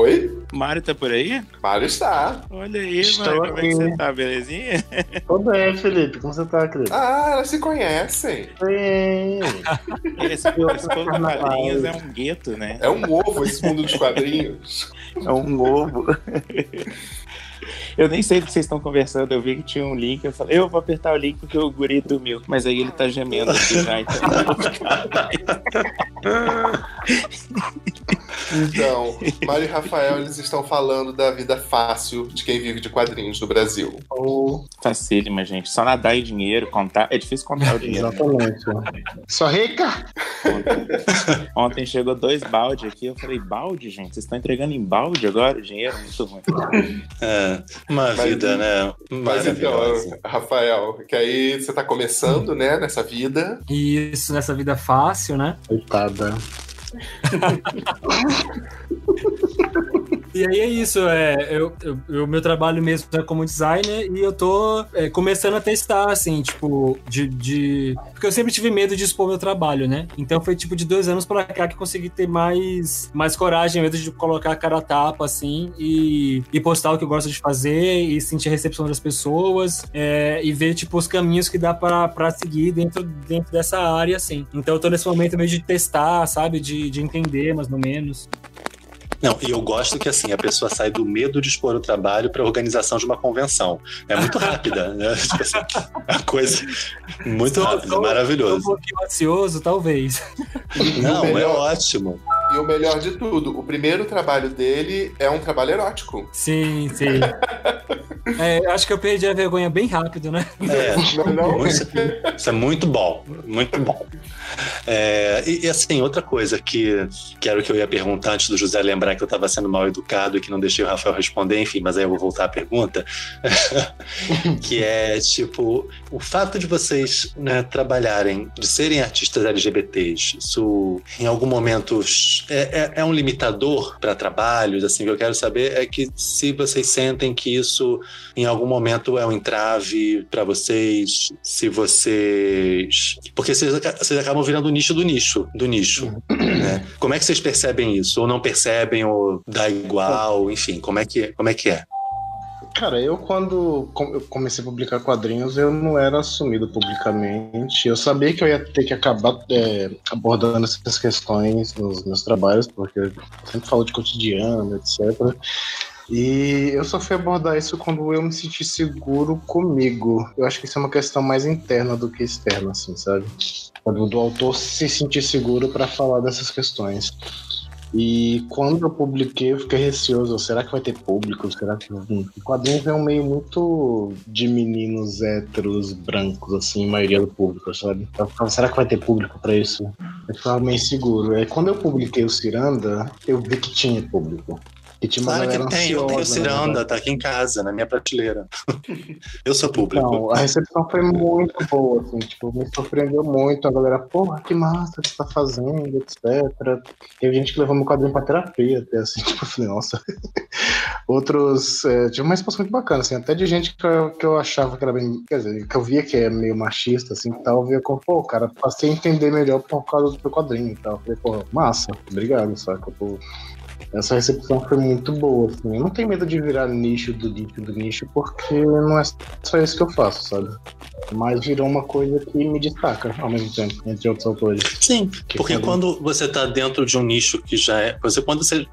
Oi? Mário tá por aí? Mário está. Olha aí, Estou Mário, como é que você tá? Belezinha? Tudo bem, Felipe. Como você tá, querido? Ah, elas se conhecem. Bem. Esse, esse povo de quadrinhos é um gueto, né? É um ovo esse mundo dos quadrinhos. É um ovo. Eu nem sei do que vocês estão conversando. Eu vi que tinha um link. Eu falei, eu vou apertar o link porque o guri dormiu. Mas aí ele tá gemendo aqui já. Então... Então, Mário e Rafael, eles estão falando da vida fácil de quem vive de quadrinhos no Brasil. Ou- Facílima, gente. Só nadar em dinheiro, contar. É difícil contar o dinheiro. né? Exatamente. Só rica? Ontem chegou dois balde aqui. Eu falei, balde, gente? Vocês estão entregando em balde agora o dinheiro? Muito ruim. É, uma Mas- vida, né? Mas então. Rafael, que aí você tá começando, né, nessa vida. E isso nessa vida fácil, né? Coitada. E aí é isso, é, eu, eu- o meu trabalho mesmo é como designer e eu tô é, começando a testar, assim, tipo, de, de- Porque eu sempre tive medo de expor meu trabalho, né? Então foi tipo de dois anos pra cá que consegui ter mais, mais coragem mesmo de colocar a cara a tapa, assim, e, e postar o que eu gosto de fazer e sentir a recepção das pessoas é, e ver, tipo, os caminhos que dá pra, pra seguir dentro, dentro dessa área, assim. Então eu tô nesse momento meio de testar, sabe? De, de entender, mais ou menos. Não, e eu gosto que assim, a pessoa sai do medo de expor o trabalho para a organização de uma convenção. É muito rápida, né? Tipo assim, é uma coisa muito rápida, Tô um maravilhoso. pouquinho ansioso, talvez. Não, é ótimo. E o melhor de tudo, o primeiro trabalho dele é um trabalho erótico. Sim, sim. É, acho que eu perdi a vergonha bem rápido, né? É, Não, não? Isso, isso é muito bom, muito bom. É, e, e, assim, outra coisa que, que era o que eu ia perguntar antes do José lembrar que eu estava sendo mal educado e que não deixei o Rafael responder, enfim, mas aí eu vou voltar à pergunta, que é tipo o fato de vocês né, trabalharem, de serem artistas LGBTs, isso em algum momento é, é, é um limitador para trabalhos? Assim, o que eu quero saber é que se vocês sentem que isso em algum momento é um entrave para vocês, se vocês. Porque vocês, vocês acabam virando o nicho do nicho, do nicho. Né? Como é que vocês percebem isso? Ou não percebem, ou dá igual, enfim, como é que, como é, que é? Cara, eu quando eu comecei a publicar quadrinhos, eu não era assumido publicamente. Eu sabia que eu ia ter que acabar é, abordando essas questões nos meus trabalhos, porque eu sempre falo de cotidiano, etc. E eu só fui abordar isso quando eu me senti seguro comigo. Eu acho que isso é uma questão mais interna do que externa, assim, sabe? Quando do autor se sentir seguro para falar dessas questões. E quando eu publiquei, eu fiquei receoso. Será que vai ter público? Será que. Hum, quadrinhos é um meio muito de meninos héteros, brancos, assim, maioria do público, sabe? Eu ficava, será que vai ter público pra isso? Eu ficava meio inseguro. Aí quando eu publiquei o Ciranda, eu vi que tinha público. E tinha uma Claro que tem, eu tenho ansiosa, né? ciranda, tá aqui em casa, na minha prateleira. eu sou público. Então, a recepção foi muito boa, assim, tipo, me surpreendeu muito. A galera, porra, que massa que você tá fazendo, etc. Teve gente que levou meu quadrinho pra terapia, até assim, tipo, eu falei, nossa. Outros, é, tive uma resposta muito bacana, assim, até de gente que eu, que eu achava que era bem, quer dizer, que eu via que é meio machista, assim, e tal, eu via como, pô, cara, passei a entender melhor por causa do teu quadrinho e tal. Eu falei, pô, massa, obrigado, saca, pô. Essa recepção foi muito boa, assim. Eu não tenho medo de virar nicho do nicho do nicho, porque não é só isso que eu faço, sabe? Mas virou uma coisa que me destaca ao mesmo tempo, entre outros autores. Sim, Que porque quando- quando você tá dentro de um nicho que já é. Você, quando você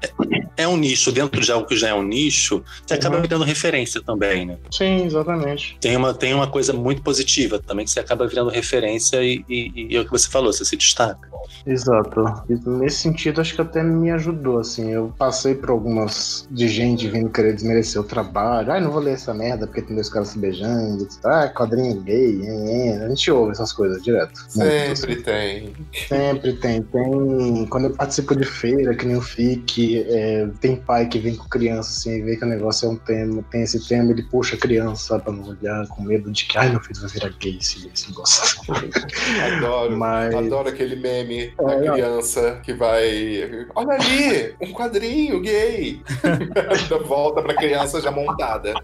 é um nicho dentro de algo que já é um nicho, você acaba Uhum. virando referência também, né? Sim, exatamente. Tem uma, tem uma coisa muito positiva também, que você acaba virando referência e, e, e é o que você falou, você se destaca. Exato. E nesse sentido, acho que até me ajudou, assim. Eu passei por algumas de gente vindo querer desmerecer o trabalho. Ai, não vou ler essa merda porque tem dois caras se beijando. Ah, quadrinho gay. hein. A gente ouve essas coisas direto. Sempre tem. Sempre tem. Tem. Quando eu participo de feira, que nem o FIC, é, tem pai que vem com criança assim e vê que o negócio é um tema, tem esse tema, ele puxa a criança, pra não olhar com medo de que, ai, meu filho vai virar gay se esse negócio. Adoro. Mas. Adoro aquele meme da É, criança que vai. Olha ali, um quadrinho gay. Volta pra criança já montada.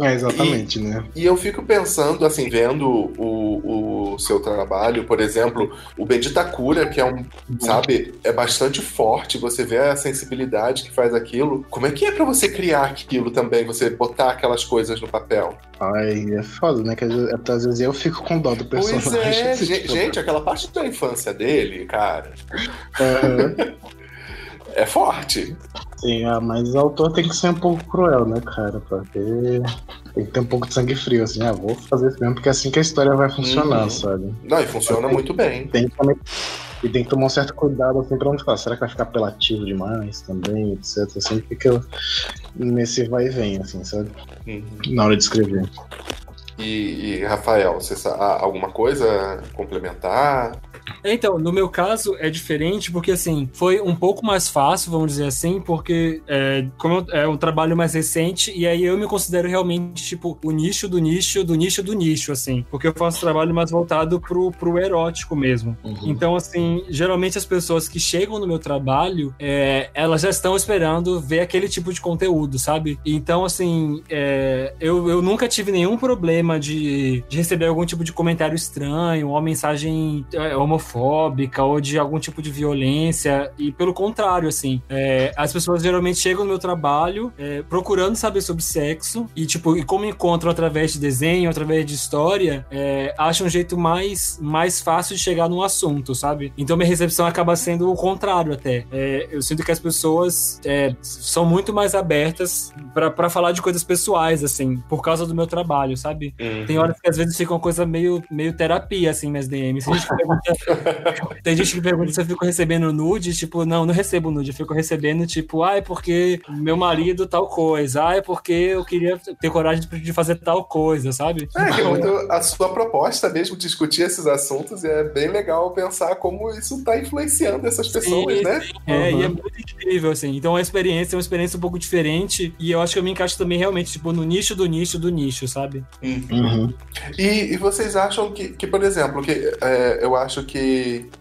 É, exatamente, né? E eu fico pensando, assim, vendo o, o seu trabalho, por exemplo, o Bendita Cura, que é um, sabe, é bastante forte, você vê a sensibilidade que faz aquilo. Como é que é pra você criar aquilo também, você botar aquelas coisas no papel? Ai, é foda, né? Que às vezes, vezes eu fico com dó do personagem. Pois é, gente, gente, aquela parte da infância dele, cara, é, é forte. sim, ah, mas o autor tem que ser um pouco cruel, né, cara? Porque tem que ter um pouco de sangue frio, assim, ah, vou fazer isso mesmo, porque é assim que a história vai funcionar, Uhum. sabe? Não, e funciona muito bem. Tem também. E tem que tomar um certo cuidado assim pra onde falar. Será que vai ficar apelativo demais também, etc. Sempre fica nesse vai e vem, assim, sabe? Uhum. Na hora de escrever. E, e, Rafael, você sabe alguma coisa complementar? Então, no meu caso é diferente porque assim foi um pouco mais fácil, vamos dizer assim, porque é, como é um trabalho mais recente e aí eu me considero realmente tipo o nicho do nicho do nicho do nicho, assim, porque eu faço trabalho mais voltado pro, pro erótico mesmo. Então, assim, geralmente as pessoas que chegam no meu trabalho, é, elas já estão esperando ver aquele tipo de conteúdo, sabe? Então, assim, é, eu, eu nunca tive nenhum problema de, de receber algum tipo de comentário estranho, uma mensagem é, homofóbica ou de algum tipo de violência. E pelo contrário, assim, é, as pessoas geralmente chegam no meu trabalho é, procurando saber sobre sexo e, tipo, e como encontram através de desenho, através de história, é, acham um jeito mais, mais fácil de chegar num assunto, sabe? Então minha recepção acaba sendo o contrário até. É, eu sinto que as pessoas é, são muito mais abertas pra pra falar de coisas pessoais, assim, por causa do meu trabalho, sabe? Tem horas que às vezes fica uma coisa meio, meio terapia, assim, minhas DMs. Tem gente pergunta, tem gente que pergunta se eu fico recebendo nude, tipo, não, não recebo nude, eu fico recebendo, tipo, ah, é porque meu marido tal coisa, ah, é porque eu queria ter coragem de- fazer tal coisa, sabe? É, que é muito a sua proposta mesmo discutir esses assuntos e é bem legal pensar como isso tá influenciando essas pessoas, Sim, né? sim, É, e é muito incrível, assim. Então a experiência é uma experiência um pouco diferente e eu acho que eu me encaixo também realmente, tipo, no nicho do nicho do nicho, sabe? Uhum. E, e vocês acham que, que por exemplo, que é, eu acho que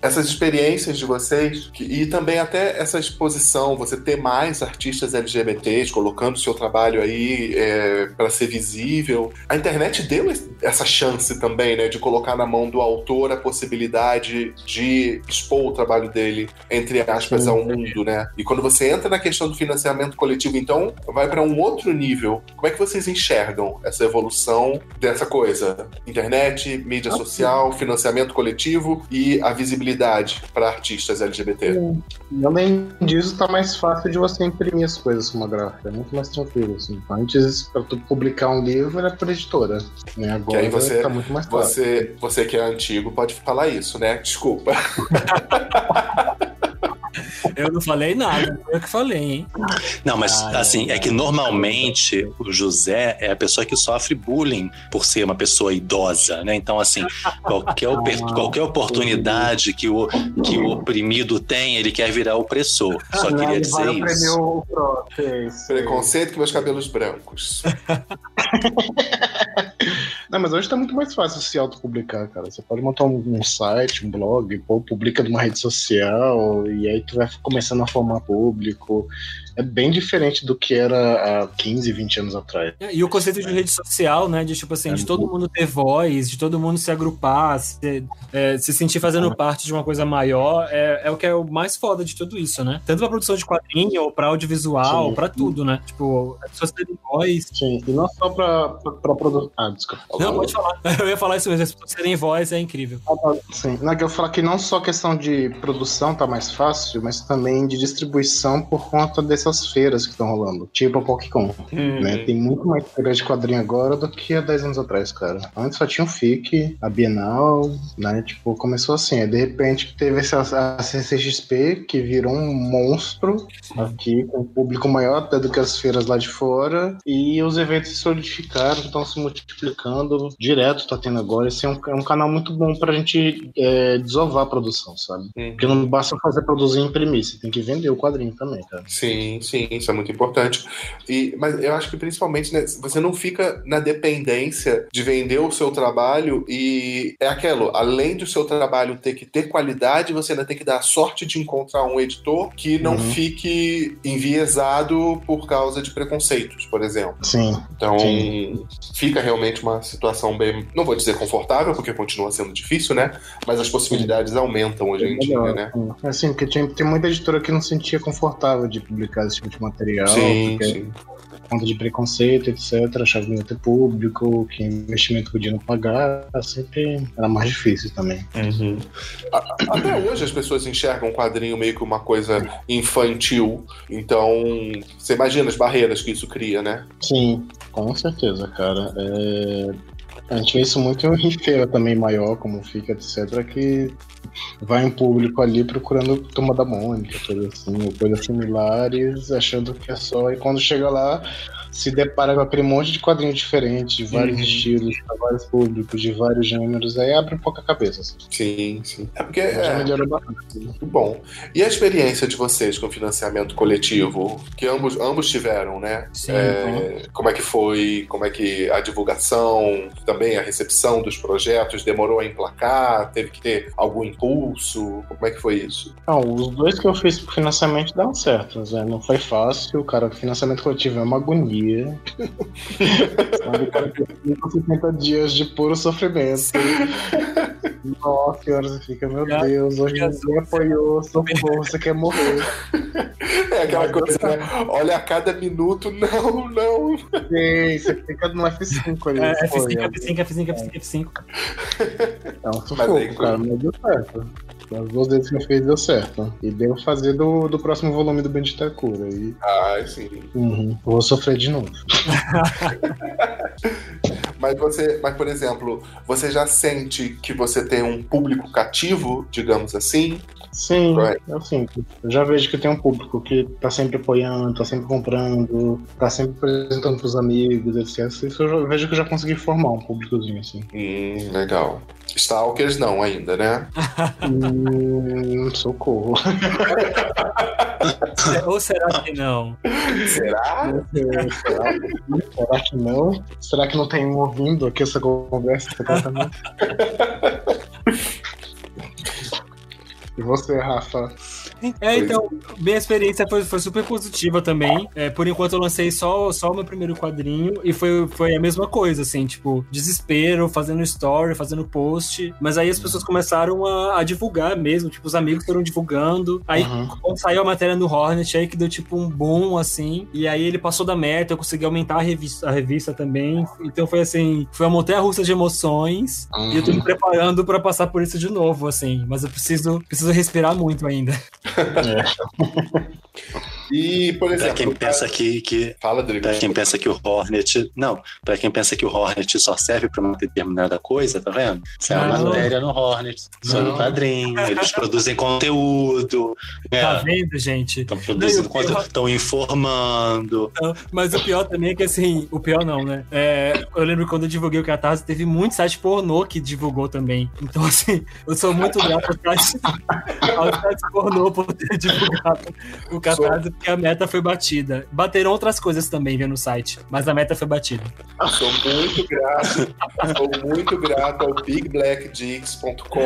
essas experiências de vocês, que- e também até essa exposição, você ter mais artistas LGBTs colocando o seu trabalho aí é, para ser visível, a internet deu es- essa chance também, né, de colocar na mão do autor a possibilidade de expor o trabalho dele, entre aspas, Sim. ao mundo, né? E quando você entra na questão do financiamento coletivo, então, vai para um outro nível. Como é que vocês enxergam essa evolução dessa coisa? Internet, mídia social, financiamento coletivo e a visibilidade para artistas LGBT. E além disso, tá mais fácil de você imprimir as coisas com uma gráfica. É muito mais tranquilo, assim. Antes, pra tu publicar um livro, era por editora. Né? Que Agora aí você, tá muito mais fácil. você, você que é antigo pode falar isso, né? Desculpa. Eu não falei nada, eu que falei, hein? Não, mas assim, é que normalmente o José é a pessoa que sofre bullying por ser uma pessoa idosa, né? Então, assim, qualquer, oper- qualquer oportunidade que o, que o oprimido tem, ele quer virar opressor. Só queria Ele dizer vai isso. oprimir o próprio. é isso. Preconceito com meus cabelos brancos. Não, mas hoje tá muito mais fácil se autopublicar, cara. Você pode montar um, um site, um blog, pô, publica numa rede social, e aí tu vai começando a formar público. É bem diferente do que era há 15, 20 anos atrás. E o conceito de rede social, né? De tipo assim, de todo mundo ter voz, de todo mundo se agrupar, se, é, se sentir fazendo parte de uma coisa maior, é, é o que é o mais foda de tudo isso, né? Tanto pra produção de quadrinho, ou pra audiovisual, Sim. pra tudo, né? Tipo, as pessoas terem voz. Sim, e não só pra, pra, pra produção. Ah, desculpa. Não, pode falar. Eu ia falar isso mesmo, as pessoas terem voz é incrível. Sim, não, que eu falar que não só questão de produção tá mais fácil, mas também de distribuição por conta dessas feiras que estão rolando. Tipo a PocCon. Né? Tem muito mais feira de quadrinho agora do que há 10 anos atrás, cara. Antes só tinha o FIC, a Bienal, né? Tipo, começou assim. Aí, de repente teve essa, a CCXP, que virou um monstro aqui, com um público maior até do que as feiras lá de fora. E os eventos se solidificaram, estão se multiplicando. Direto tá tendo agora. Esse é um, é um canal muito bom pra gente é, desovar a produção, sabe? Porque não basta fazer produzir e imprimir, você tem que vender o quadrinho também, cara. Sim, sim, isso é muito importante. E, mas eu acho que principalmente né, você não fica na dependência de vender o seu trabalho e é aquilo, além do seu trabalho ter que ter qualidade, você ainda tem que dar a sorte de encontrar um editor que não Uhum. fique enviesado por causa de preconceitos, por exemplo. Sim. Então, Sim. fica realmente uma situação bem, não vou dizer confortável, porque continua sendo difícil, né? Mas as possibilidades aumentam hoje em dia, né? Assim, porque tinha, tem muita editora que não se sentia confortável de publicar esse tipo de material, Sim, porque sim. por conta de preconceito, etc., ter público, que investimento podia não pagar, sempre era mais difícil também. A- Até hoje as pessoas enxergam o quadrinho meio que uma coisa infantil. Então, você imagina as barreiras que isso cria, né? Sim, com certeza, cara. É, A gente vê isso muito em feira também maior, como fica, etc., que vai um público ali procurando turma da Mônica, coisa assim, ou coisas similares, achando que é só. E quando chega lá, se depara com aquele monte de quadrinhos diferentes, de vários Uhum. estilos, pra vários públicos, de vários gêneros, aí abre um pouco a cabeça. assim. Sim, sim. É porque Já é, melhorou bastante. muito bom. E a experiência de vocês com financiamento coletivo, que ambos, ambos tiveram, né? Sim. É, como é que foi? Como é que a divulgação, também a recepção dos projetos demorou a emplacar? Teve que ter algum impulso? Como é que foi isso? Não, os dois que eu fiz pro financiamento deram certo, né? não foi fácil, cara, o financiamento coletivo é uma agonia. Sabe, o cara tem 50 dias de puro sofrimento. Nossa senhora, você fica, meu Já- Deus, hoje já ninguém apoiou, socorro, você quer morrer. É aquela coisa, né? olha a cada minuto, não, não. Sim, você fica no F5 ali. É, pô, F5, é- F5, F5, F5, F5. É um sufoco, cara, mas deu certo. Alpha. As duas vezes que eu fiz deu certo. E devo fazer do, do próximo volume do Bendita Cura. E Ah, sim. uhum, vou sofrer de novo. Mas você, mas por exemplo, você já sente que você tem um público cativo, digamos assim? Sim, Right. eu sinto. Eu já vejo que tem um público que tá sempre apoiando, tá sempre comprando, tá sempre apresentando pros amigos, etc. Isso eu já- vejo que eu já consegui formar um públicozinho, assim. Hum, legal. Stalkers não ainda, né? hum, socorro. Ou será que não? Será? Será, será que não? Será que não tem um ouvindo aqui essa conversa? E você, Rafa? É, então, minha experiência foi, foi super positiva também. É, por enquanto eu lancei só, só o meu primeiro quadrinho e foi, foi a mesma coisa, assim, tipo, desespero, fazendo story, fazendo post. Mas aí as pessoas começaram a, a divulgar mesmo, tipo, os amigos foram divulgando. Aí Uhum. saiu a matéria no Hornet, aí que deu tipo um boom, assim. E aí ele passou da meta, eu consegui aumentar a revista, a revista também. Então foi assim, foi uma montanha russa de emoções. E eu tô me preparando pra passar por isso de novo, assim. Mas eu preciso, preciso respirar muito ainda. ハハハハ。E, por Pra exemplo, quem pensa que, que Fala, Drigo. Pra quem pensa que o Hornet. Não, pra quem pensa que o Hornet só serve pra uma determinada coisa, tá vendo? Isso é uma matéria no Hornet, sobre Não. quadrinho, eles produzem conteúdo, Tá é, vendo, gente? estão produzindo pior- conteúdo, estão informando. Não, Mas o pior também é que, assim, o pior não, né? É, eu lembro quando eu divulguei o Catarse, teve muito site pornô que divulgou também. Então, assim, eu sou muito grato ao site, ao site pornô por ter divulgado o Catarse, porque a meta foi batida. Bateram outras coisas também, vendo no site, mas a meta foi batida. Sou muito grato. sou muito grato ao bigblackdicks.com.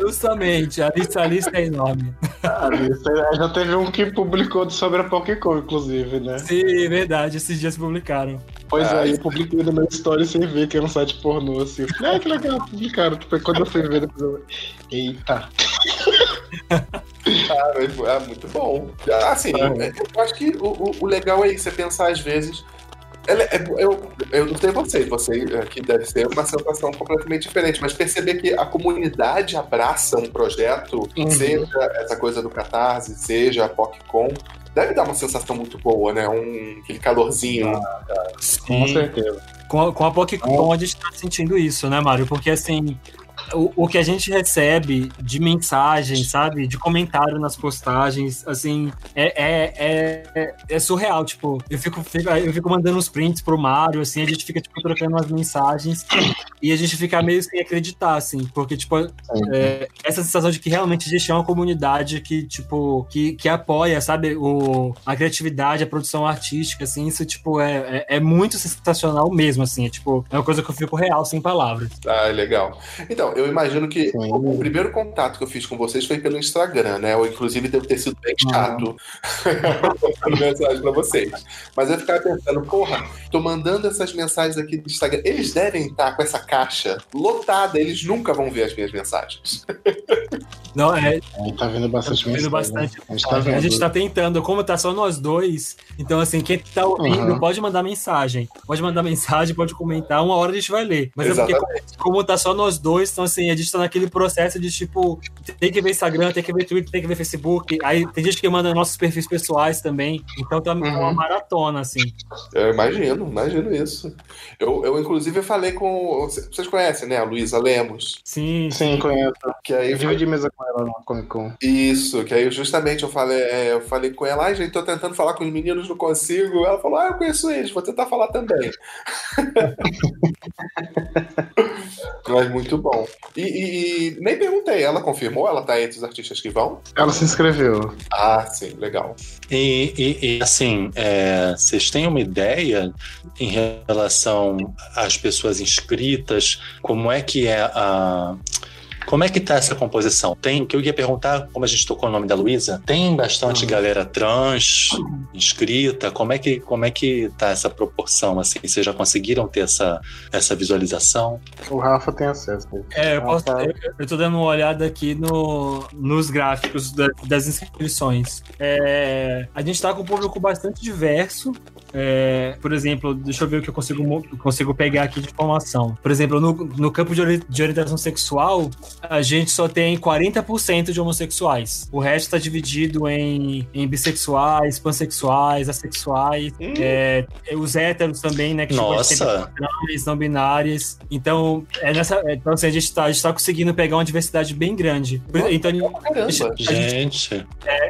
Justamente, a lista, a lista é enorme. Ah, isso aí, já teve um que publicou sobre a Pokécon, inclusive, né? Sim, verdade, esses dias publicaram. Pois Ah, aí, isso. eu publiquei no meu story sem ver que era um site pornô, assim. Eu falei, ah, que legal, publicaram. Tipo, quando eu fui ver, depois eu... Eita. Ah, ah, muito bom. Assim, eu acho que o, o- legal é isso, você pensar às vezes. é- eu, eu não sei vocês, você aqui deve ser uma sensação completamente diferente, mas perceber que a comunidade abraça um projeto, Uhum. seja essa coisa do Catarse, seja a PocCon, deve dar uma sensação muito boa, né? Um, aquele calorzinho. Com Sim. certeza. Com a, com a Pokémon a gente tá sentindo isso, né, Mário? Porque assim, o, o que a gente recebe de mensagem, sabe? De comentário nas postagens, assim, é, é, é, é surreal. Tipo, eu fico, eu fico mandando uns prints pro Mário, assim, a gente fica, tipo, trocando umas mensagens e a gente fica meio sem acreditar, assim, porque, tipo, é, essa sensação de que realmente existe uma comunidade que, tipo, que, que apoia, sabe, o, a criatividade, a produção artística, assim, isso, tipo, é, é, é muito sensacional mesmo, assim, é, tipo, é uma coisa que eu fico real, sem palavras. Ah, legal. Então, eu imagino que Sim. o, primeiro contato que eu fiz com vocês foi pelo Instagram, né? Ou inclusive deve ter sido bem chato mandando mensagem pra vocês. Mas eu ficava pensando, porra, tô mandando essas mensagens aqui do Instagram. Eles devem estar com essa caixa lotada, eles nunca vão ver as minhas mensagens. Não, é, A gente tá vendo bastante Tá vendo mensagem, bastante né? A gente tá vendo. a gente tá tentando, como tá só nós dois, então assim, quem tá ouvindo Uhum. pode mandar mensagem. Pode mandar mensagem, pode comentar, uma hora a gente vai ler. Mas é porque como tá só nós dois, então assim, a gente tá naquele processo de tipo, tem que ver Instagram, tem que ver Twitter, tem que ver Facebook. Aí tem gente que manda nossos perfis pessoais também. Então tá uma Uhum. maratona, assim. Eu imagino, imagino isso. Eu, eu inclusive, falei com. Vocês conhecem, né? A Luísa Lemos. Sim, Sim, conheço. Que aí Eu dividi mesa com ela na Comic Con. Isso, que aí justamente eu falei, é, eu falei com ela, ai, gente, tô tentando falar com os meninos, não consigo. Ela falou, ah, eu conheço eles, vou tentar falar também. Mas muito bom. E, e- e nem perguntei, ela confirmou? Ela tá entre os artistas que vão? Ela se inscreveu. Ah, sim, legal. E, e- e, assim, é, vocês têm uma ideia em relação às pessoas inscritas? Como é que é a. Como é que tá essa composição? Tem, que eu ia perguntar, como a gente tocou o nome da Luísa, tem bastante galera trans inscrita? Como é que como é que tá essa proporção assim? Vocês já conseguiram ter essa essa visualização? O Rafa tem acesso. É, eu, Ah, posso, tá. eu, eu tô dando uma olhada aqui no, nos gráficos da- das inscrições. É, a gente tá com um público bastante diverso. É, por exemplo, deixa eu ver o que eu consigo, consigo pegar aqui de informação. Por exemplo, no, no campo de, ori- de orientação sexual, a gente só tem 40% de homossexuais. O resto tá dividido em, em bissexuais, pansexuais, assexuais, é, os héteros também, né? Que Nossa. 80% trans, não binárias. Então, é nessa, é, então assim, a, gente tá, gente tá conseguindo pegar uma diversidade bem grande. Então, Caramba. a gente, Gente,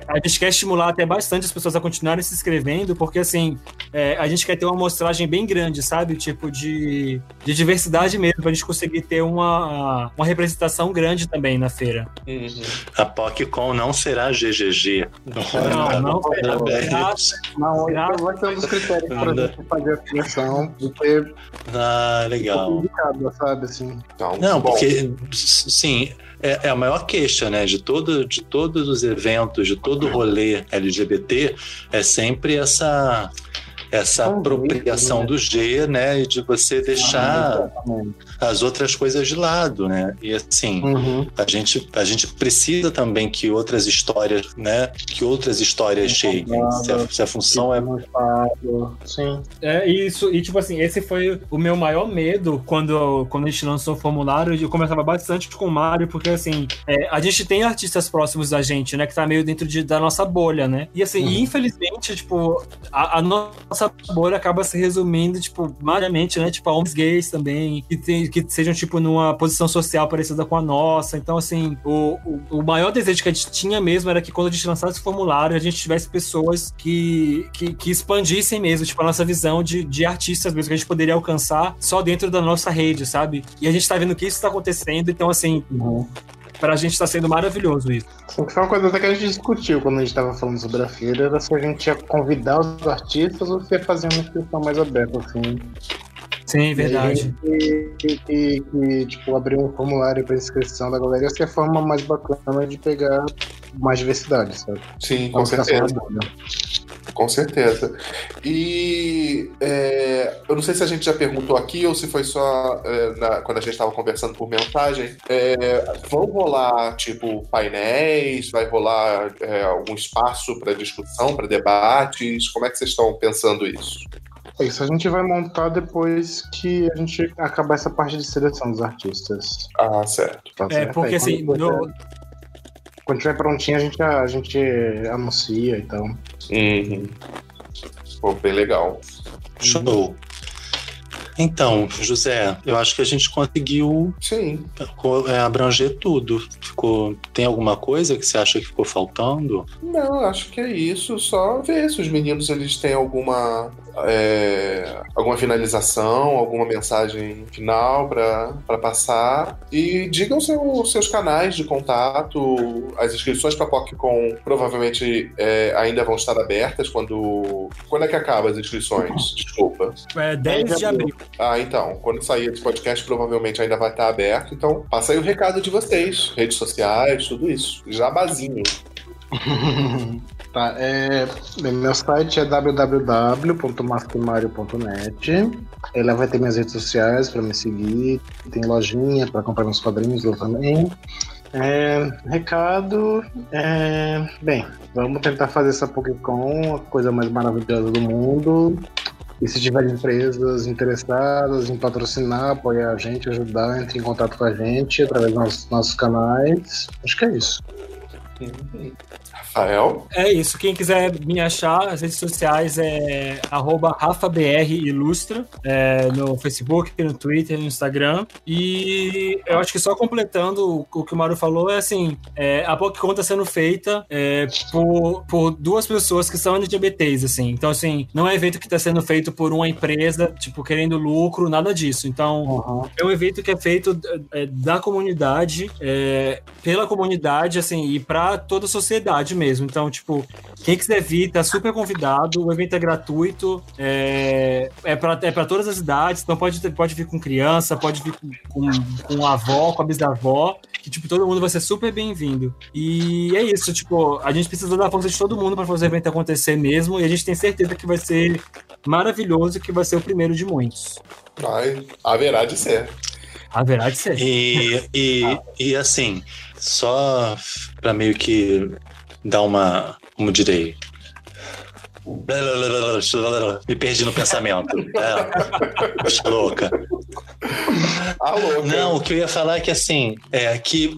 a gente quer estimular até bastante as pessoas a continuarem se inscrevendo, porque assim, é, a gente quer ter uma amostragem bem grande, sabe? Tipo de, de diversidade mesmo, pra gente conseguir ter uma, uma representação grande também na feira. Uhum. a PocCon não será GGG. Não, não será. Não, Graças vai ser um dos critérios pra gente fazer a seleção, porque Ah, legal. complicado, sabe, assim. Então, Não, bom. porque, sim, é, é a maior queixa, né, de, todo, de todos os eventos, de todo o rolê LGBT, é sempre essa essa apropriação do G, né? E de você deixar as outras coisas de lado, né? E assim, Uhum. a gente, a gente precisa também que outras histórias, né? Que outras histórias cheguem. Se a, se a função é. Sim. É isso, e tipo assim, esse foi o meu maior medo quando, quando a gente lançou o formulário. Eu conversava bastante com o Mário, porque assim, é, a gente tem artistas próximos da gente, né? Que tá meio dentro de- da nossa bolha, né? E assim, e infelizmente, tipo, a, a nossa bolha acaba se resumindo, tipo, mariamente, né? Tipo, a homens gays também, que, tem, que sejam, tipo, numa posição social parecida com a nossa. Então, assim, o, o, o maior desejo que a gente tinha mesmo era que quando a gente lançasse esse formulário, a gente tivesse pessoas que, que, que expandissem mesmo, tipo, a nossa visão de, de artistas mesmo, que a gente poderia alcançar só dentro da nossa rede, sabe? E a gente tá vendo que isso tá acontecendo, então, assim, pra gente tá sendo maravilhoso isso. Sim, foi uma coisa até que a gente discutiu quando a gente estava falando sobre a feira, era se a gente ia convidar os artistas ou se ia fazer uma inscrição mais aberta, assim. Sim, verdade. E, e- e- e, tipo, abrir um formulário para inscrição da galera ia ser a forma mais bacana de pegar mais diversidade, sabe? Sim, Pra com na certeza. Com certeza. E é, eu não sei se a gente já perguntou aqui ou se foi só é, na- quando a gente estava conversando por mensagem. É, vão rolar, tipo, painéis? Vai rolar é, algum espaço para discussão, para debates? Como é que vocês estão pensando isso? É Isso a gente vai montar depois que a gente acabar essa parte de seleção dos artistas. Ah, certo. Tá É, certo? porque Aí, assim, quando, no- quando tiver prontinho, a gente, a gente anuncia, então. Uhum. Pô, bem legal. Show. Então, José, eu acho que a gente conseguiu Sim. é, abranger tudo. Ficou, tem alguma coisa que você acha que ficou faltando? Não, acho que é isso. Só ver se os meninos eles têm alguma é, alguma finalização, alguma mensagem final para passar. E digam seu, seus canais de contato. As inscrições para PocCon provavelmente é, ainda vão estar abertas quando. Quando é que acaba as inscrições? Desculpa. é 10 de abril. Ah, então. Quando sair esse podcast, provavelmente ainda vai estar aberto. Então, passa aí o recado de vocês. Redes sociais, tudo isso. Jabazinho. Tá, é, meu site é www.masquimario.net. Ela vai ter minhas redes sociais para me seguir. Tem lojinha para comprar meus quadrinhos lá também. É, recado. é, bem, vamos tentar fazer essa Pokécon a coisa mais maravilhosa do mundo. E se tiver empresas interessadas em patrocinar, apoiar a gente, ajudar, entre em contato com a gente através dos nossos canais. Acho que é isso. Rafael? É isso. Quem quiser me achar, as redes sociais é RafaBRIlustra, é, no Facebook, no Twitter, no Instagram. E eu acho que só completando o que o Maru falou, é assim, é, a PocCon está sendo feita é, por, por duas pessoas que são LGBTs, assim. Então, assim, não é um evento que está sendo feito por uma empresa, tipo, querendo lucro, nada disso. Então, é um evento que é feito é, da comunidade, é, pela comunidade, assim, e para toda a sociedade mesmo. Então, tipo, quem quiser vir, tá super convidado. O evento é gratuito, é, é para é pra todas as idades. Então, pode, ter- pode vir com criança, pode vir com, com, com a avó, com a bisavó, que, tipo, todo mundo vai ser super bem-vindo. E é isso, tipo, a gente precisa da força de todo mundo para fazer o evento acontecer mesmo. E a gente tem certeza que vai ser maravilhoso e que vai ser o primeiro de muitos. Vai, haverá de ser. Haverá de ser. E, e, e assim, só para meio que dar uma. Como direi? Me perdi no pensamento. É, puxa louca. Alô, Não, o que eu ia falar é que assim, é que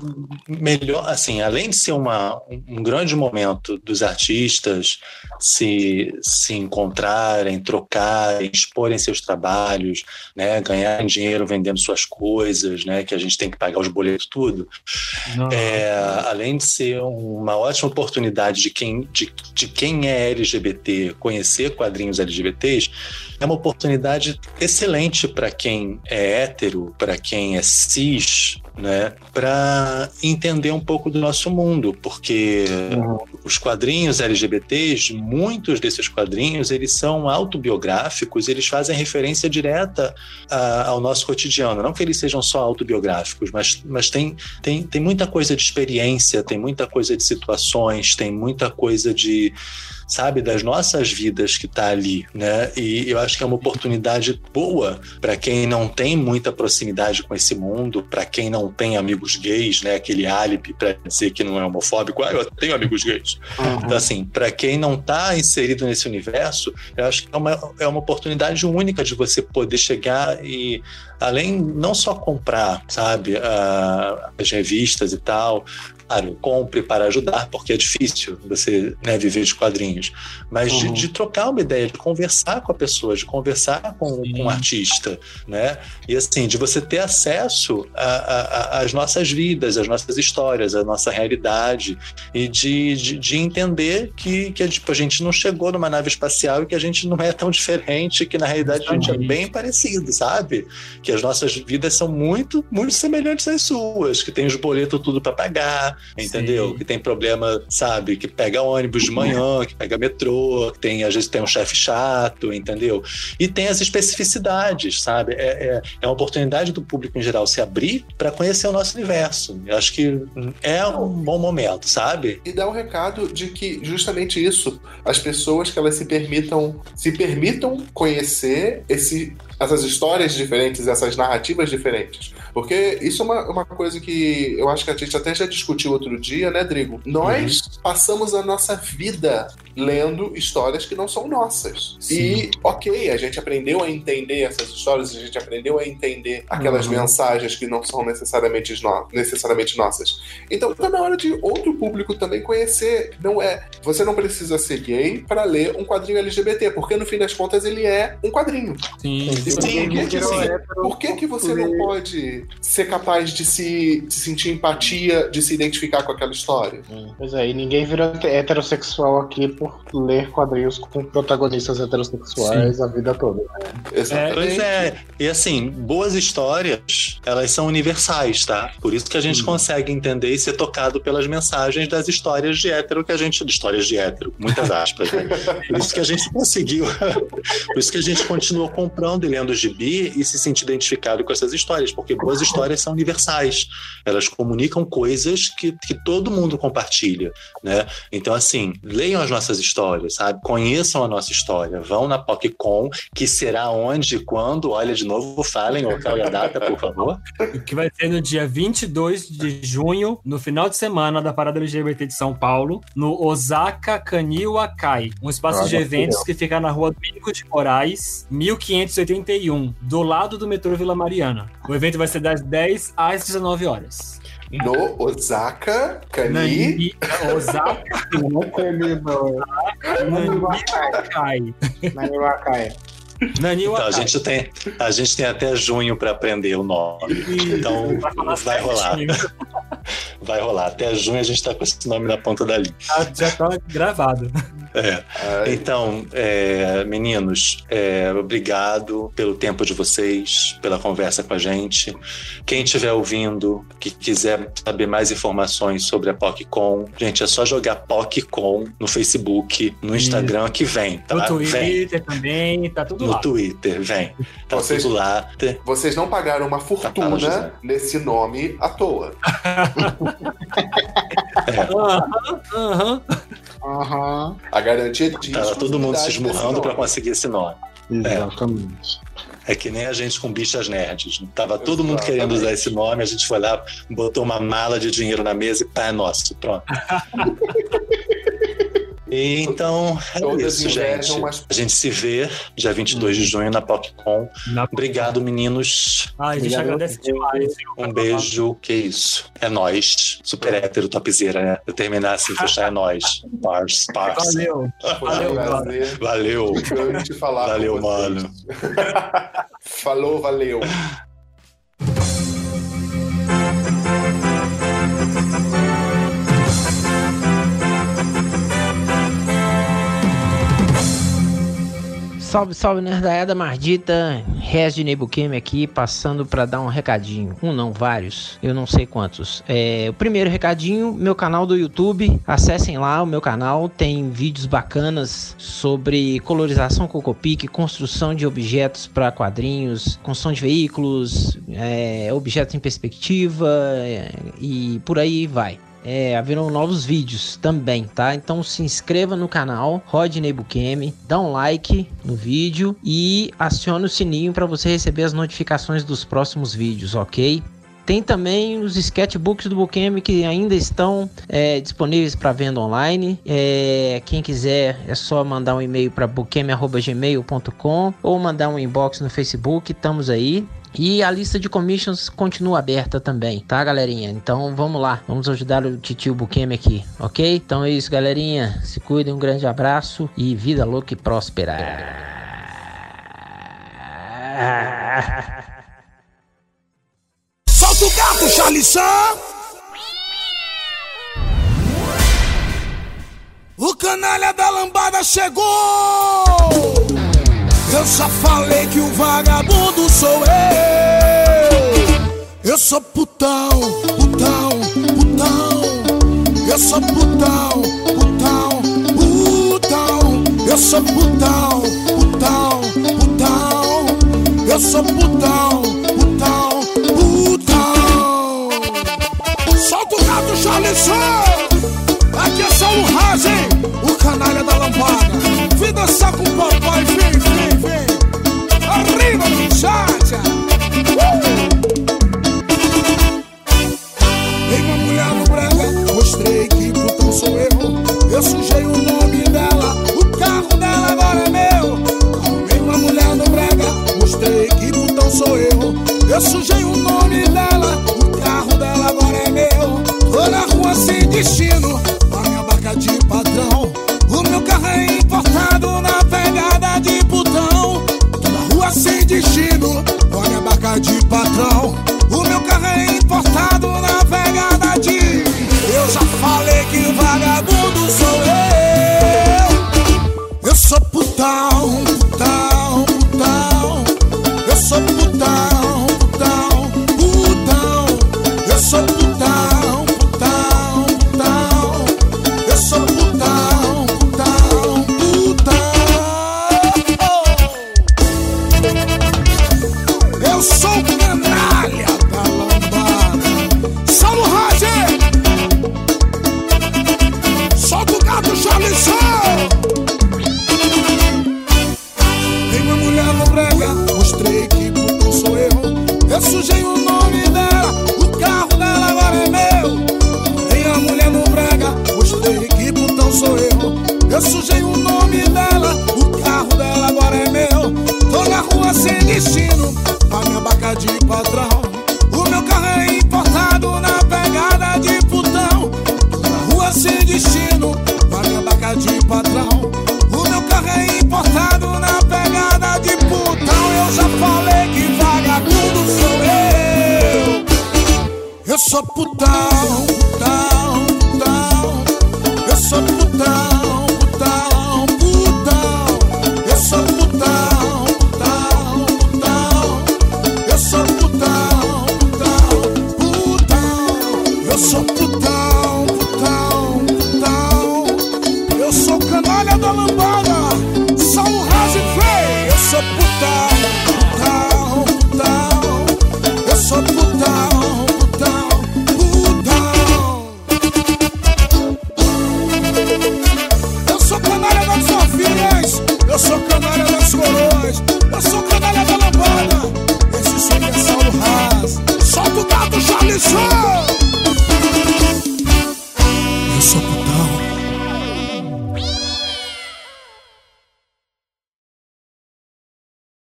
melhor, assim, além de ser uma, um grande momento dos artistas se, se encontrarem, trocarem, exporem seus trabalhos, né, ganharem dinheiro vendendo suas coisas, né, que a gente tem que pagar os boletos tudo. É, além de ser uma ótima oportunidade de quem, de, de quem é LGBT conhecer quadrinhos LGBTs, é uma oportunidade excelente para quem é hétero, para quem é cis, né, para entender um pouco do nosso mundo, porque os quadrinhos LGBTs, muitos desses quadrinhos, eles são autobiográficos, eles fazem referência direta a- ao nosso cotidiano. Não que eles sejam só autobiográficos, mas, mas tem, tem, tem muita coisa de experiência, tem muita coisa de situações, tem muita coisa de sabe, das nossas vidas que está ali, né? E eu acho que é uma oportunidade boa para quem não tem muita proximidade com esse mundo, para quem não tem amigos gays, né? Aquele álibi para dizer que não é homofóbico, ah, eu tenho amigos gays. Então, assim, para quem não está inserido nesse universo, eu acho que é uma, é uma oportunidade única de você poder chegar e, além, não só comprar, sabe, a- as revistas e tal, claro, compre para ajudar, porque é difícil você né, viver de quadrinhos, mas de, Uhum. de trocar uma ideia, de conversar com a pessoa, de conversar com, com o artista, né? E assim, de você ter acesso às nossas vidas, às nossas histórias, à nossa realidade, e de, de, de entender que, que tipo, a gente não chegou numa nave espacial e que a gente não é tão diferente, que na realidade a gente é bem parecido, sabe? Que as nossas vidas são muito, muito semelhantes às suas, que tem os boletos tudo para pagar, entendeu? Sim. Que tem problema, sabe? Que pega ônibus de manhã, que pega metrô, que tem, às vezes tem um chefe chato, entendeu? E tem as especificidades, sabe? É, é, é uma oportunidade do público em geral se abrir para conhecer o nosso universo. Eu acho que é um bom momento, sabe? E dá um recado de que justamente isso, as pessoas que elas se permitam, se permitam conhecer esse, essas histórias diferentes, essas narrativas diferentes. Porque isso é uma, uma coisa que eu acho que a gente até já discutiu outro dia, né, Drigo? Nós passamos a nossa vida lendo histórias que não são nossas. E, ok, a gente aprendeu a entender essas histórias, a gente aprendeu a entender aquelas Uhum. mensagens que não são necessariamente, no- necessariamente nossas. Então tá na hora de outro público também conhecer. Não é. Você não precisa ser gay para ler um quadrinho LGBT, porque no fim das contas ele é um quadrinho. Sim, E Sim, virou hétero, por que, que você não pode ser capaz de se de sentir empatia, de se identificar com aquela história? Pois é, e ninguém vira heterossexual aqui por ler quadrinhos com protagonistas heterossexuais a vida toda. Exatamente. Pois é. E assim, boas histórias, elas são universais, tá? Por isso que a gente consegue entender e ser tocado pelas mensagens das histórias de hétero que a gente. De histórias de hétero, muitas aspas, né? Por isso que a gente conseguiu. Por isso que a gente continuou comprando e lendo gibi e se sentir identificado com essas histórias, porque boas histórias são universais. Elas comunicam coisas que, que todo mundo compartilha, né? Então, assim, leiam as nossas histórias, sabe? Conheçam a nossa história. Vão na PocCon, que será onde, quando? Olha, de novo, falem o local e a data, por favor. que vai ser no dia 22 de junho, no final de semana da Parada LGBT de São Paulo, no Osaka Kaniwa-kai, um espaço Ah, de eventos que fica na rua Domingos de Moraes, 1581, do lado do metrô Vila Mariana. O evento vai ser das 10 às 19 horas. No Osaka, Kani. Nani, Osaka Não terminou. Naniwa-kai. Naniwakai. Então, a gente tem, a gente tem até junho para aprender o nome. Então, Vai rolar. Vai rolar. Até junho a gente tá com esse nome na ponta da língua. Já- Já tá gravado. É. Então, é, meninos, é, obrigado pelo tempo de vocês, pela conversa com a gente. Quem estiver ouvindo, que quiser saber mais informações sobre a PocCon, gente, é só jogar PocCon no Facebook, no Instagram que vem, tá? No Vem. Twitter também, tá tudo No lá. Twitter, vem. Tá Vocês- tudo lá. Vocês não pagaram uma Tá, fala, fortuna José. nesse nome à toa. Aham, aham. Aham. A garantia de Tava todo mundo se esmurrando para conseguir esse nome. Exatamente. É que nem a gente com bichas nerds. Tava todo mundo Exatamente. querendo usar esse nome, a gente foi lá, botou uma mala de dinheiro na mesa e pá, é nosso. Pronto. E, então, é isso, gente. A gente se vê dia 22 de junho na PocCon. Na- Obrigado, meninos. Ai, a gente Obrigado. agradece demais. Um beijo. Que isso. É nós. Super hétero, topzera, né? Eu terminar assim, fechar é nós. Pars, parça. Valeu. Valeu, Valeu. Valeu, vocês. mano. Falou, valeu. Salve, salve, nerdaiada mardita. Rez de Nebuqueme aqui, passando para dar um recadinho. Um não, vários. Eu não sei quantos. É, o primeiro recadinho, meu canal do YouTube. Acessem lá o meu canal. Tem vídeos bacanas sobre colorização Cocopic, construção de objetos para quadrinhos, construção de veículos, é, objetos em perspectiva é, e por aí vai é, haverão novos vídeos também, tá? Então se inscreva no canal Rodney Bukemi, dá um like no vídeo e acione o sininho para você receber as notificações dos próximos vídeos, ok? Tem também os sketchbooks do Bukemi que ainda estão é, disponíveis para venda online. É, quem quiser é só mandar um e-mail para bukemi.gmail.com ou mandar um inbox no Facebook. Estamos aí. E a lista de commissions continua aberta também, tá, galerinha? Então vamos lá, vamos ajudar o titio Bukemi aqui, ok? Então é isso, galerinha. Se cuidem, um grande abraço e vida louca e próspera. Charlição! O canalha da lambada chegou! Eu só falei que o vagabundo sou eu. Eu sou putão, putão, putão. Eu sou putão, putão, putão. Eu sou putão, putão, putão. Eu sou putão, putão. Charleston. Aqui é só o Razen, o canalha da lambada. Vem dançar com o papai, vem, vem, vem. Arriba, muchacha. Uh! Tem uma mulher no brega, mostrei que putão sou eu. Eu sujei o nome dela, o carro dela agora é meu. Arrumei uma mulher no brega, mostrei que putão sou eu. Eu sujei o nome dela, o carro dela agora é meu. Sem destino, a minha barca de patrão.